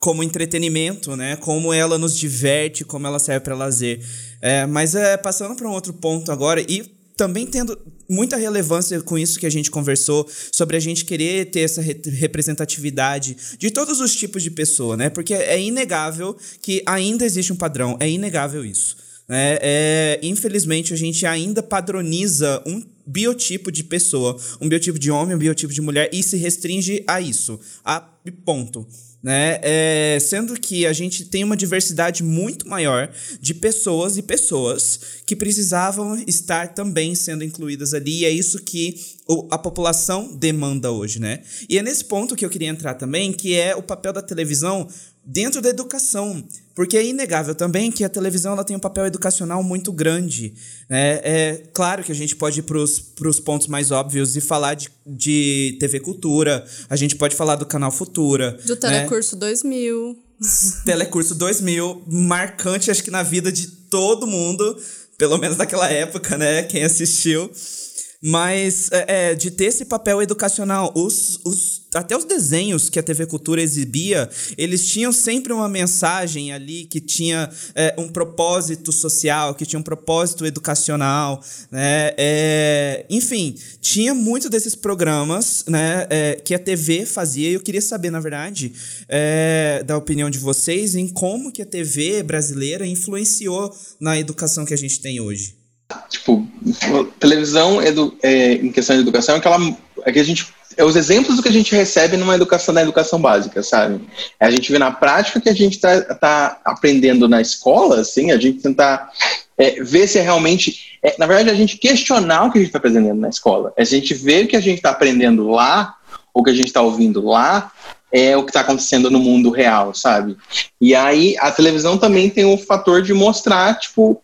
Speaker 2: como entretenimento, né? Como ela nos diverte, como ela serve para lazer. É, mas é, passando para um outro ponto agora e também tendo muita relevância com isso que a gente conversou sobre a gente querer ter essa re- representatividade de todos os tipos de pessoa, né? Porque é inegável que ainda existe um padrão, é inegável isso. né? É, infelizmente, a gente ainda padroniza um biotipo de pessoa, um biotipo de homem, um biotipo de mulher, e se restringe a isso, a ponto. Né? É, sendo que a gente tem uma diversidade muito maior de pessoas e pessoas que precisavam estar também sendo incluídas ali, e é isso que a população demanda hoje, né? E é nesse ponto que eu queria entrar também, que é o papel da televisão dentro da educação, porque é inegável também que a televisão ela tem um papel educacional muito grande. Né? É claro que a gente pode ir para os pontos mais óbvios e falar de, de TV Cultura, a gente pode falar do canal Futura.
Speaker 1: do
Speaker 2: né?
Speaker 1: Telecurso 2000.
Speaker 2: Telecurso 2000, marcante acho que na vida de todo mundo, pelo menos naquela época, né? Quem assistiu. Mas é, é, de ter esse papel educacional, os, os até os desenhos que a TV Cultura exibia, eles tinham sempre uma mensagem ali que tinha é, um propósito social, que tinha um propósito educacional, né? É, enfim, tinha muito desses programas, né, é, que a TV fazia. E eu queria saber, na verdade, é, da opinião de vocês em como que a TV brasileira influenciou na educação que a gente tem hoje.
Speaker 5: Tipo, televisão edu, é, em questão de educação é que, ela, é que a gente é os exemplos do que a gente recebe numa educação na educação básica, sabe? É a gente vê na prática que a gente está tá aprendendo na escola, assim, a gente tentar é, ver se é realmente. É, na verdade, a gente questionar o que a gente está aprendendo na escola. É a gente ver que a gente está aprendendo lá, ou que a gente está ouvindo lá, é o que está acontecendo no mundo real, sabe? E aí a televisão também tem o fator de mostrar, tipo,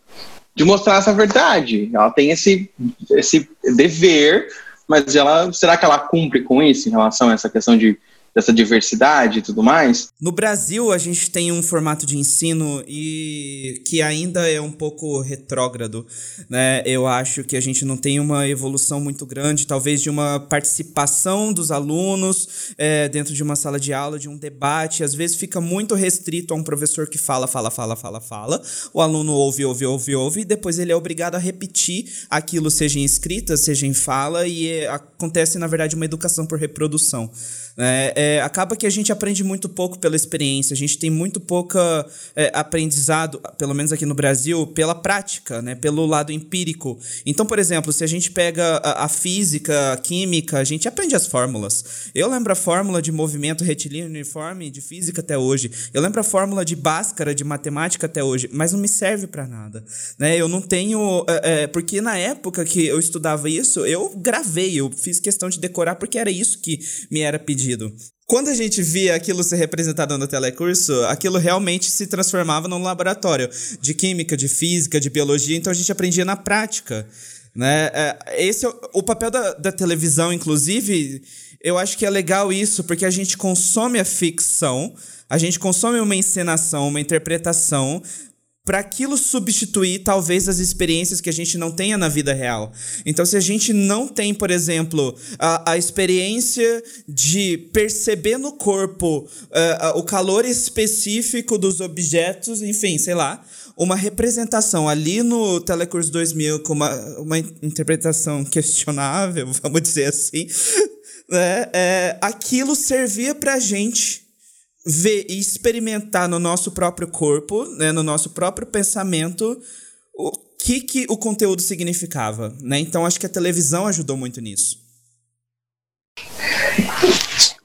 Speaker 5: de mostrar essa verdade. Ela tem esse, esse dever mas ela será que ela cumpre com isso em relação a essa questão de dessa diversidade e tudo mais.
Speaker 2: No Brasil, a gente tem um formato de ensino e que ainda é um pouco retrógrado, né? Eu acho que a gente não tem uma evolução muito grande, talvez de uma participação dos alunos é, dentro de uma sala de aula, de um debate. Às vezes fica muito restrito a um professor que fala, fala, fala, fala, fala. O aluno ouve, ouve, ouve, ouve, e depois ele é obrigado a repetir aquilo, seja em escrita, seja em fala, e é, acontece, na verdade, uma educação por reprodução. É, é, acaba que a gente aprende muito pouco pela experiência, a gente tem muito pouca é, aprendizado, pelo menos aqui no Brasil, pela prática, né, pelo lado empírico. Então, por exemplo, se a gente pega a, a física, a química, a gente aprende as fórmulas. Eu lembro a fórmula de movimento retilíneo uniforme de física até hoje. Eu lembro a fórmula de Bhaskara de matemática até hoje, mas não me serve para nada. Né? Eu não tenho. É, é, porque na época que eu estudava isso, eu gravei, eu fiz questão de decorar porque era isso que me era pedido. Quando a gente via aquilo ser representado no telecurso, aquilo realmente se transformava num laboratório de química, de física, de biologia, então a gente aprendia na prática. Né? É, esse é o, papel da, da televisão, inclusive, eu acho que é legal isso, porque a gente consome a ficção, a gente consome uma encenação, uma interpretação para aquilo substituir talvez as experiências que a gente não tenha na vida real. Então, se a gente não tem, por exemplo, a, a experiência de perceber no corpo uh, o calor específico dos objetos, enfim, sei lá, uma representação ali no Telecurso 2000 com uma, uma interpretação questionável, vamos dizer assim, né? É, aquilo servia para gente ver e experimentar no nosso próprio corpo, né, no nosso próprio pensamento, o que, que o conteúdo significava. Né? Então, acho que a televisão ajudou muito nisso.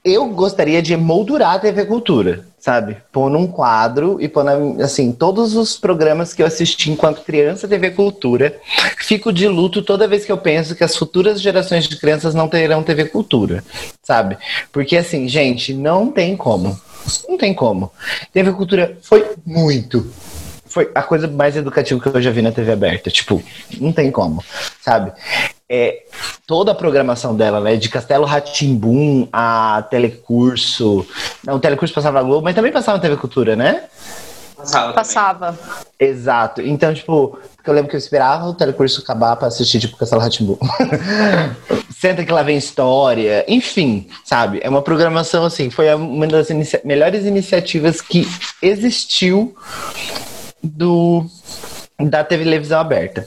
Speaker 4: Eu gostaria de moldurar a TV Cultura, sabe? Pôr num quadro e pôr, na, assim, todos os programas que eu assisti enquanto criança TV Cultura. Fico de luto toda vez que eu penso que as futuras gerações de crianças não terão TV Cultura, sabe? Porque, assim, gente, não tem como. Não tem como. TV Cultura foi muito. Foi a coisa mais educativa que eu já vi na TV aberta. Tipo, não tem como, sabe? É, toda a programação dela, né? De Castelo Ratimbum a Telecurso. Não, o Telecurso passava na Globo, mas também passava na TV Cultura, né?
Speaker 6: Passava. Passava.
Speaker 4: Exato. Então, tipo, eu lembro que eu esperava o telecurso acabar pra assistir, tipo, Castelo Ratimbu. Senta que lá vem história. Enfim, sabe? É uma programação, assim, foi uma das inicia melhores iniciativas que existiu do da televisão aberta.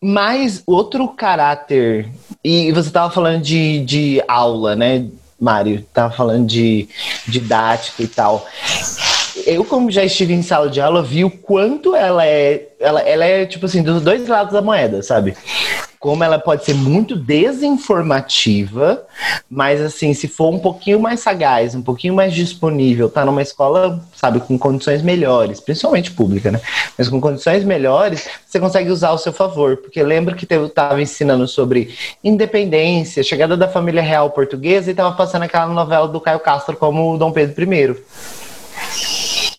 Speaker 4: Mas outro caráter. E você tava falando de, de aula, né, Mário? Tava falando de didática e tal eu, como já estive em sala de aula, vi o quanto ela é. Ela, ela é, tipo assim, dos dois lados da moeda, sabe? Como ela pode ser muito desinformativa, mas assim, se for um pouquinho mais sagaz, um pouquinho mais disponível, tá numa escola, sabe, com condições melhores, principalmente pública, né? Mas com condições melhores, você consegue usar ao seu favor. Porque lembro que eu tava ensinando sobre independência, chegada da família real portuguesa e tava passando aquela novela do Caio Castro como Dom Pedro I.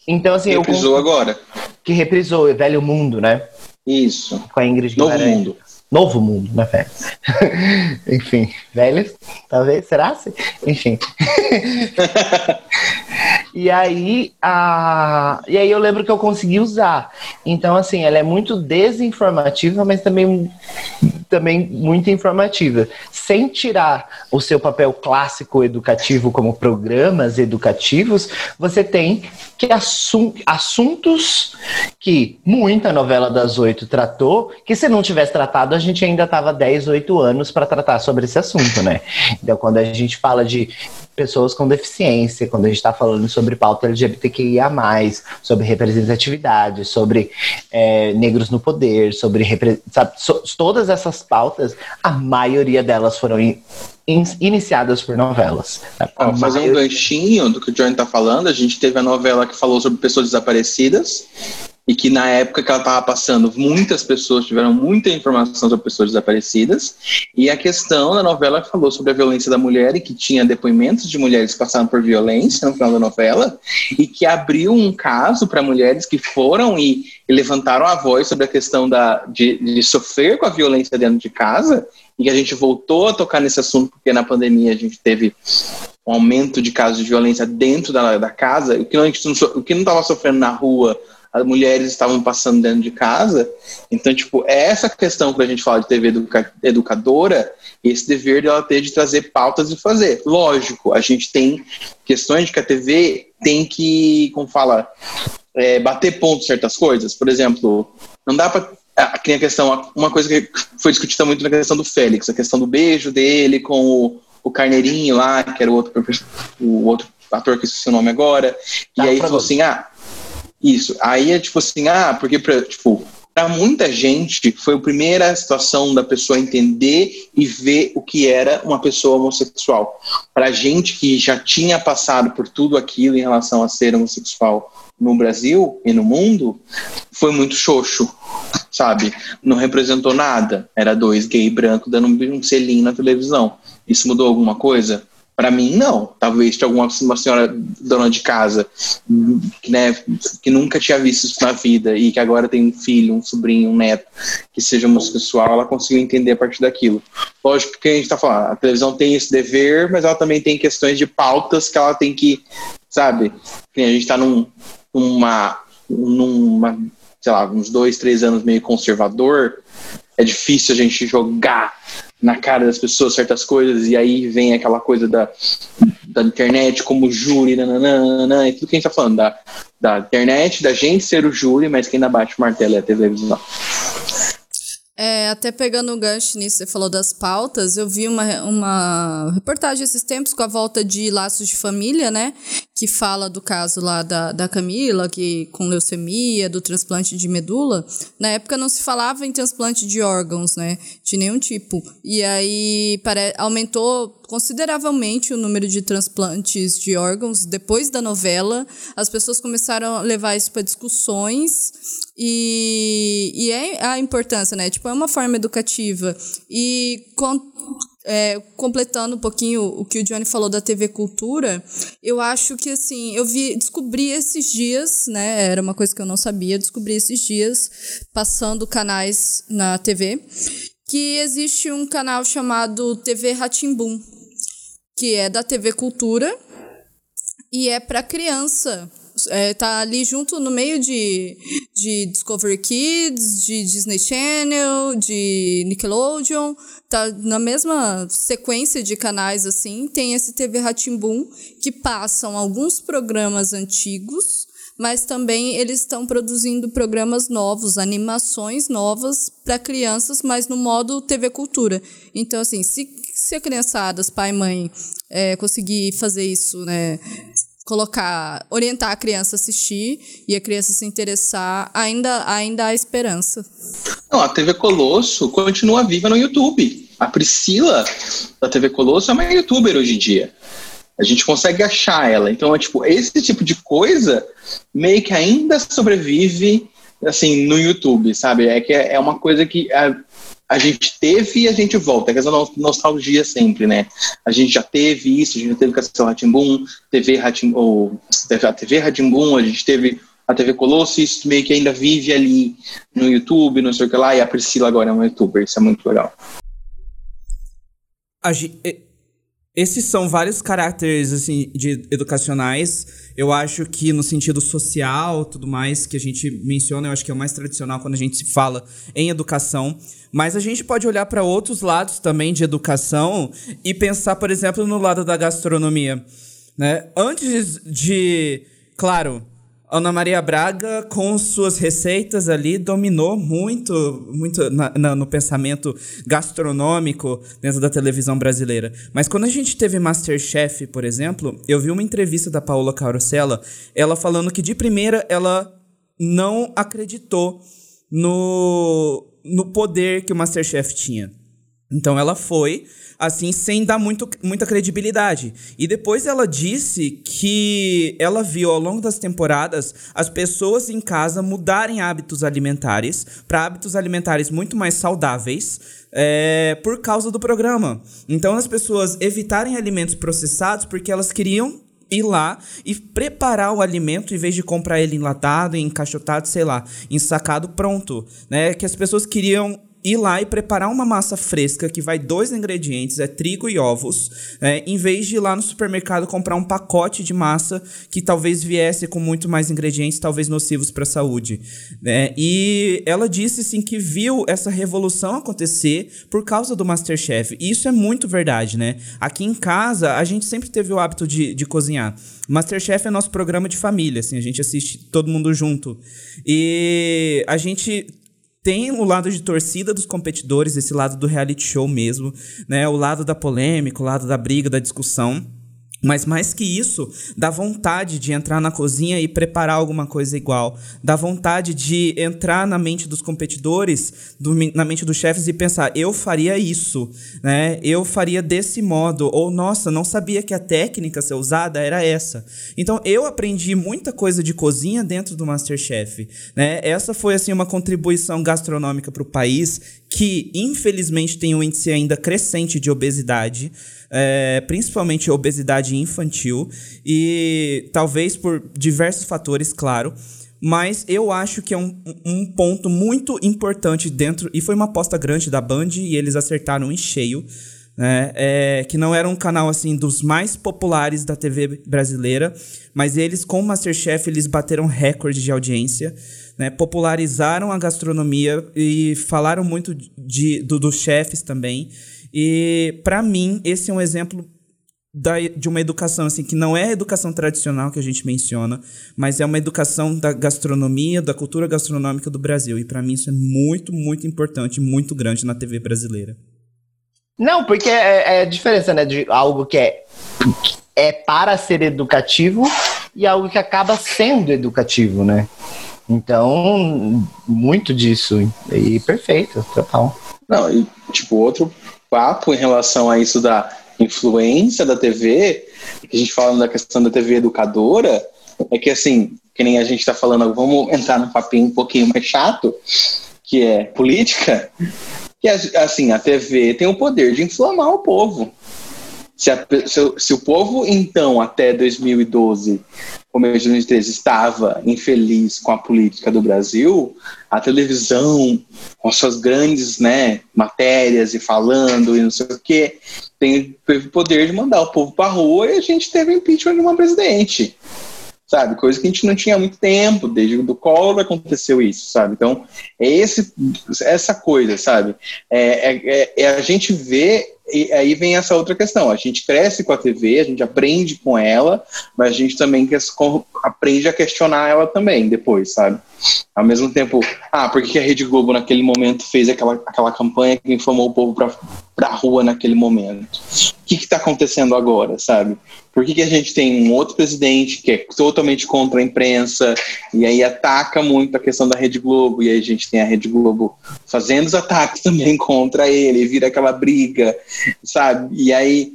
Speaker 4: Então, assim.
Speaker 5: Reprisou eu, agora.
Speaker 4: Que reprisou, Velho Mundo, né?
Speaker 5: Isso.
Speaker 4: Com a Ingrid
Speaker 5: Novo Guimarães. Mundo.
Speaker 4: Novo Mundo, né, Fé? Enfim, velho, talvez, será? Enfim. e aí, a... e aí eu lembro que eu consegui usar. Então, assim, ela é muito desinformativa, mas também também muito informativa, sem tirar o seu papel clássico educativo como programas educativos, você tem que assuntos que muita novela das oito tratou, que se não tivesse tratado, a gente ainda estava 10, 8 anos para tratar sobre esse assunto, né? Então, quando a gente fala de pessoas com deficiência, quando a gente está falando sobre pauta LGBTQIA, sobre representatividade, sobre é, negros no poder, sobre sabe, so, todas essas pautas, a maioria delas foram in, in, iniciadas por novelas.
Speaker 5: Ó, fazer maioria... um ganchinho do que o Johnny está falando, a gente teve a novela que falou sobre pessoas desaparecidas e que na época que ela estava passando, muitas pessoas tiveram muita informação sobre pessoas desaparecidas, e a questão da novela falou sobre a violência da mulher e que tinha depoimentos de mulheres que passaram por violência no final da novela, e que abriu um caso para mulheres que foram e, e, levantaram a voz sobre a questão da, de, de sofrer com a violência dentro de casa, e que a gente voltou a tocar nesse assunto porque na pandemia a gente teve um aumento de casos de violência dentro da, da casa, o que não estava sofrendo na rua as mulheres estavam passando dentro de casa. Então, tipo, é essa questão que a gente fala de TV educa educadora, esse dever dela ter de trazer pautas e fazer. Lógico, a gente tem questões de que a TV tem que, como fala, é, bater ponto certas coisas. Por exemplo, não dá para aqui a questão, uma coisa que foi discutida muito na questão do Félix, a questão do beijo dele com o, o Carneirinho lá, que era o outro, o outro ator que esqueci o nome agora, e aí falou assim, ah, isso. Aí é tipo assim, ah, porque, pra, tipo, para muita gente foi a primeira situação da pessoa entender e ver o que era uma pessoa homossexual. Para gente que já tinha passado por tudo aquilo em relação a ser homossexual no Brasil e no mundo, foi muito xoxo, sabe? Não representou nada. Era dois gay branco dando um selinho na televisão. Isso mudou alguma coisa? Para mim, não. Talvez tinha alguma uma senhora dona de casa né, que nunca tinha visto isso na vida e que agora tem um filho, um sobrinho, um neto que seja homossexual, ela conseguiu entender a partir daquilo. Lógico que a gente está falando, a televisão tem esse dever, mas ela também tem questões de pautas que ela tem que, sabe? A gente está num, numa, numa, sei lá, uns dois, três anos meio conservador, é difícil a gente jogar na cara das pessoas certas coisas, e aí vem aquela coisa da, da internet como júri, nananana, e tudo que a gente tá falando, da, da internet, da gente ser o júri, mas quem ainda bate o martelo é a televisão.
Speaker 1: É, até pegando o gancho nisso, você falou das pautas, eu vi uma, uma reportagem esses tempos com a volta de Laços de Família, né? Que fala do caso lá da, da Camila, que com leucemia, do transplante de medula. Na época não se falava em transplante de órgãos, né? De nenhum tipo. E aí pare, aumentou consideravelmente o número de transplantes de órgãos depois da novela. As pessoas começaram a levar isso para discussões e, e é a importância, né? Tipo, é uma forma educativa. E com, é, completando um pouquinho o que o Johnny falou da TV Cultura, eu acho que assim, eu vi, descobri esses dias, né? Era uma coisa que eu não sabia, descobri esses dias, passando canais na TV, que existe um canal chamado TV Ratimbum, que é da TV Cultura e é para criança. É, tá ali junto no meio de, de Discovery Kids, de Disney Channel, de Nickelodeon, tá na mesma sequência de canais assim, tem esse TV Ratimbum que passam alguns programas antigos, mas também eles estão produzindo programas novos, animações novas para crianças, mas no modo TV Cultura. Então, assim, se, se a criançada, pai e mãe, é, conseguir fazer isso, né, colocar, orientar a criança a assistir e a criança se interessar, ainda, ainda há esperança.
Speaker 5: Não, a TV Colosso continua viva no YouTube. A Priscila da TV Colosso é uma youtuber hoje em dia. A gente consegue achar ela. Então, é tipo, esse tipo de coisa meio que ainda sobrevive assim no YouTube, sabe? É que é, é uma coisa que a gente teve e a gente volta. É essa nostalgia sempre, né? A gente já teve isso, a gente já teve Castelo Ratimbum, TV Ratim, ou a TV Ratimbum, a gente teve a TV Colosso, isso meio que ainda vive ali no YouTube, não sei o que lá, e a Priscila agora é uma youtuber, isso é muito legal.
Speaker 2: Esses são vários caracteres assim de educacionais. Eu acho que no sentido social, tudo mais que a gente menciona, eu acho que é o mais tradicional quando a gente se fala em educação. Mas a gente pode olhar para outros lados também de educação e pensar, por exemplo, no lado da gastronomia, né? Antes de, claro, Ana Maria Braga, com suas receitas ali, dominou muito, muito na, na, no pensamento gastronômico dentro da televisão brasileira. Mas quando a gente teve Masterchef, por exemplo, eu vi uma entrevista da Paola Carosella, ela falando que de primeira ela não acreditou no, no poder que o Masterchef tinha. Então ela foi assim, sem dar muito, muita credibilidade. E depois ela disse que ela viu ao longo das temporadas as pessoas em casa mudarem hábitos alimentares para hábitos alimentares muito mais saudáveis é, por causa do programa. Então as pessoas evitarem alimentos processados porque elas queriam ir lá e preparar o alimento em vez de comprar ele enlatado, encaixotado, sei lá, ensacado pronto, né? Que as pessoas queriam ir lá e preparar uma massa fresca que vai dois ingredientes, é trigo e ovos, é, em vez de ir lá no supermercado comprar um pacote de massa que talvez viesse com muito mais ingredientes, talvez nocivos para a saúde. Né? E ela disse assim que viu essa revolução acontecer por causa do Masterchef. E isso é muito verdade, né? Aqui em casa, a gente sempre teve o hábito de, de cozinhar. Masterchef é nosso programa de família, assim, a gente assiste todo mundo junto. E a gente tem o lado de torcida dos competidores, esse lado do reality show mesmo, né? O lado da polêmica, o lado da briga, da discussão. Mas mais que isso, dá vontade de entrar na cozinha e preparar alguma coisa igual. Dá vontade de entrar na mente dos competidores, do, na mente dos chefes e pensar, eu faria isso, né? Eu faria desse modo. Ou, nossa, não sabia que a técnica a ser usada era essa. Então, eu aprendi muita coisa de cozinha dentro do Masterchef, né? Essa foi, assim, uma contribuição gastronômica para o país que, infelizmente, tem um índice ainda crescente de obesidade é, principalmente obesidade infantil, e talvez por diversos fatores, claro. Mas eu acho que é um, um ponto muito importante dentro. E foi uma aposta grande da Band e eles acertaram em cheio. Né? É, que não era um canal assim dos mais populares da TV brasileira, mas eles com o Masterchef eles bateram recorde de audiência, né? popularizaram a gastronomia e falaram muito de, do, dos chefes também. E para mim, esse é um exemplo da, de uma educação assim que não é a educação tradicional que a gente menciona, mas é uma educação da gastronomia, da cultura gastronômica do Brasil. E para mim isso é muito, muito importante, muito grande na TV brasileira.
Speaker 4: Não, porque é, é a diferença, né, de algo que é é para ser educativo e algo que acaba sendo educativo, né? Então, muito disso. E perfeito, total.
Speaker 5: Não, e tipo, outro papo em relação a isso da influência da TV, que a gente fala da questão da TV educadora, é que assim, que nem a gente está falando, vamos entrar num papinho um pouquinho mais chato, que é política, que assim, a TV tem o poder de inflamar o povo. Se, a, se, se, o povo, então, até 2012, começo de 2013, estava infeliz com a política do Brasil, a televisão, com suas grandes né, matérias e falando e não sei o quê, tem, teve o poder de mandar o povo para rua e a gente teve impeachment de uma presidente sabe? Coisa que a gente não tinha há muito tempo, desde o Collor aconteceu isso, sabe? Então, é esse, essa coisa, sabe? É, é, é, a gente vê e aí vem essa outra questão. A gente cresce com a TV, a gente aprende com ela, mas a gente também aprende a questionar ela também depois, sabe? Ao mesmo tempo, ah, por que a Rede Globo naquele momento fez aquela, aquela campanha que informou o povo para a rua naquele momento? O que está acontecendo agora, sabe? Por que, que a gente tem um outro presidente que é totalmente contra a imprensa e aí ataca muito a questão da Rede Globo e aí a gente tem a Rede Globo fazendo os ataques também contra ele, vira aquela briga sabe? E aí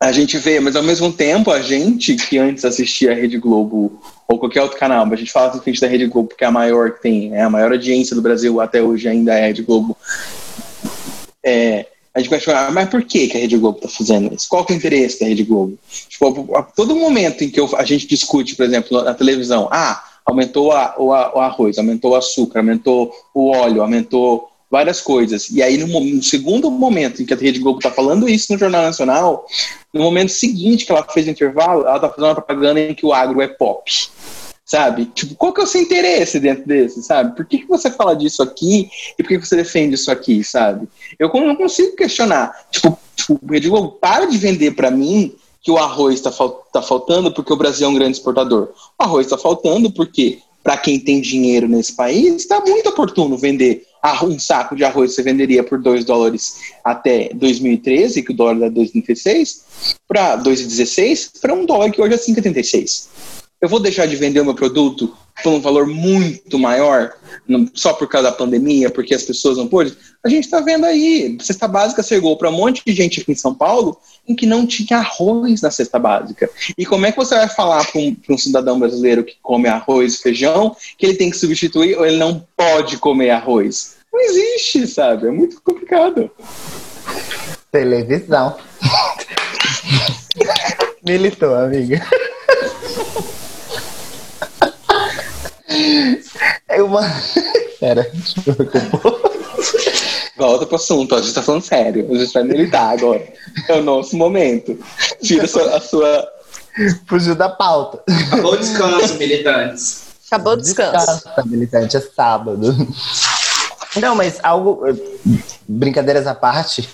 Speaker 5: a gente vê, mas ao mesmo tempo a gente que antes assistia a Rede Globo ou qualquer outro canal, mas a gente fala simplesmente da Rede Globo porque é a maior que tem, é a maior audiência do Brasil até hoje ainda é a Rede Globo. É, a gente vai falar, mas por que, que a Rede Globo está fazendo isso? Qual que é o interesse da Rede Globo? Tipo, a todo momento em que eu, a gente discute, por exemplo, na televisão, ah, aumentou a, o, o arroz, aumentou o açúcar, aumentou o óleo, aumentou várias coisas. E aí, no, no segundo momento em que a Rede Globo está falando isso no Jornal Nacional, no momento seguinte que ela fez o intervalo, ela está fazendo uma propaganda em que o agro é pop sabe? Tipo, qual que é o seu interesse dentro desse, sabe? Por que, que você fala disso aqui e por que, que você defende isso aqui, sabe? Eu não consigo questionar. Tipo, tipo eu digo, para de vender para mim que o arroz está fal tá faltando porque o Brasil é um grande exportador. O arroz está faltando porque, para quem tem dinheiro nesse país, está muito oportuno vender um saco de arroz você venderia por 2 dólares até 2013, que o dólar era 2,36, para 2,16, para um dólar que hoje é 5,86 eu vou deixar de vender o meu produto por um valor muito maior, só por causa da pandemia, porque as pessoas não podem? A gente está vendo aí, cesta básica chegou para um monte de gente aqui em São Paulo em que não tinha arroz na cesta básica. E como é que você vai falar para um, um, cidadão brasileiro que come arroz e feijão que ele tem que substituir ou ele não pode comer arroz? Não existe, sabe? É muito complicado.
Speaker 4: Televisão. Militou, amiga. É uma. Pera, deixa eu recompor.
Speaker 5: Volta pro assunto, a gente tá falando sério. A gente vai militar agora. É o nosso momento. Tira a sua. A sua...
Speaker 4: Fugiu da pauta.
Speaker 7: Acabou o descanso, militantes.
Speaker 6: Acabou o descanso. descanso
Speaker 4: tá, militante, é sábado. Não, mas algo. Brincadeiras à parte.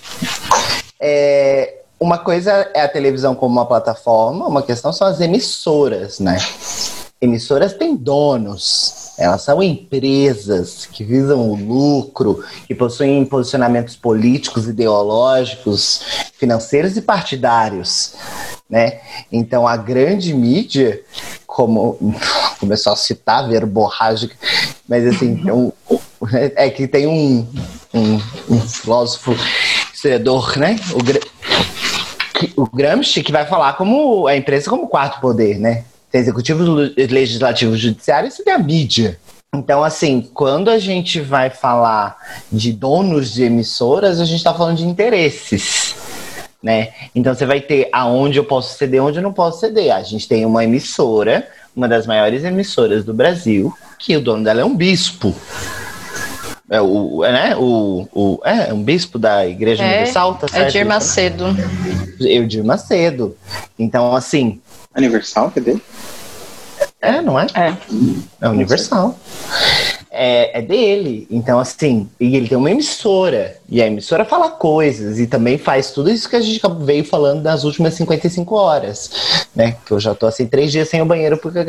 Speaker 4: É, uma coisa é a televisão como uma plataforma, uma questão são as emissoras, né? Emissoras têm donos, elas são empresas que visam o lucro, que possuem posicionamentos políticos, ideológicos, financeiros e partidários, né? Então a grande mídia, como começou a citar verborrágica, mas assim, um, é que tem um, um, um filósofo historiador, né? O, o Gramsci que vai falar como a empresa como quarto poder, né? Tem executivo, legislativo, judiciário e você tem a mídia. Então, assim, quando a gente vai falar de donos de emissoras, a gente está falando de interesses. Né? Então você vai ter aonde eu posso ceder, onde eu não posso ceder. A gente tem uma emissora, uma das maiores emissoras do Brasil, que o dono dela é um bispo. É o, é, né? o, o é, um bispo da Igreja é, Universal, tá certo?
Speaker 6: Edir Macedo.
Speaker 4: Edir Macedo. Então, assim,
Speaker 5: Universal, cadê?
Speaker 4: É, não é?
Speaker 6: É.
Speaker 4: É Universal. É, é dele. Então, assim, e ele tem uma emissora. E a emissora fala coisas e também faz tudo isso que a gente veio falando nas últimas 55 horas. Né? Que eu já tô assim três dias sem o banheiro porque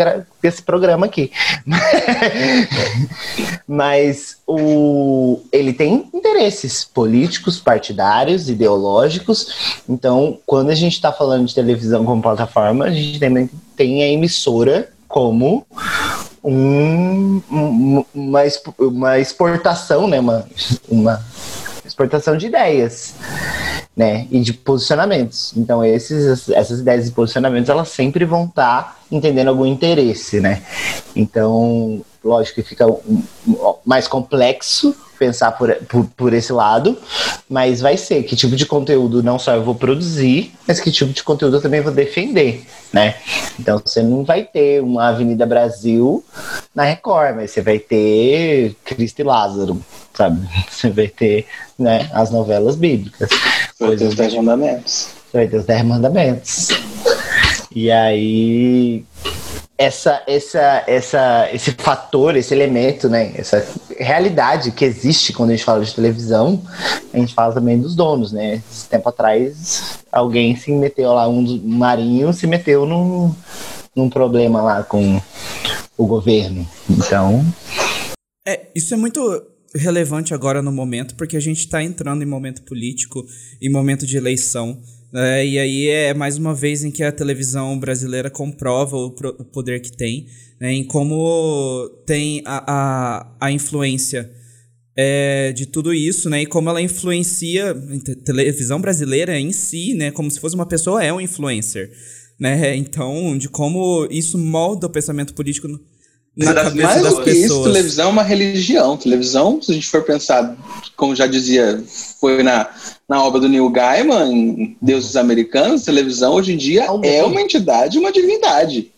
Speaker 4: esse programa aqui. Mas o, ele tem interesses políticos, partidários, ideológicos. Então, quando a gente está falando de televisão como plataforma, a gente também tem a emissora como um, uma, uma exportação, né? Uma, uma exportação de ideias, né? E de posicionamentos. Então, esses, essas ideias e posicionamentos, elas sempre vão estar tá entendendo algum interesse, né? Então, lógico que fica mais complexo pensar por, por, por, esse lado, mas vai ser que tipo de conteúdo não só eu vou produzir, mas que tipo de conteúdo eu também vou defender, né? Então você não vai ter uma Avenida Brasil na Record, mas você vai ter Cristo e Lázaro, sabe? Você vai ter né, as novelas bíblicas.
Speaker 5: Vai ter os Dez Mandamentos.
Speaker 4: Vai ter os Dez Mandamentos. E aí essa, essa, essa, esse fator, esse elemento, né? Essa realidade que existe quando a gente fala de televisão, a gente fala também dos donos, né? Esse tempo atrás, alguém se meteu lá, um, marinho se meteu num, num problema lá com o governo. Então.
Speaker 2: É, isso é muito relevante agora no momento, porque a gente está entrando em momento político, em momento de eleição. É, e aí é mais uma vez em que a televisão brasileira comprova o, o poder que tem, né, em como tem a, a, a influência é, de tudo isso, né, e como ela influencia a televisão brasileira em si, né, como se fosse uma pessoa é um influencer, né, então de como isso molda o pensamento político na cabeça
Speaker 5: Mais
Speaker 2: das
Speaker 5: que
Speaker 2: pessoas.
Speaker 5: Isso, televisão é uma religião. Televisão, se a gente for pensar, como já dizia, foi na, na obra do Neil Gaiman, Deuses Americanos, televisão hoje em dia é uma entidade, uma divindade.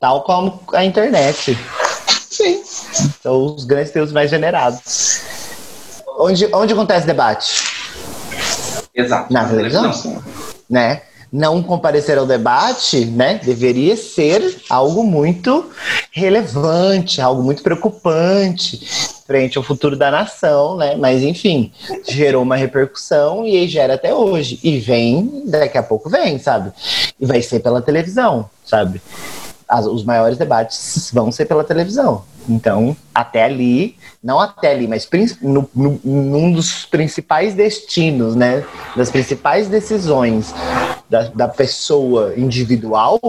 Speaker 4: Tal como a internet.
Speaker 5: Sim.
Speaker 4: São os grandes deuses mais venerados. onde, onde acontece debate?
Speaker 7: Exato.
Speaker 4: Na televisão? Né? Não comparecer ao debate, né? Deveria ser algo muito relevante, algo muito preocupante frente ao futuro da nação, né? Mas enfim, gerou uma repercussão e gera até hoje. E vem, daqui a pouco vem, sabe? E vai ser pela televisão, sabe? As, os maiores debates vão ser pela televisão. Então, até ali, não até ali, mas no, no, num dos principais destinos, né? Das principais decisões da, da pessoa individual,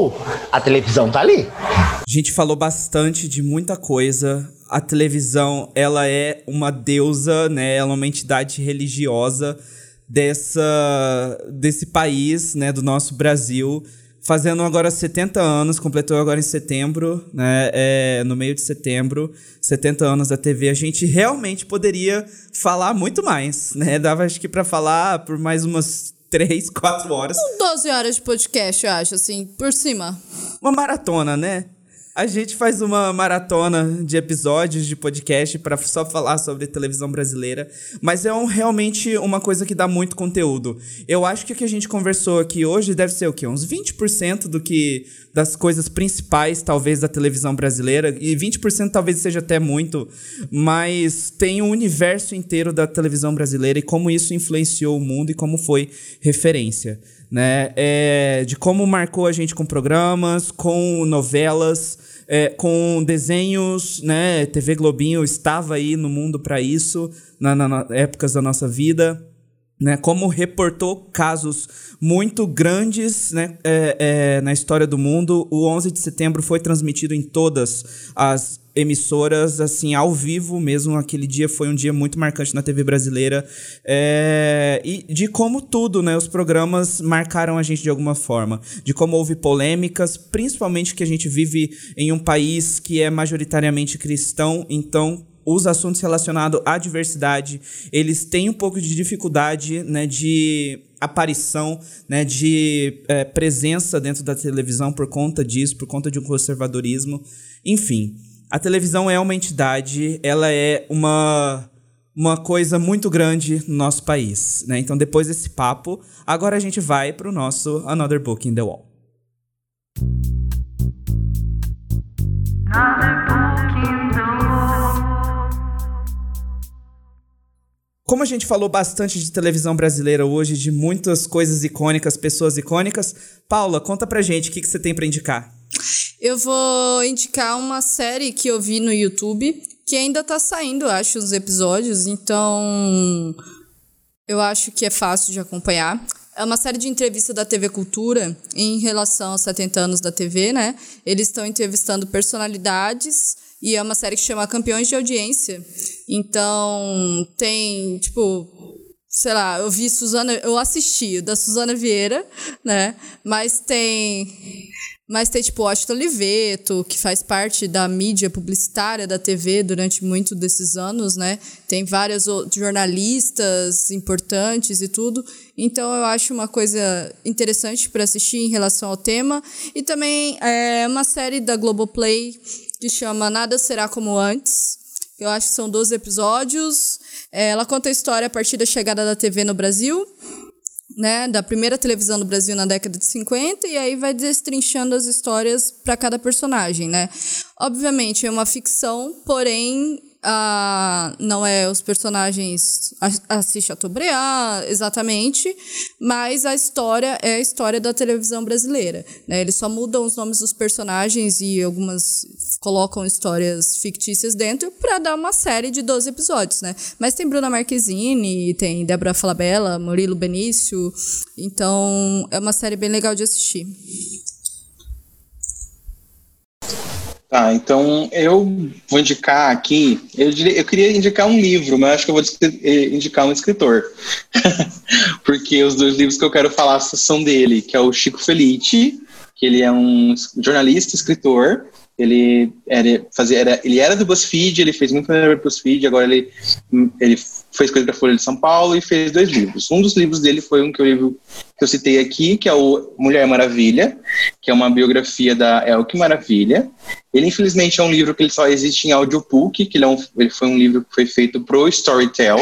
Speaker 4: a televisão tá ali.
Speaker 2: A gente falou bastante de muita coisa. A televisão, ela é uma deusa, né? Ela é uma entidade religiosa dessa desse país, né, do nosso Brasil fazendo agora 70 anos, completou agora em setembro, né? É, no meio de setembro, 70 anos da TV. A gente realmente poderia falar muito mais, né? Dava acho que para falar por mais umas 3, 4 horas.
Speaker 1: 12 horas de podcast, eu acho, assim, por cima.
Speaker 2: Uma maratona, né? A gente faz uma maratona de episódios de podcast para só falar sobre televisão brasileira, mas é um, realmente uma coisa que dá muito conteúdo. Eu acho que o que a gente conversou aqui hoje deve ser o quê? Uns 20% do que das coisas principais, talvez, da televisão brasileira, e 20% talvez seja até muito, mas tem o universo inteiro da televisão brasileira e como isso influenciou o mundo e como foi referência. Né? É, de como marcou a gente com programas, com novelas, é, com desenhos, né? TV Globinho estava aí no mundo para isso, na, na, na, épocas da nossa vida. Né, como reportou casos muito grandes né, é, é, na história do mundo. O 11 de setembro foi transmitido em todas as emissoras, assim, ao vivo mesmo. Aquele dia foi um dia muito marcante na TV brasileira. É, e de como tudo, né? Os programas marcaram a gente de alguma forma. De como houve polêmicas, principalmente que a gente vive em um país que é majoritariamente cristão, então os assuntos relacionados à diversidade, eles têm um pouco de dificuldade, né, de aparição, né, de é, presença dentro da televisão por conta disso, por conta de um conservadorismo. Enfim, a televisão é uma entidade, ela é uma uma coisa muito grande no nosso país, né? Então depois desse papo, agora a gente vai para o nosso Another Book in the Wall. Another Como a gente falou bastante de televisão brasileira hoje, de muitas coisas icônicas, pessoas icônicas, Paula, conta pra gente o que, que você tem para indicar.
Speaker 1: Eu vou indicar uma série que eu vi no YouTube, que ainda tá saindo, acho, os episódios, então eu acho que é fácil de acompanhar. É uma série de entrevista da TV Cultura em relação aos 70 anos da TV, né? Eles estão entrevistando personalidades e é uma série que chama Campeões de Audiência. Então, tem, tipo, sei lá, eu vi Suzana, eu assisti da Suzana Vieira, né? Mas tem mas tem, tipo, Washington Oliveto, que faz parte da mídia publicitária da TV durante muito desses anos, né? Tem vários jornalistas importantes e tudo. Então, eu acho uma coisa interessante para assistir em relação ao tema. E também é uma série da Globoplay que chama Nada Será Como Antes. Eu acho que são 12 episódios. É, ela conta a história a partir da chegada da TV no Brasil né, da primeira televisão no Brasil na década de 50 e aí vai destrinchando as histórias para cada personagem, né? Obviamente é uma ficção, porém ah, não é os personagens Assis Chateaubriand, exatamente, mas a história é a história da televisão brasileira. Né? Eles só mudam os nomes dos personagens e algumas colocam histórias fictícias dentro para dar uma série de 12 episódios, né? Mas tem Bruna Marquezine, tem Débora Falabella, Murilo Benício, então é uma série bem legal de assistir.
Speaker 5: Tá, então eu vou indicar aqui. Eu, diria, eu queria indicar um livro, mas acho que eu vou eh, indicar um escritor. Porque os dois livros que eu quero falar são dele, que é o Chico Felice, que ele é um jornalista, escritor. Ele era, fazia, era, ele era do BuzzFeed, ele fez muito para o BuzzFeed, agora ele, ele fez coisa para a Folha de São Paulo e fez dois livros. Um dos livros dele foi um que eu, que eu citei aqui, que é o Mulher Maravilha, que é uma biografia da Elke Maravilha. Ele, infelizmente, é um livro que ele só existe em audiobook, que ele, é um, ele foi um livro que foi feito pro Storytel,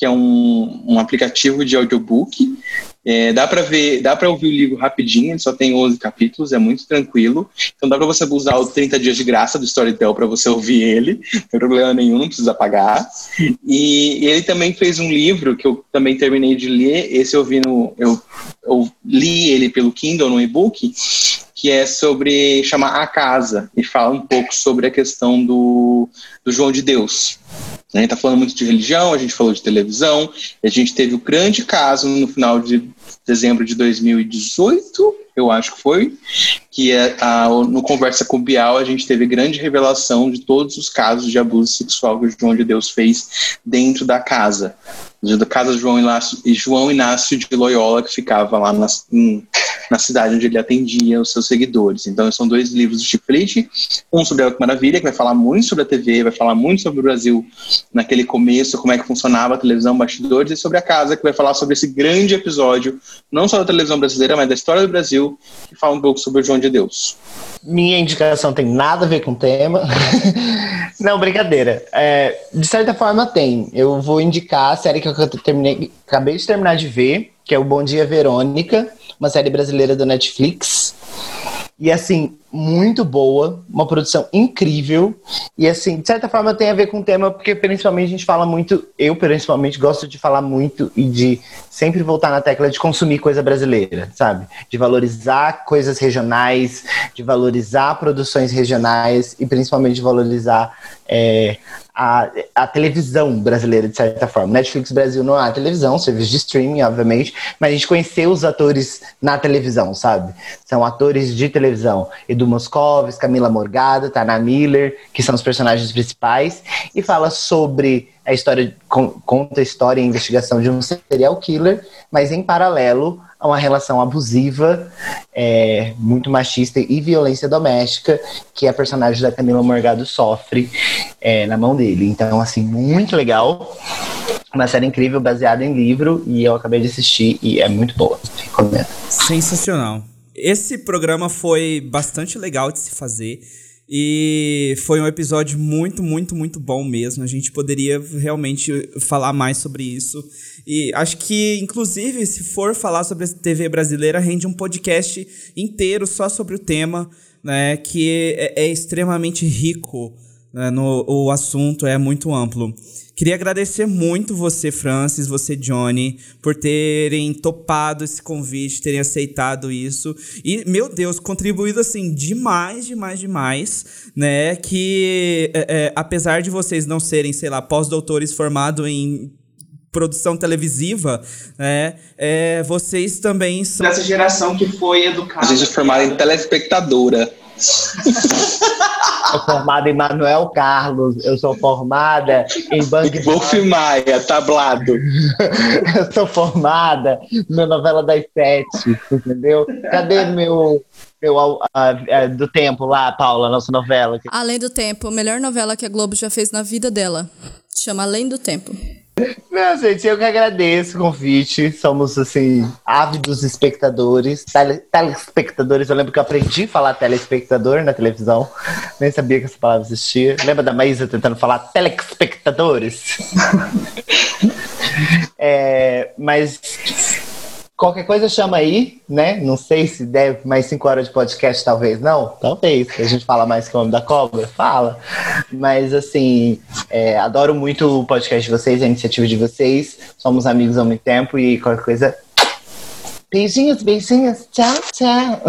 Speaker 5: que é um, um aplicativo de audiobook. É, dá para ver, dá para ouvir o livro rapidinho, ele só tem 11 capítulos, é muito tranquilo. Então dá para você usar os 30 dias de graça do Storytel para você ouvir ele, não tem problema nenhum, não precisa pagar. E, e, ele também fez um livro que eu também terminei de ler, esse eu vi no eu, eu li ele pelo Kindle no e-book, que é sobre chamar a casa e fala um pouco sobre a questão do, do João de Deus. A gente está falando muito de religião, a gente falou de televisão, a gente teve o grande caso no final de dezembro de 2018, eu acho que foi, que é a, no Conversa com Bial a gente teve grande revelação de todos os casos de abuso sexual que o João de Deus fez dentro da casa. Da casa João Inácio, João Inácio de Loyola, que ficava lá na, em, na cidade onde ele atendia os seus seguidores. Então, são dois livros do Chiflete, um sobre a Maravilha, que vai falar muito sobre a TV, vai falar muito sobre o Brasil naquele começo, como é que funcionava a televisão, bastidores, e sobre a casa, que vai falar sobre esse grande episódio, não só da televisão brasileira, mas da história do Brasil, que fala um pouco sobre o João de Deus.
Speaker 4: Minha indicação tem nada a ver com o tema. Não, brincadeira. É, de certa forma tem. Eu vou indicar a série que eu terminei, acabei de terminar de ver, que é o Bom Dia Verônica, uma série brasileira do Netflix. E assim, muito boa, uma produção incrível. E assim, de certa forma tem a ver com o tema, porque principalmente a gente fala muito, eu principalmente gosto de falar muito e de sempre voltar na tecla de consumir coisa brasileira, sabe? De valorizar coisas regionais, de valorizar produções regionais e principalmente de valorizar é, a, a, televisão brasileira, de certa forma. Netflix Brasil não é televisão, serviço de streaming, obviamente, mas a gente conheceu os atores na televisão, sabe? São atores de televisão. Edu Moscovis, Camila Morgado, Tana Miller, que são os personagens principais, e fala sobre a história, conta a história e a investigação de um serial killer, mas em paralelo a uma relação abusiva, é, muito machista e violência doméstica que a personagem da Camila Morgado sofre é, na mão dele. Então, assim, muito legal. Uma série incrível, baseada em livro, e eu acabei de assistir e é muito boa. Recomendo.
Speaker 2: Sensacional. Esse programa foi bastante legal de se fazer. E foi um episódio muito, muito, muito bom mesmo. A gente poderia realmente falar mais sobre isso. E acho que, inclusive, se for falar sobre a TV brasileira, rende um podcast inteiro só sobre o tema, né? Que é, é extremamente rico. Né, no, o assunto é muito amplo. Queria agradecer muito você, Francis, você, Johnny, por terem topado esse convite, terem aceitado isso. E, meu Deus, contribuído assim demais, demais, demais, né? Que é, é, apesar de vocês não serem, sei lá, pós-doutores formados em produção televisiva, né? É, vocês também são.
Speaker 7: Dessa geração que foi educada.
Speaker 5: A gente é formada em telespectadora.
Speaker 4: Sou formada em Manuel Carlos, eu sou formada em Bang
Speaker 5: Wolf Maia, tablado.
Speaker 4: eu sou formada na novela das sete, entendeu? Cadê meu meu, uh, uh, do tempo lá, Paula, nossa novela.
Speaker 1: Além do Tempo, a melhor novela que a Globo já fez na vida dela. Chama Além do Tempo.
Speaker 4: Não, gente, eu que agradeço o convite. Somos, assim, ávidos espectadores, tele, telespectadores. Eu lembro que eu aprendi a falar telespectador na televisão. Nem sabia que essa palavra existia. Lembra da Maísa tentando falar telespectadores? é, mas Qualquer coisa chama aí, né? Não sei se deve mais cinco horas de podcast, talvez não. Talvez. A gente fala mais que o Homem da Cobra? Fala. Mas, assim, é, adoro muito o podcast de vocês, a iniciativa de vocês. Somos amigos há muito tempo e qualquer coisa. Beijinhos, beijinhos. Tchau, tchau.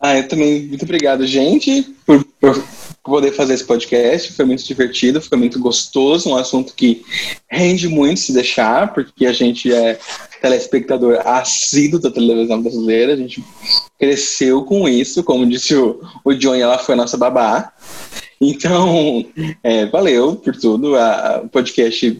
Speaker 5: ah, eu também. Muito obrigado, gente, por, por poder fazer esse podcast. Foi muito divertido, foi muito gostoso, um assunto que rende muito se deixar, porque a gente é telespectador assíduo da televisão brasileira, a gente cresceu com isso, como disse o, o John, ela foi nossa babá. Então, é, valeu por tudo. O podcast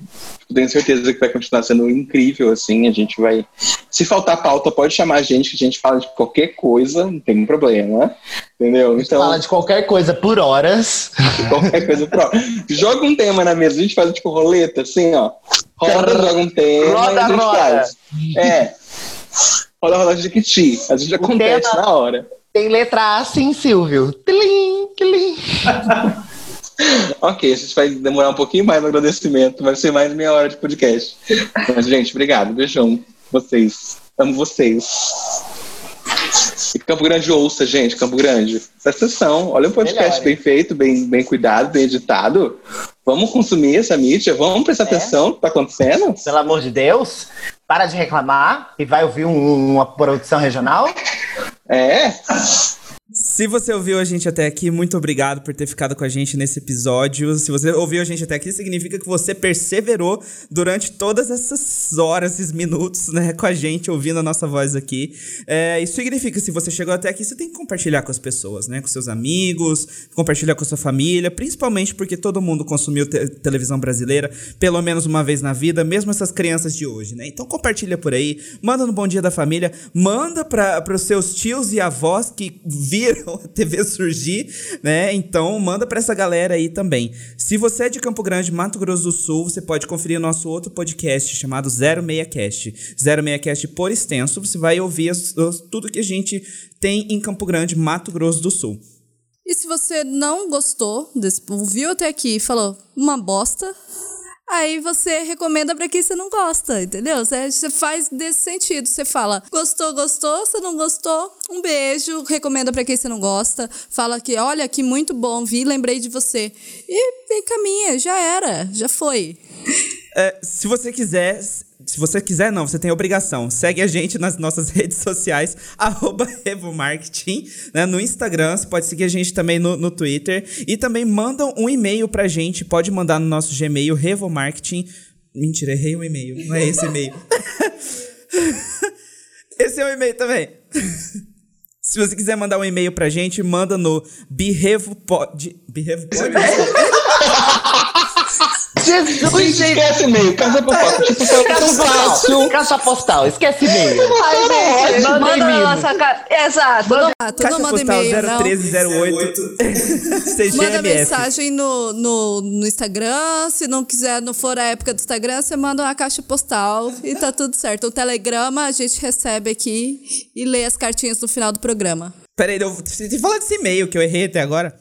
Speaker 5: tenho certeza que vai continuar sendo incrível, assim, a gente vai... Se faltar pauta, pode chamar a gente, que a gente fala de qualquer coisa, não tem problema, entendeu?
Speaker 4: Então... Fala de qualquer coisa por horas.
Speaker 5: Qualquer coisa por horas. Joga um tema na mesa, a gente faz tipo roleta, assim, ó. Roda, joga um tema roda, a roda. faz. É. Roda, roda de Jequiti. A gente acontece tema... na hora.
Speaker 4: Tem letra A sim, Silvio. Tlim, tlim.
Speaker 5: ok, a gente vai demorar um pouquinho mais no agradecimento, vai ser mais meia hora de podcast. Mas, gente, obrigado. Beijão. Vocês. Amo vocês. E Campo Grande ouça, gente, Campo Grande. Presta atenção. Olha o podcast Melhor, bem feito, bem, bem cuidado, bem editado. Vamos consumir essa mídia, vamos prestar é. atenção no que está acontecendo.
Speaker 4: Pelo amor de Deus, para de reclamar e vai ouvir um, uma produção regional.
Speaker 5: É.
Speaker 2: Se você ouviu a gente até aqui, muito obrigado por ter ficado com a gente nesse episódio. Se você ouviu a gente até aqui, significa que você perseverou durante todas essas horas, esses minutos, né, com a gente, ouvindo a nossa voz aqui. É, isso significa que se você chegou até aqui, você tem que compartilhar com as pessoas, né, com seus amigos, compartilhar com a sua família, principalmente porque todo mundo consumiu te televisão brasileira pelo menos uma vez na vida, mesmo essas crianças de hoje, né? Então compartilha por aí, manda no Bom Dia da Família, manda para os seus tios e avós que viram viram a TV surgir, né? Então manda para essa galera aí também. Se você é de Campo Grande, Mato Grosso do Sul, você pode conferir o nosso outro podcast chamado 06cast. 06cast por extenso, você vai ouvir as, as, tudo que a gente tem em Campo Grande, Mato Grosso do Sul.
Speaker 1: E se você não gostou, desse, ouviu até aqui e falou uma bosta, Aí você recomenda para quem você não gosta, entendeu? Você faz desse sentido. Você fala, gostou, gostou, se não gostou, um beijo, recomenda para quem você não gosta. Fala que, olha, que muito bom, vi, lembrei de você. E encaminha, já era, já foi.
Speaker 2: É, se você quiser, se você quiser, não, você tem obrigação. Segue a gente nas nossas redes sociais, Revomarketing, né? No Instagram, você pode seguir a gente também no, no Twitter. E também mandam um e-mail pra gente, pode mandar no nosso Gmail, revomarketing. Mentira, errei o e-mail, não é esse e-mail. esse é o e-mail também. Se você quiser mandar um e-mail pra gente, manda no birrevopod... Birrevopod?
Speaker 5: Jesus, gente. Esquece e-mail, casa postal. Tipo,
Speaker 4: casa postal. Caixa postal, esquece e-mail.
Speaker 6: Ai, gente, manda na nossa ca... Exato.
Speaker 1: Manda, caixa não manda e-mail,
Speaker 2: 01308.
Speaker 1: manda mensagem no, no, no Instagram. Se não quiser, não for a época do Instagram, você manda uma caixa postal e tá tudo certo. O telegrama a gente recebe aqui e lê as cartinhas no final do programa.
Speaker 2: Peraí, eu preciso falar desse e-mail que eu errei até agora.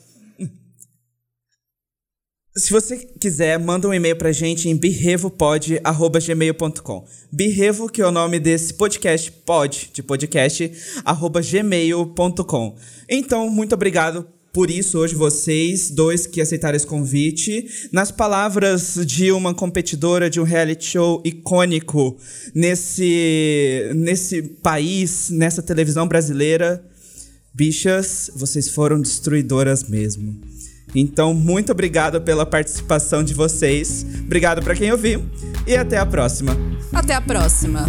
Speaker 2: Se você quiser, manda um e-mail pra gente em birrevopod.gmail.com. Birrevo, que é o nome desse podcast, pod, de podcast, arroba gmail.com. Então, muito obrigado por isso, hoje, vocês dois que aceitaram esse convite. Nas palavras de uma competidora de um reality show icônico nesse, nesse país, nessa televisão brasileira, bichas, vocês foram destruidoras mesmo. Então, muito obrigado pela participação de vocês. Obrigado para quem ouviu e até a próxima.
Speaker 1: Até a próxima.